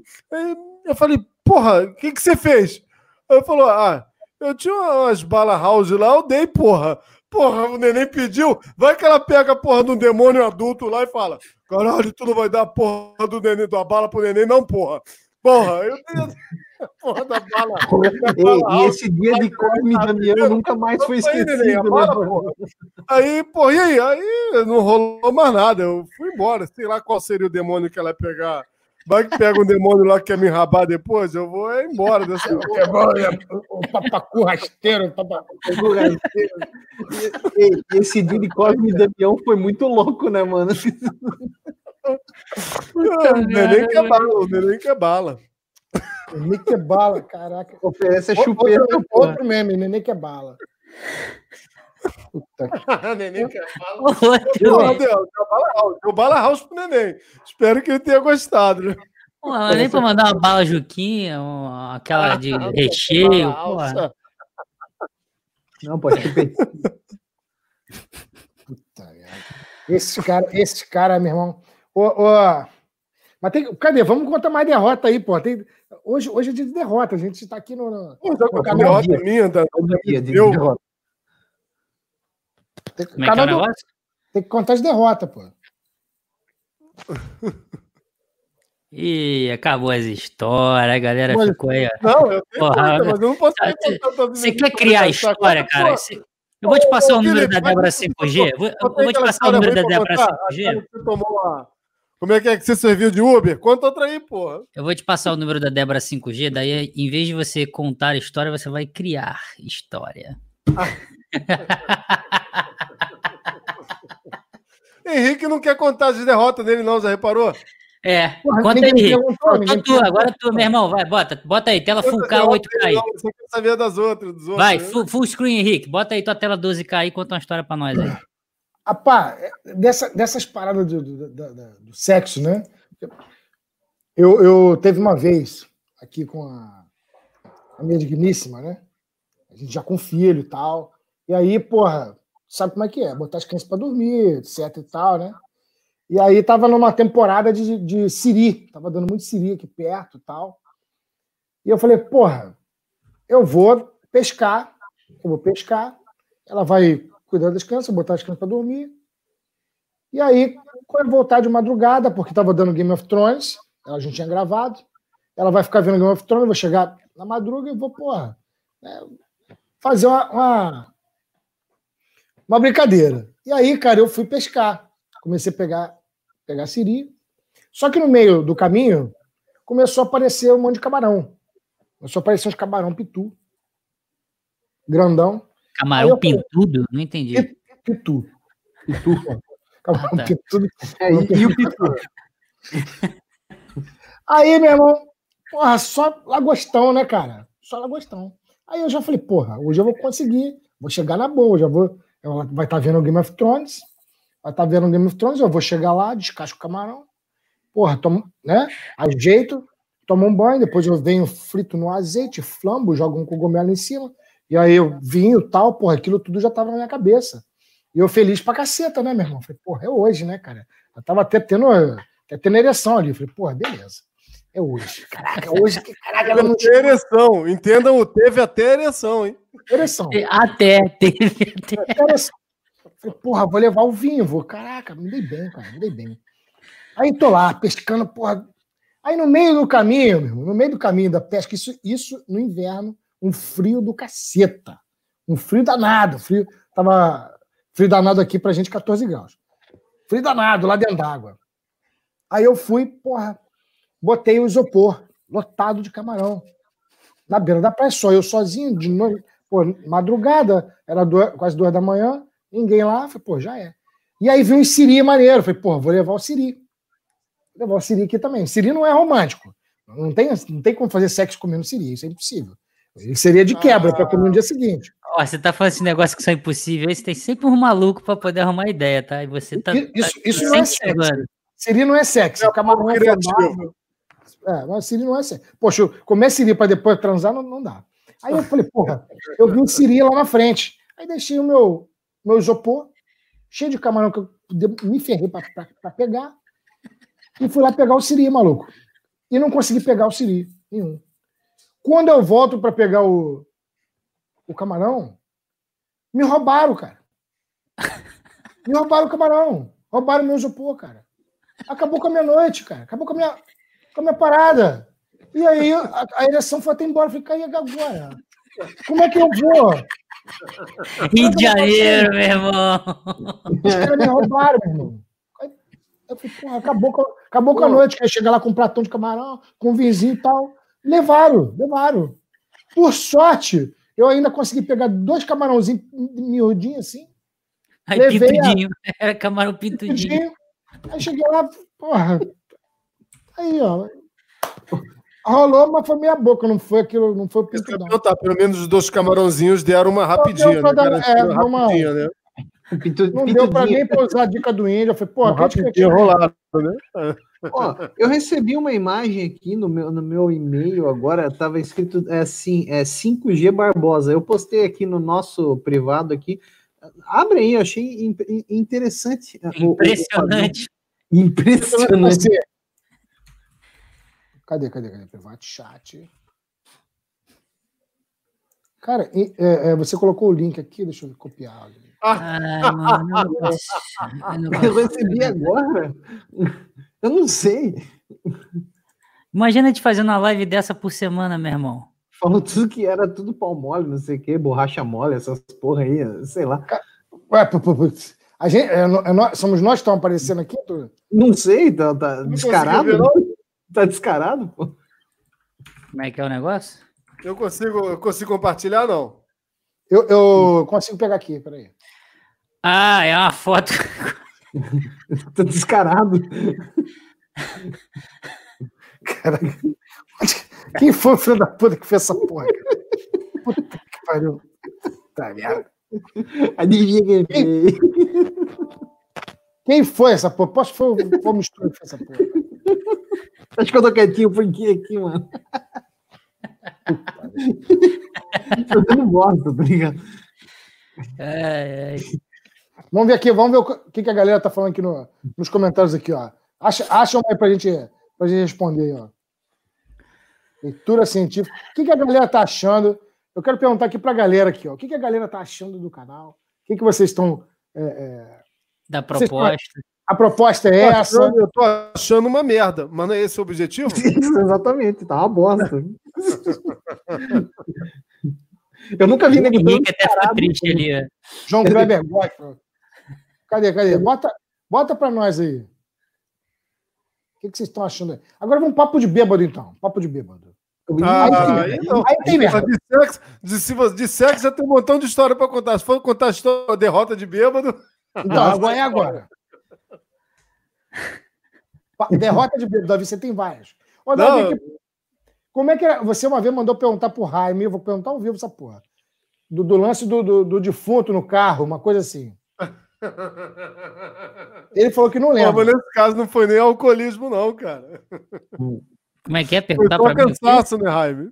eu falei: Porra, o que, que você fez? Ele falou: Ah, eu tinha umas balas house lá, eu dei, porra. Porra, o neném pediu. Vai que ela pega a porra de um demônio adulto lá e fala: Caralho, tu não vai dar a porra do neném, da bala pro neném, não, porra. Porra, eu tenho. Porra da bala. e, e esse dia de Cosme e Damião nunca mais foi esquecido. Aí, né, porra. aí, porra, e aí? Aí não rolou mais nada. Eu fui embora. Sei lá qual seria o demônio que ela ia pegar Vai que pega um demônio lá que quer me rabar depois, eu vou embora dessa O papacu rasteiro, o papacu rasteiro. E, esse dia de Cosme e Damião foi muito louco, né, mano? o neném que é bala, o neném que é bala. Neném que é bala, caraca. Oferece a chupeta. Outro, outro meme, neném que é bala. Puta que... neném quer bala. Deu, deu, bala house. Deu bala house pro neném. Espero que ele tenha gostado, né? Pô, nem pra mandar uma bala Juquinha, uma, aquela de recheio. Porra. Não, pode ser. Puta esse cara, esse cara, meu irmão. Ô, ô, mas tem, cadê? Vamos contar mais derrota aí, pô. Tem, hoje, hoje é dia de derrota. A gente está aqui no. no, no canal. Derrota minha, tá? Dia, Tem, Como é que é o negócio? Tem que contar as derrotas, pô. E acabou as histórias, a galera mas, ficou aí. Não, eu tenho Porra, coisa, mas eu não posso Você quer criar história, cara? Você, eu vou te passar o número da Débora 5G. Eu vou te passar o número da Débora 5G. Como é que é que você serviu de Uber? Conta outra aí, porra. Eu vou te passar o número da Débora 5G, daí em vez de você contar história, você vai criar história. Henrique não quer contar as derrotas dele, não, já reparou? É, Porra, conta aí, Henrique. tu, agora tu, meu irmão, vai, bota, bota aí, tela Full K 8K aí. Não, você quer saber das outras, dos outros. Vai, né? full, full, screen, Henrique, bota aí tua tela 12K aí e conta uma história pra nós aí. Apá, dessa, dessas paradas do, do, do, do sexo, né? Eu, eu teve uma vez aqui com a, a minha digníssima, né? A gente já com filho e tal. E aí, porra, sabe como é que é? Botar as crianças para dormir, etc e tal, né? E aí tava numa temporada de, de Siri, tava dando muito Siri aqui perto e tal. E eu falei, porra, eu vou pescar, eu vou pescar, ela vai cuidar das crianças, botar as crianças para dormir. E aí, quando eu voltar de madrugada, porque tava dando Game of Thrones, ela já tinha gravado, ela vai ficar vendo Game of Thrones, eu vou chegar na madruga e vou, porra, é, fazer uma, uma uma brincadeira. E aí, cara, eu fui pescar. Comecei a pegar, pegar siri. Só que no meio do caminho começou a aparecer um monte de camarão. Começou a aparecer uns camarão pitu. Grandão. Camarão pintudo? Não entendi. Pitu. Pitu. Camarão ah, tá. pitudo. É, e, e o pitu? Aí, meu irmão, porra, só lagostão, né, cara? Só lagostão. Aí eu já falei, porra, hoje eu vou conseguir, vou chegar na boa, já vou ela vai estar tá vendo Game of Thrones, vai estar tá vendo Game of Thrones, eu vou chegar lá, descasco o camarão, porra, tomo, né? Ajeito, tomo um banho, depois eu venho frito no azeite, flambo, jogo um cogumelo em cima, e aí eu vinho tal, porra, aquilo tudo já tava na minha cabeça. E eu feliz pra caceta, né, meu irmão? Falei, porra, é hoje, né, cara? Eu tava até tendo, até tendo ereção ali. Falei, porra, beleza. É hoje. Caraca, hoje que caraca, ela não tinha ereção. Entendam, o teve até ereção, hein? Ereção. Até, teve até. ereção. Falei, porra, vou levar o vinho, vou. Caraca, me dei bem, cara, me dei bem. Aí tô lá, pescando, porra. Aí no meio do caminho, meu, no meio do caminho da pesca, isso, isso no inverno, um frio do caceta. Um frio danado. Frio, tava frio danado aqui pra gente, 14 graus. Frio danado, lá dentro d'água. Aí eu fui, porra, botei o isopor lotado de camarão. Na beira da praia, só eu sozinho, de noite, pô, madrugada, era duas, quase duas da manhã, ninguém lá, falei, pô, já é. E aí vi um siri maneiro, falei, pô, vou levar o siri. Vou levar o siri aqui também. Siri não é romântico. Não tem, não tem como fazer sexo comendo siri, isso é impossível. Ele seria de quebra ah. para comer no dia seguinte. Ó, você tá falando esse negócio que são impossíveis, você tem sempre um maluco para poder arrumar ideia, tá? E você tá. Isso, tá isso não é sexo. Siri não é sexo. É, camarão é criativo. É, mas Siri não é sério. Poxa, comer Siri para depois transar não, não dá. Aí eu falei, porra, eu vi o Siri lá na frente. Aí deixei o meu, meu isopor, cheio de camarão que eu me ferrei para pegar. E fui lá pegar o Siri, maluco. E não consegui pegar o Siri nenhum. Quando eu volto para pegar o, o camarão, me roubaram, cara. Me roubaram o camarão. Roubaram meu isopor, cara. Acabou com a minha noite, cara. Acabou com a minha, com a minha parada. E aí a, a ereção foi até embora. Eu falei, agora? Como é que eu vou? Rio de Janeiro, meu irmão. Os caras me roubaram, meu irmão. Eu falei, porra, acabou, com, acabou com a noite. Quer chegar lá com um pratão de camarão, com um vizinho e tal. Levaram, levaram. Por sorte, eu ainda consegui pegar dois camarãozinhos miudinhos assim. Aí, pintudinho. A... Era camarão pintudinho. pintudinho. Aí cheguei lá, porra. Aí, ó. Rolou, mas foi meia boca, não foi aquilo, não foi pintudão. Tá, pelo menos os dois camarãozinhos deram uma rapidinha, né? Dar, é, uma rapidinha, né? Pintu, não deu para nem para usar a dica do índio. Eu falei, pô, um que rolado, né? Ó, eu recebi uma imagem aqui no meu, no meu e-mail agora, estava escrito é, assim, é 5G Barbosa. Eu postei aqui no nosso privado aqui. Abre aí, eu achei interessante. Impressionante. O, o, impressionante. Cadê, cadê, cadê? Privado chat. Cara, é, é, você colocou o link aqui, deixa eu copiar. Ai, mano, eu, eu recebi agora. Eu não sei. Imagina a gente fazendo uma live dessa por semana, meu irmão. Falou tudo que era tudo pau mole, não sei o que, borracha mole, essas porra aí, sei lá. Ué, a gente, é, é, nós, somos nós que estamos aparecendo aqui? Tô... Não sei, tá, tá descarado. Tá descarado, pô. Como é que é o negócio? Eu consigo, eu consigo compartilhar, não? Eu, eu consigo pegar aqui, peraí. Ah, é uma foto. tá descarado. Cara, quem foi o filho da puta que fez essa porra? Puta que pariu. Tá merda. Adivinha quem fez. Quem foi essa porra? Posso foi, foi o mistura que fez essa porra? Acho que eu tô quietinho por aqui, aqui, mano. eu não gosto, tá ligado? É, é. Vamos ver aqui, vamos ver o que, a galera tá falando aqui no, nos comentários aqui, ó. Acha, acham aí pra gente, pra gente responder aí, ó. Leitura científica. O que, que a galera tá achando? Eu quero perguntar aqui pra galera aqui, ó. O que, que a galera tá achando do canal? O que, que vocês estão. É, é... Da proposta. A proposta é essa. eu tô achando uma merda, mas não é esse o objetivo? Exatamente, tá uma bosta. eu nunca vi ninguém. Henrique até ficou triste ali. João Kleber gosta. Cadê, cadê? Bota, bota para nós aí. O que, que vocês estão achando aí? Agora vamos papo de bêbado, então. Papo de bêbado. Ah, aí, tem, aí, aí tem merda. De sexo, de, de sexo já tem um montão de história para contar. Se for contar a, história, a derrota de bêbado. Não, agora é agora. Derrota de bêbado, Davi, você tem várias. Ô, Davi, que, como é que era? Você uma vez mandou perguntar pro Jaime, eu vou perguntar ao vivo essa porra. Do, do lance do, do, do defunto no carro, uma coisa assim. Ele falou que não lembra. mas nesse caso não foi nem alcoolismo, não, cara. Como é que é? Perguntar para mim. cansaço, né, Jaime?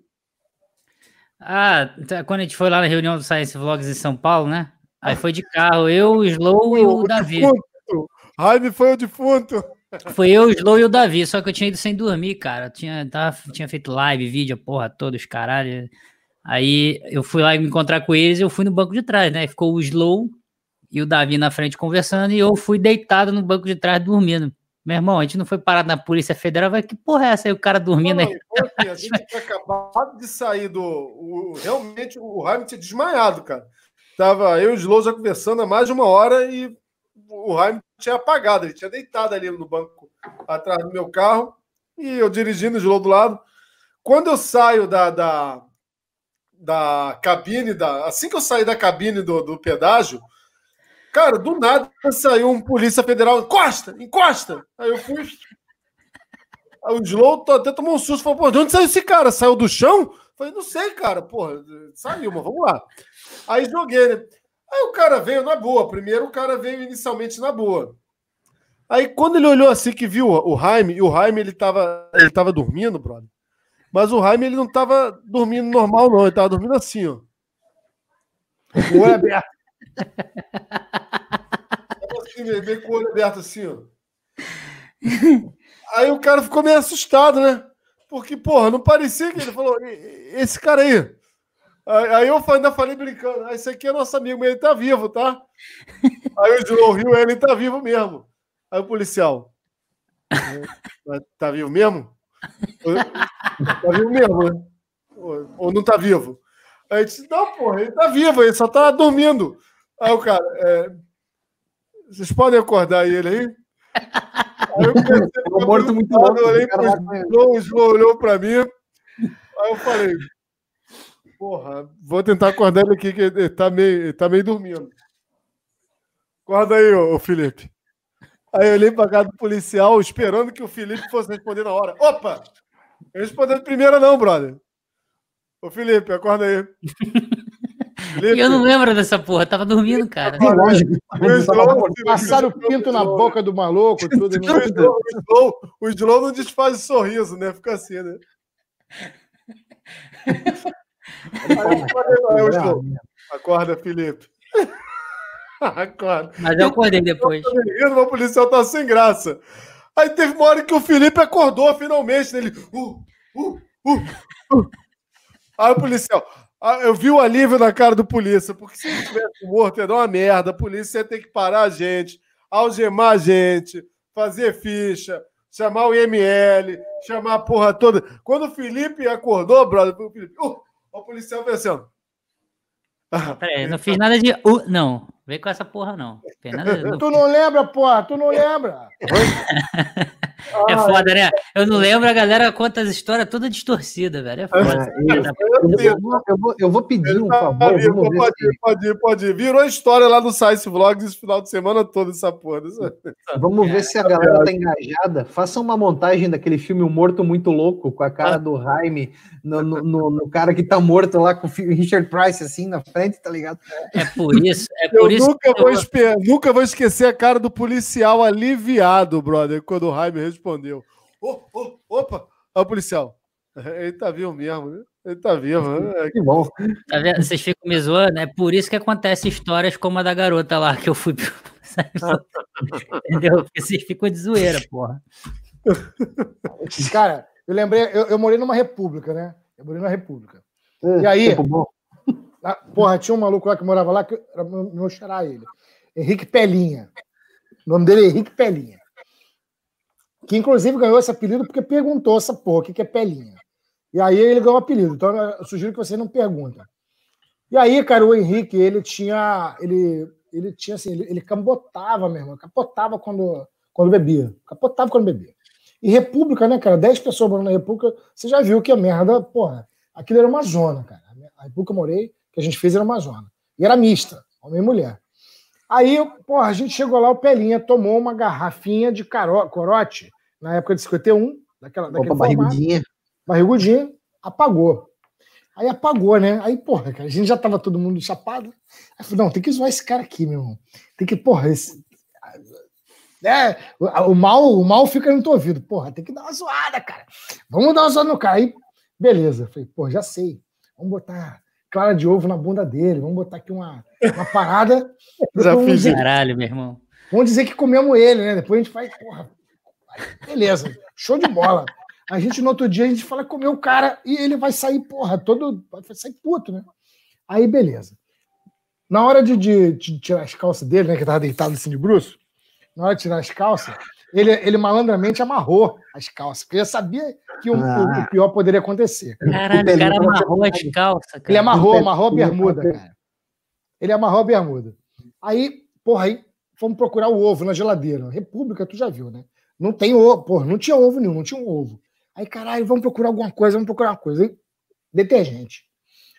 Ah, tá, quando a gente foi lá na reunião do Science Vlogs em São Paulo, né? Aí foi de carro, eu, o Slow e o, o Davi. Defunto. Jaime foi o defunto. Foi eu, o Slow e o Davi, só que eu tinha ido sem dormir, cara. tinha, tava, tinha feito live, vídeo, porra, todos, caralho. Aí eu fui lá me encontrar com eles e eu fui no banco de trás, né? Ficou o Slow e o Davi na frente conversando e eu fui deitado no banco de trás dormindo. Meu irmão, a gente não foi parado na Polícia Federal, vai que porra é essa aí, o cara dormindo aí? a gente tinha acabado de sair do. O, realmente, o Jaime tinha desmaiado, cara. Tava eu e o Slow já conversando há mais de uma hora e o Jaime tinha apagado, ele tinha deitado ali no banco atrás do meu carro e eu dirigindo Slow do lado. Quando eu saio da, da, da cabine, da, assim que eu saí da cabine do, do pedágio, Cara, do nada saiu um polícia federal, encosta, encosta. Aí eu fui. Aí o Slow até tomou um susto, falou, pô, de onde saiu esse cara? Saiu do chão? Falei, não sei, cara, porra, saiu, mas vamos lá. Aí joguei, né? Aí o cara veio na boa. Primeiro o cara veio inicialmente na boa. Aí quando ele olhou assim que viu o Jaime, e o Jaime ele tava, ele tava dormindo, brother. Mas o Jaime ele não tava dormindo normal, não, ele tava dormindo assim, ó. O olho aberto assim, meio com o olho aberto assim, ó. Aí o cara ficou meio assustado, né? Porque, porra, não parecia que ele falou, esse cara aí. Aí eu ainda falei brincando, ah, esse aqui é nosso amigo, mas ele tá vivo, tá? Aí o João riu, ele tá vivo mesmo. Aí o policial, tá vivo mesmo? Tá vivo mesmo, né? Ou não tá vivo? Aí disse, não, porra, ele tá vivo, ele só tá dormindo. Aí o cara, é... vocês podem acordar ele aí? Aí eu pensei, o morto muito louco. Eu olhei pro João, o João olhou pra mim. Aí eu falei, porra, vou tentar acordar ele aqui, que ele tá meio, ele tá meio dormindo. Acorda aí, ô, Felipe. Aí eu olhei pra casa do policial, esperando que o Felipe fosse responder na hora. Opa! Eu respondendo primeiro, não, brother. Ô, Felipe, acorda aí. Felipe. Eu não lembro dessa porra, tava dormindo, cara. Passaram o pinto na boca do maluco, tudo. O Slow, o Slow, o Slow não desfaz o sorriso, né? Fica assim, né? Acorda, Felipe. Acorda. Mas eu acordei depois. O policial tá sem graça. Aí teve uma hora que o Felipe acordou finalmente. Ele. Uh, uh, uh, uh. Aí o policial. Ah, eu vi o alívio na cara do polícia, porque se ele tivesse morto, ia dar uma merda. A polícia ia ter que parar a gente, algemar a gente, fazer ficha, chamar o IML, chamar a porra toda. Quando o Felipe acordou, brother, o Felipe, uh, o policial Peraí, não fiz nada de. Uh, não, vem com essa porra, não. Nada, tu não lembra, porra, tu não lembra. é foda, né? Eu não lembro, a galera conta as histórias toda distorcida, velho. É foda. É, eu, vou, eu, vou, eu vou pedir um favor. Pode ir, pode, ir, pode ir, pode ir. Virou história lá no Science Vlogs esse final de semana todo, essa porra. Vamos ver se a galera tá engajada. Faça uma montagem daquele filme O Morto Muito Louco, com a cara do Jaime no, no, no, no cara que tá morto lá com o Richard Price, assim, na frente, tá ligado? É por isso. É por eu isso nunca, vou eu... nunca vou esquecer a cara do policial aliviado, brother, quando o Jaime respondeu. Oh, oh, opa! Olha o policial. Ele tá vivo mesmo, né? Ele tá vivo. Né? Que bom. Tá vendo? Vocês ficam me zoando, é por isso que acontece histórias como a da garota lá que eu fui. Entendeu? Porque vocês ficam de zoeira, porra. Cara, eu lembrei, eu, eu morei numa república, né? Eu morei numa república. É, e aí, a, porra, tinha um maluco lá que morava lá, que era meu xará ele. Henrique Pelinha. O nome dele é Henrique Pelinha. Que inclusive ganhou esse apelido porque perguntou essa porra, o que, que é Pelinha. E aí ele ganhou o apelido. Então eu sugiro que você não pergunta. E aí, cara, o Henrique, ele tinha. Ele, ele tinha assim, ele, ele capotava mesmo, capotava quando, quando bebia. Capotava quando bebia. E República, né, cara? 10 pessoas morando na República, você já viu que a merda, porra, aquilo era uma zona, cara. A República eu morei, que a gente fez era uma zona. E era mista, homem e mulher. Aí, porra, a gente chegou lá, o Pelinha tomou uma garrafinha de corote, na época de 51, daquela, daquele Opa, barrigudinha. barrigudinha, apagou. Aí apagou, né? Aí, porra, cara, a gente já tava todo mundo chapado. Aí falei, não, tem que zoar esse cara aqui, meu irmão. Tem que, porra, esse... É, o, mal, o mal fica no teu ouvido. Porra, tem que dar uma zoada, cara. Vamos dar uma zoada no cara. Aí, beleza. Falei, pô, já sei. Vamos botar clara de ovo na bunda dele. Vamos botar aqui uma, uma parada. Já fiz. Dizer, Caralho, meu irmão. Vamos dizer que comemos ele, né? Depois a gente faz, porra. Beleza, show de bola. A gente, no outro dia, a gente fala comer o cara e ele vai sair, porra, todo. Vai sair puto, né? Aí, beleza. Na hora de, de, de tirar as calças dele, né? Que tava deitado assim de bruxo, na hora de tirar as calças, ele, ele malandramente amarrou as calças, porque eu sabia que o, ah. o pior poderia acontecer. Caralho, o cara amarrou as calças. Cara. Ele amarrou, amarrou a bermuda, cara. Ele amarrou a bermuda. Aí, porra, aí fomos procurar o ovo na geladeira. República, tu já viu, né? Não tem ovo, porra, não tinha ovo nenhum, não tinha um ovo. Aí, caralho, vamos procurar alguma coisa, vamos procurar uma coisa. Aí, detergente.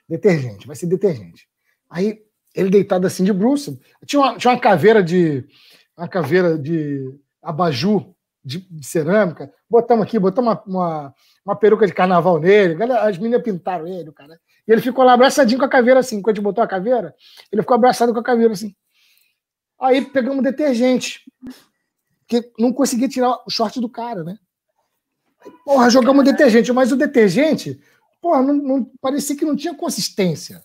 Detergente, vai ser detergente. Aí, ele deitado assim de bruxo, tinha uma, tinha uma caveira de. Uma caveira de abajur de, de cerâmica. Botamos aqui, botamos uma, uma, uma, peruca de carnaval nele. As meninas pintaram ele, cara. E ele ficou lá abraçadinho com a caveira assim. Quando a gente botou a caveira, ele ficou abraçado com a caveira assim. Aí pegamos detergente. Porque não conseguia tirar o short do cara, né? Porra, jogamos detergente, mas o detergente, porra, não, não, parecia que não tinha consistência.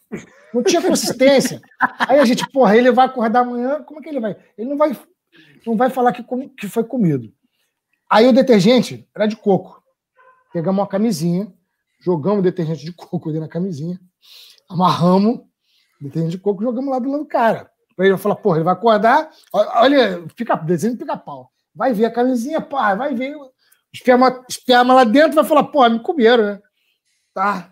Não tinha consistência. Aí a gente, porra, ele vai acordar amanhã, como é que ele vai? Ele não vai não vai falar que, que foi comido. Aí o detergente era de coco. Pegamos uma camisinha, jogamos o detergente de coco dentro da camisinha. Amarramos, desenho de coco, jogamos lá do lado do cara. Pra ele falar, porra, ele vai acordar, olha, fica, desenho de pica-pau. Vai ver a camisinha, pá, vai ver esperma, esperma lá dentro, vai falar, porra, me comeram, né? Tá.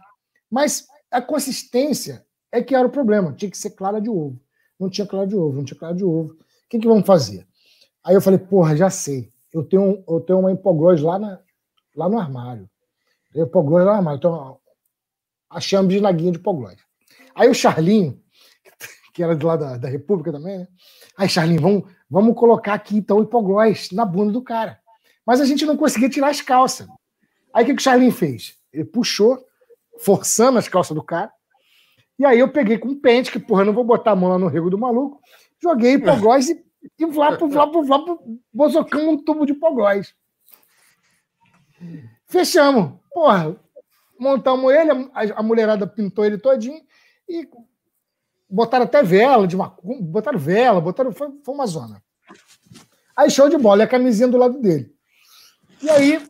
Mas a consistência é que era o problema, tinha que ser clara de ovo. Não tinha clara de ovo, não tinha clara de ovo. O que, que vamos fazer? Aí eu falei, porra, já sei. Eu tenho, eu tenho uma hipoglose lá, na, lá no armário. Eu hipoglose lá no armário. Então, achei uma bisnaguinha de hipoglose. Aí o Charlinho, que era de lá da, da República também, né? Aí, Charlinho, vamos, vamos colocar aqui então hipoglós na bunda do cara. Mas a gente não conseguia tirar as calças. Aí o que, que o Charlinho fez? Ele puxou, forçando as calças do cara. E aí eu peguei com um pente, que porra, não vou botar a mão lá no rego do maluco. Joguei hipoglós e, e vlapo, vlapo, vlapo, bozocamos um tubo de hipoglós. Fechamos. Porra, montamos ele, a, a mulherada pintou ele todinho e botaram até vela de macumba, botaram vela, botaram. Foi, foi uma zona. Aí show de bola, e a camisinha do lado dele. E aí,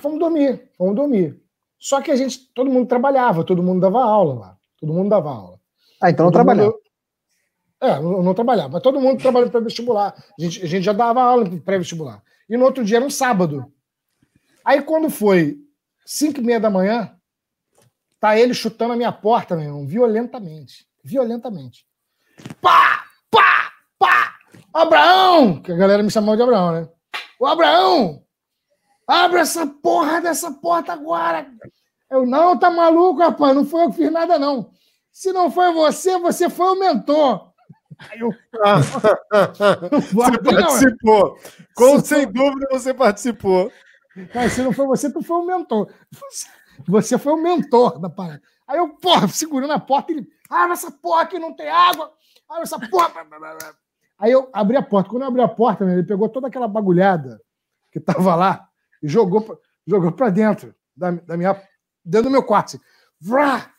fomos dormir, fomos dormir. Só que a gente, todo mundo trabalhava, todo mundo dava aula lá. Todo mundo dava aula. Ah, então não trabalhava. Mundo... É, não, não, trabalhava, mas todo mundo trabalhava para vestibular. A gente, a gente já dava aula pré-vestibular. E no outro dia era um sábado. Aí quando foi 5 e meia da manhã, tá ele chutando a minha porta, meu irmão, violentamente violentamente. Pá! Pá! Pá! Abraão! Que a galera me chamou de Abraão, né? O Abraão! Abre essa porra dessa porta agora! Eu, não, tá maluco, rapaz, não foi eu que fiz nada, não. Se não foi você, você foi o mentor. Aí eu... você participou. Com, sem dúvida, você participou. Cara, se não foi você, tu foi o mentor. Você foi o mentor da parada. Aí eu, porra, segurando a porta, ele Abre essa porra aqui, não tem água. Abre essa porra. Aí eu abri a porta. Quando eu abri a porta, ele pegou toda aquela bagulhada que tava lá e jogou, pra, jogou pra dentro da, da minha, dentro do meu quarto. Assim. Vrá!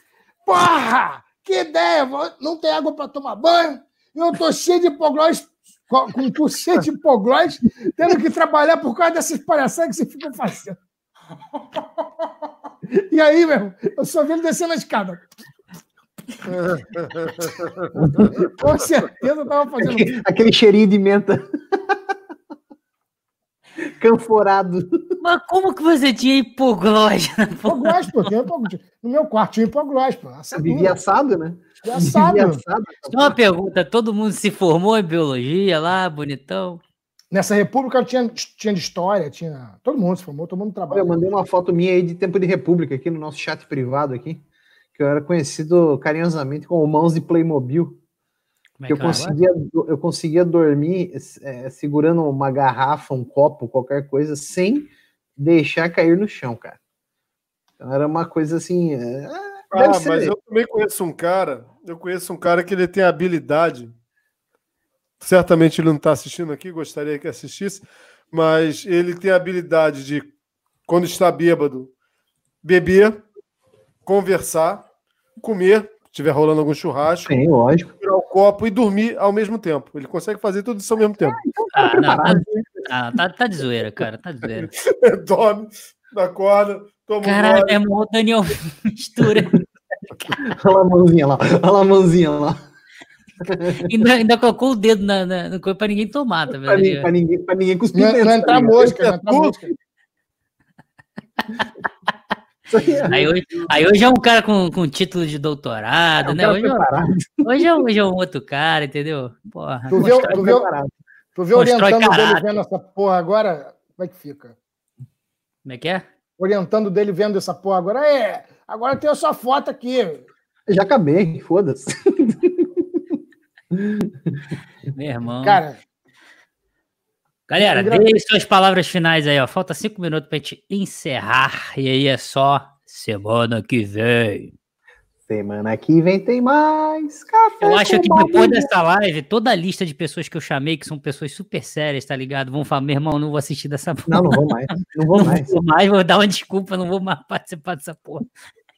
Porra! Que ideia! Não tem água para tomar banho. Eu tô cheio de hipoglós, com, com cheio de hipoglós, tendo que trabalhar por causa dessas palhaçadas que você fica fazendo. E aí, meu, eu só vi ele descendo a escada. Com certeza estava fazendo. Aquele, aquele cheirinho de menta. Canforado. Mas como que você tinha hipoglós? Hipoglós, pô. No meu quarto tinha hipoglós, pô. Vivia assado, né? Vivia assado. Vivia assado. Só uma pergunta: todo mundo se formou em biologia lá, bonitão? Nessa república tinha, tinha de história, tinha. Todo mundo se formou, todo mundo trabalha. Eu mandei uma foto minha aí de tempo de república aqui no nosso chat privado aqui que eu era conhecido carinhosamente como mãos de Playmobil. É que eu, conseguia, eu conseguia dormir é, segurando uma garrafa, um copo, qualquer coisa, sem deixar cair no chão, cara. Então era uma coisa assim. É, ah, mas eu também conheço um cara. Eu conheço um cara que ele tem habilidade. Certamente ele não está assistindo aqui, gostaria que assistisse, mas ele tem a habilidade de, quando está bêbado, beber, conversar, comer, se estiver rolando algum churrasco, Sim, lógico. tirar o copo e dormir ao mesmo tempo. Ele consegue fazer tudo isso ao mesmo tempo. Ah, então tá, ah, não, tá, tá, tá, de zoeira, cara, tá de zoeira. Dorme, acorda, toma Caralho, é o Daniel mistura. olha a mãozinha lá, olha a mãozinha lá. Ainda, ainda colocou o dedo na, na, no corpo para ninguém tomar, tá vendo? Para ninguém, pra ninguém cuspir. Não, não entrar mosca, não mosca. Aí hoje, aí hoje é um cara com, com título de doutorado, é né? Hoje, é hoje, é, hoje é um outro cara, entendeu? Porra, tu viu, tu viu, tu viu orientando dele vendo essa porra agora? Como é que fica? Como é que é? Orientando dele vendo essa porra agora. É, agora tem a sua foto aqui. Já acabei, foda-se. Meu irmão. Cara, Galera, dê suas palavras finais aí, ó. Falta cinco minutos pra gente encerrar. E aí é só semana que vem. Semana que vem tem mais café. Eu acho que depois dessa live, toda a lista de pessoas que eu chamei, que são pessoas super sérias, tá ligado? Vão falar, meu irmão, não vou assistir dessa porra. Não, não vou mais. Não vou não mais. Vou mais, vou dar uma desculpa, não vou mais participar dessa porra.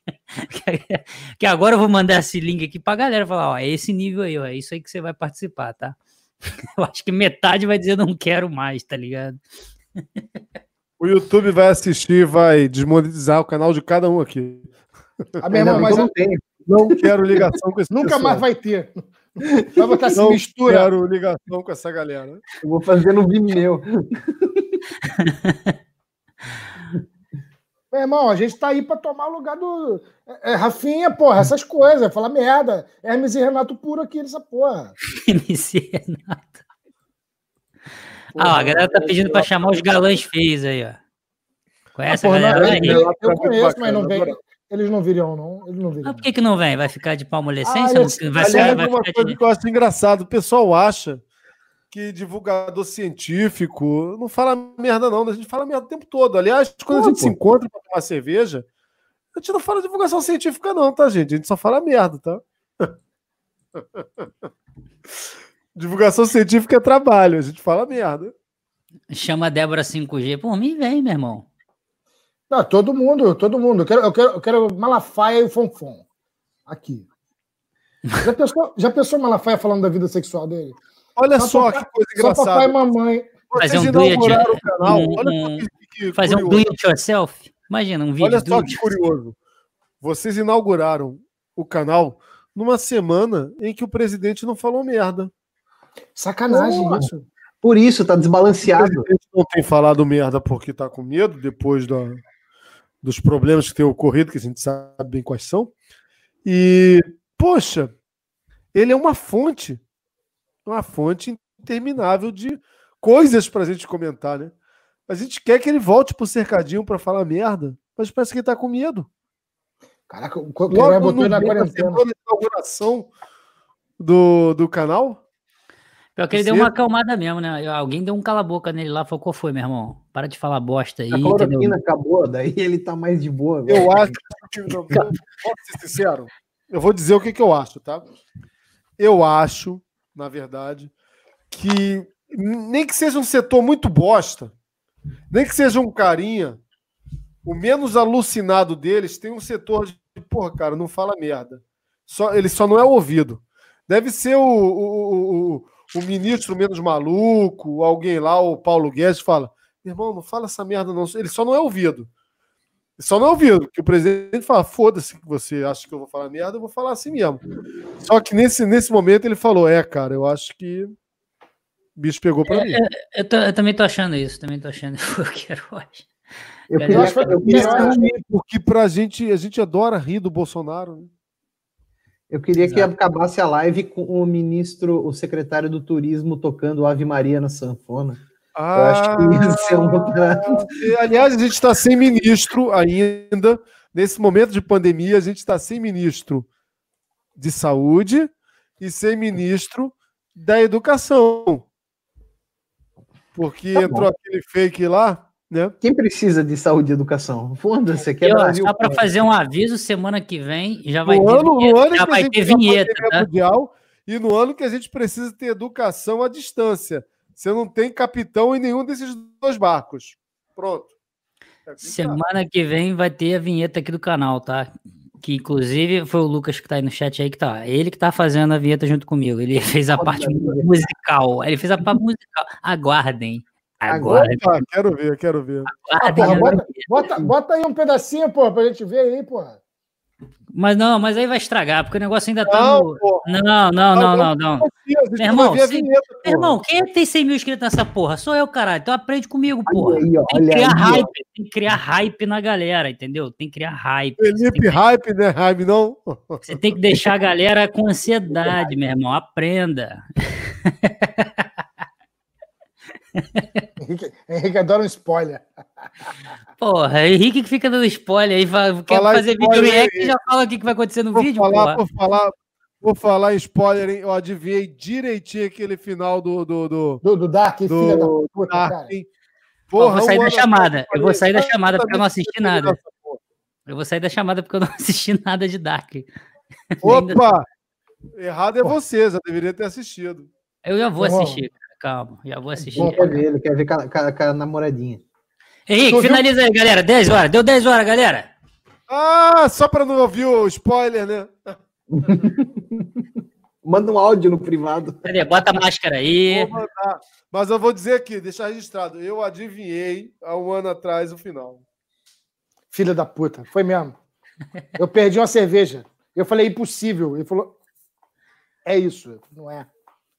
que agora eu vou mandar esse link aqui pra galera falar, ó, é esse nível aí, ó, é isso aí que você vai participar, tá? Eu acho que metade vai dizer não quero mais, tá ligado? O YouTube vai assistir, vai desmonetizar o canal de cada um aqui. Ah, meu irmão, mas, eu, Não quero ligação com esse Nunca pessoal. mais vai ter. Vai botar Não mistura. quero ligação com essa galera. Eu vou fazer no Vimeo. Meu irmão, a gente tá aí pra tomar o lugar do. É, é, Rafinha, porra, essas coisas. Falar merda. Hermes e Renato puro aqui nessa porra. MC Renato. Ah, ó, a galera tá pedindo pra chamar os galãs feios aí, ó. Conhece Ah, porra, a galera? não, aí? eu, eu é muito conheço, mas não vem. Eles não viriam, não. Eles não viriam. Ah, por que, que não vem? Vai ficar de palmolescência? Ah, vai, Aliás, vai uma ficar coisa de... que eu acho engraçado, o pessoal acha que divulgador científico não fala merda, não. né? A gente fala merda o tempo todo. Aliás, quando a Pô, gente se pô. encontra pra tomar cerveja, a gente não fala divulgação científica, não, tá, gente? A gente só fala merda, tá? divulgação científica é trabalho, a gente fala merda. Chama a Débora 5G. Por mim, vem, meu irmão. Não, todo mundo, todo mundo. Eu quero, eu quero, eu quero Malafaia e o Fonfon. Aqui. Já pensou, já pensou Malafaia falando da vida sexual dele? Olha Só só, papai- que coisa Só papai e engraçada. mamãe. Fazer Vocês um do it- inauguraram o canal. um- Olha um- só que, que Fazer um do it yourself. Imagina, um vídeo Olha do só que curioso. Vocês inauguraram o canal numa semana em que o presidente não falou merda. Sacanagem isso. Por isso, tá O desbalanceado. presidente não tem falado merda porque tá com medo depois da, dos problemas que têm ocorrido, que a gente sabe bem quais são. E, poxa, ele é uma fonte, uma fonte interminável de coisas pra gente comentar, né? A gente quer que ele volte pro cercadinho pra falar merda, mas parece que ele tá com medo. Caraca, o Queiroz Logo botou no na quarentena. inauguração do, do canal, Pior que ele Você- deu uma acalmada mesmo, né? Alguém deu um cala-boca nele lá, falou, qual foi, meu irmão? Para de falar bosta aí, A entendeu? cloroquina acabou, daí ele tá mais de boa. agora. eu acho que. Posso ser sincero? Eu vou dizer o que, que eu acho, tá? Eu acho, na verdade, que nem que seja um setor muito bosta, nem que seja um carinha, o menos alucinado deles tem um setor de, porra, cara, não fala merda. Só, ele só não é ouvido. Deve ser o, o, o, o ministro menos maluco, alguém lá, o Paulo Guedes, fala: irmão, não fala essa merda, não. Ele só não é ouvido. Só não é ouvido, porque o presidente fala: foda-se que você acha que eu vou falar merda, eu vou falar assim mesmo. Só que nesse, nesse momento ele falou: é, cara, eu acho que o bicho pegou pra mim. Eu, tô- eu também tô achando isso, também tô achando que eu quero hoje. Eu Eu queria, acho que- eu é porque pra gente, a gente adora rir do Bolsonaro. Né? eu queria que Exato. acabasse a live com o ministro, o secretário do turismo tocando Ave Maria na sanfona. Acho que ia ser um E, Aliás, a gente está sem ministro ainda. Nesse momento de pandemia, a gente está sem ministro de saúde e sem ministro da educação. Porque Tá entrou aquele fake lá, né? Quem precisa de saúde e educação? Foda-se, aqui é E, ó, Brasil. só para fazer um aviso, semana que vem já vai No ter ano, no vinheta, ano já que a vai gente ter vinheta, tá? mundial e no ano que a gente precisa ter educação à distância. Você não tem capitão em nenhum desses dois barcos. Pronto. É assim tá. Semana que vem vai ter a vinheta aqui do canal, tá? Que inclusive foi o Lucas que tá aí no chat aí que tá. Ele que tá fazendo a vinheta junto comigo. Ele fez a parte musical. Ele fez a parte musical. Aguardem. Aguardem. Opa, quero ver, quero ver. Ah, aguardem porra, a bota, bota, bota aí um pedacinho, pô, pra gente ver aí, pô. Mas não, mas aí vai estragar, porque o negócio ainda tá Não, no. Não, não, não, não, não. Meu irmão, se- Meu irmão, quem é que tem 100 mil inscritos nessa porra? Sou eu, caralho. Então aprende comigo, porra. Aí, ó, Tem que criar aí, ó. hype. Tem que criar hype na galera, entendeu? Tem que criar hype. Felipe que- Hype, né? Hype, não? Você tem que deixar a galera com ansiedade, meu irmão. Aprenda. Henrique, Henrique adora um spoiler. Porra, Henrique que fica dando spoiler aí, quer Falar fazer vídeo react e já fala o que vai acontecer no Vou vídeo, falar, porra. vou falar, vou falar em spoiler, hein? Eu adivinhei direitinho aquele final do, do, do, Do, do Dark, filha da do puta, Dark, cara. hein? Ó, vou sair da chamada, atrás eu vou sair da chamada porque eu não assisti nada. porra. Eu vou sair da chamada porque eu não assisti nada de Dark. Opa! Errado é você, já deveria ter assistido. Eu já vou Tá assistir, cara. Calma, já vou assistir. Ele quer ver, ele quer ver com a, com a- com a namoradinha. Henrique, Tu viu? finaliza aí, galera. 10 horas. Deu 10 horas, galera. Ah, só para não ouvir o spoiler, né? Manda um áudio no privado. Cadê? Bota a máscara aí. Mas eu vou dizer aqui, deixar registrado. Eu adivinhei há um ano atrás o final. Filha da puta, foi mesmo. Eu perdi uma cerveja. Eu falei, impossível. Ele falou, é isso, não é.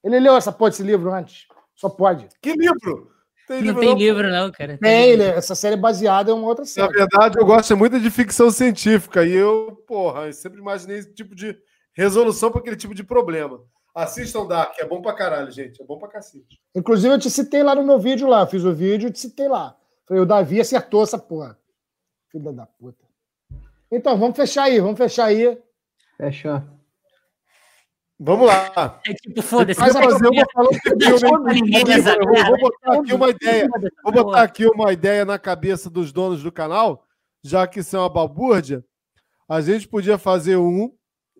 Ele leu essa porra desse livro antes. Só pode. Que livro? Tem não livro tem não. livro, não, cara. Tem, ele, essa série é baseada em uma outra série. Na verdade, eu gosto muito de ficção científica. E eu, porra, eu sempre imaginei esse tipo de resolução para aquele tipo de problema. Assistam Dark, é bom pra caralho, gente. É bom pra cacete. Inclusive, eu te citei lá no meu vídeo lá. Fiz o vídeo e te citei lá. Falei, o Davi acertou essa porra. Filha da puta. Então, vamos fechar aí, vamos fechar aí. Fechou. Vamos lá. É tipo, foda-se. Mas fazer uma falando de filme. Eu vou botar aqui uma ideia. Vou botar aqui uma ideia na cabeça dos donos do canal, já que isso é uma balbúrdia. A gente podia fazer um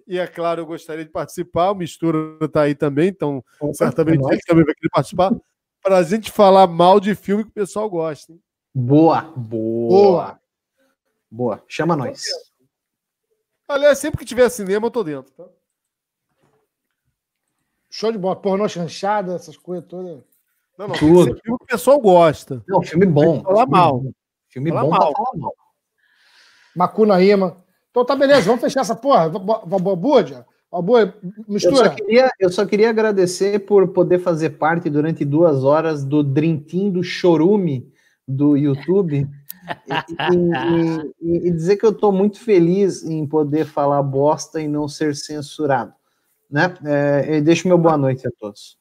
e é claro, eu gostaria de participar. O Mistura está aí também, então Opa, certamente é ele também vai querer participar. Para a gente falar mal de filme que o pessoal gosta. Hein? Boa, boa. Boa. Chama nós. Aliás, sempre que tiver cinema, eu tô dentro. Tá? Show de bola. Pornô chanchada, essas coisas todas. Não, não. Tudo. Filme que o pessoal gosta. Não, filme bom. Falar mal. Filme bom mal. falar mal. Macuna Rima. Então tá beleza, vamos fechar essa porra. Balbúrdia, mistura. Eu só, queria, eu só queria agradecer por poder fazer parte durante duas horas do Team do Chorume do YouTube. e, e, e, dizer que eu estou muito feliz em poder falar bosta e não ser censurado. Né? É, deixo meu boa noite a todos.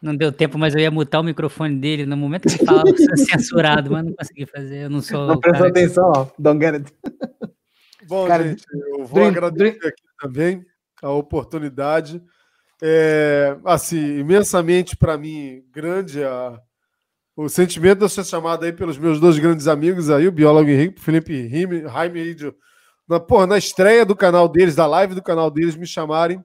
Não deu tempo, mas eu ia mutar o microfone dele no momento que ele falava que censurado, mas não consegui fazer. Eu não sou. Não prestou atenção, ó. Don't get it. Bom, Cara, gente, eu vou drink, agradecer drink. aqui também a oportunidade. É, assim, imensamente para mim grande a, o sentimento de ser chamado aí pelos meus dois grandes amigos aí, o biólogo Henrique, Felipe Jaime Idio, na, porra, na estreia do canal deles, da live do canal deles, me chamarem.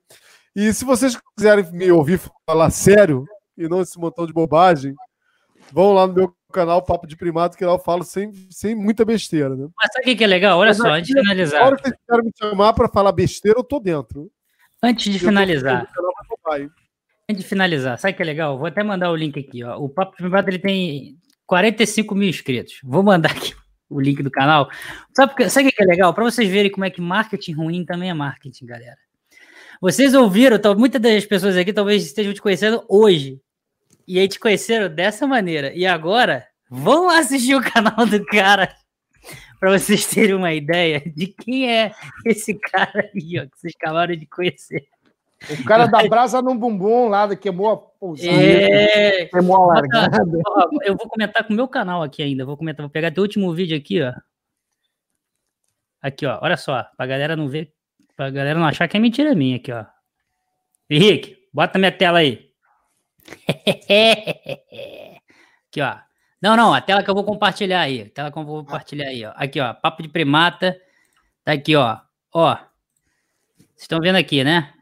E se vocês quiserem me ouvir falar sério e não esse montão de bobagem, vão lá no meu canal Papo de Primato, que lá eu falo sem, sem muita besteira, né? Mas sabe o que é legal? Olha Mas só, antes de finalizar. Agora vocês querem me chamar para falar besteira, eu tô dentro. Antes de finalizar. Antes de finalizar, sabe o que é legal? Vou até mandar o link aqui, ó. O Papo de Primato ele tem 45 mil inscritos. Vou mandar aqui o link do canal. Sabe, sabe o que é legal? Para vocês verem como é que marketing ruim também é marketing, galera. Vocês ouviram, muitas das pessoas aqui talvez estejam te conhecendo hoje. E aí te conheceram dessa maneira. E agora, vão assistir o canal do cara para vocês terem uma ideia de quem é esse cara aí, ó, que vocês acabaram de conhecer. O cara da brasa no bumbum lá, que queimou a pousada. É... Queimou a largada. Eu vou comentar com o meu canal aqui ainda. Vou comentar, vou pegar teu último vídeo aqui, ó. Aqui, ó. Olha só, pra galera não ver, pra galera não achar que é mentira minha aqui, ó. Henrique, bota minha tela aí. aqui, ó. Não, não, a tela que eu vou compartilhar aí. A tela que eu vou compartilhar aí, ó. Aqui, ó. Papo de primata. Tá aqui, ó. Ó. Vocês estão vendo aqui, né?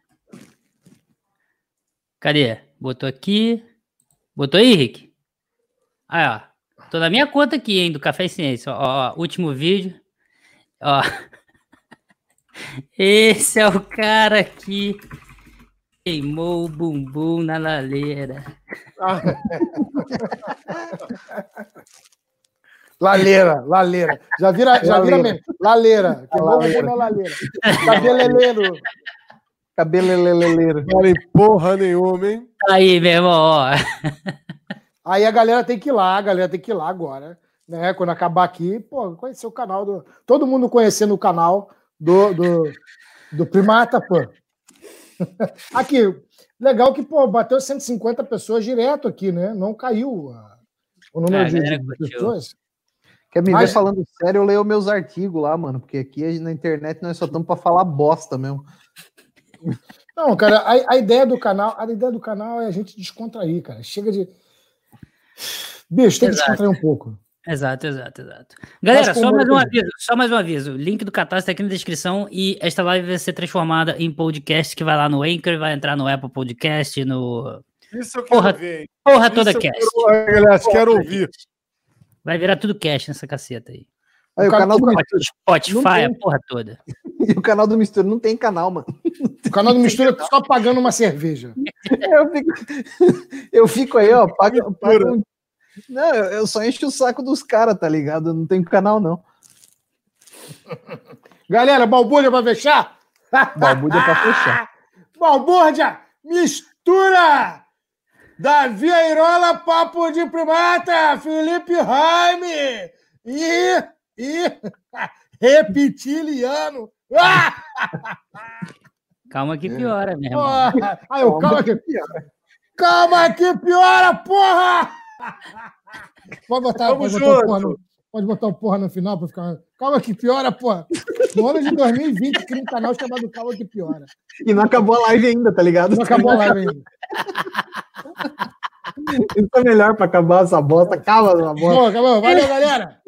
Cadê? Botou aqui. Botou aí, Rick? Aí, ó. Tô na minha conta aqui, hein, do Café e Ciência. Ó, ó, último vídeo. Ó. Esse é o cara aqui Queimou o bumbum na laleira. Laleira, laleira. Já vira, já vira mesmo. Laleira. Queimou o bumbum na laleira. Cabeleleiro. Cabeleleleiro. Não porra nenhuma, hein? Aí, meu irmão, ó. Aí a galera tem que ir lá, a galera tem que ir lá agora. Né? Quando acabar aqui, pô, conhecer o canal do. Todo mundo conhecendo o canal do, do, do Primata, pô. aqui, legal que, pô, bateu 150 pessoas direto aqui, né? Não caiu a, o número é, de, de pessoas. Quer me Mas... ver falando sério, eu leio meus artigos lá, mano, porque aqui na internet nós só estamos para falar bosta mesmo. Não, cara, a, a, ideia do canal, a ideia do canal é a gente descontrair, cara. Chega de. Bicho, tem Exato. que descontrair um pouco. Exato, exato, exato. Galera, só mais um aviso, só mais um aviso. Link do Catarse tá aqui na descrição e esta live vai ser transformada em podcast que vai lá no Anchor, vai entrar no Apple Podcast, no Isso eu quero porra, ver. Porra Isso toda cast. Quero, aliás, quero ouvir. Vai virar tudo cast nessa caceta aí. aí o, o canal do. Spotify, a porra toda. E o canal do Mistura não tem canal, mano. O canal do Mistura é só pagando uma cerveja. eu, fico, eu fico aí, ó, pago, pago não, eu só encho o saco dos caras, tá ligado? Eu não tenho canal, não. Galera, balbúrdia pra fechar? Balbúrdia pra fechar. Balbúrdia, mistura! Davi Airola, papo de primata, Felipe Raime e, e reptiliano. Calma que piora, meu irmão. Porra! Aí, eu, calma que piora. Calma que piora, porra! Pode botar, Vamos pode botar, porra no, pode botar o porra no final para ficar. Calma que piora, porra. No ano de 2020, cria um canal chamado Calma que piora. E não acabou a live ainda, tá ligado? Não acabou a live ainda. Isso é melhor pra acabar essa bosta. Acaba essa bosta. Bom, acabou. Valeu, galera.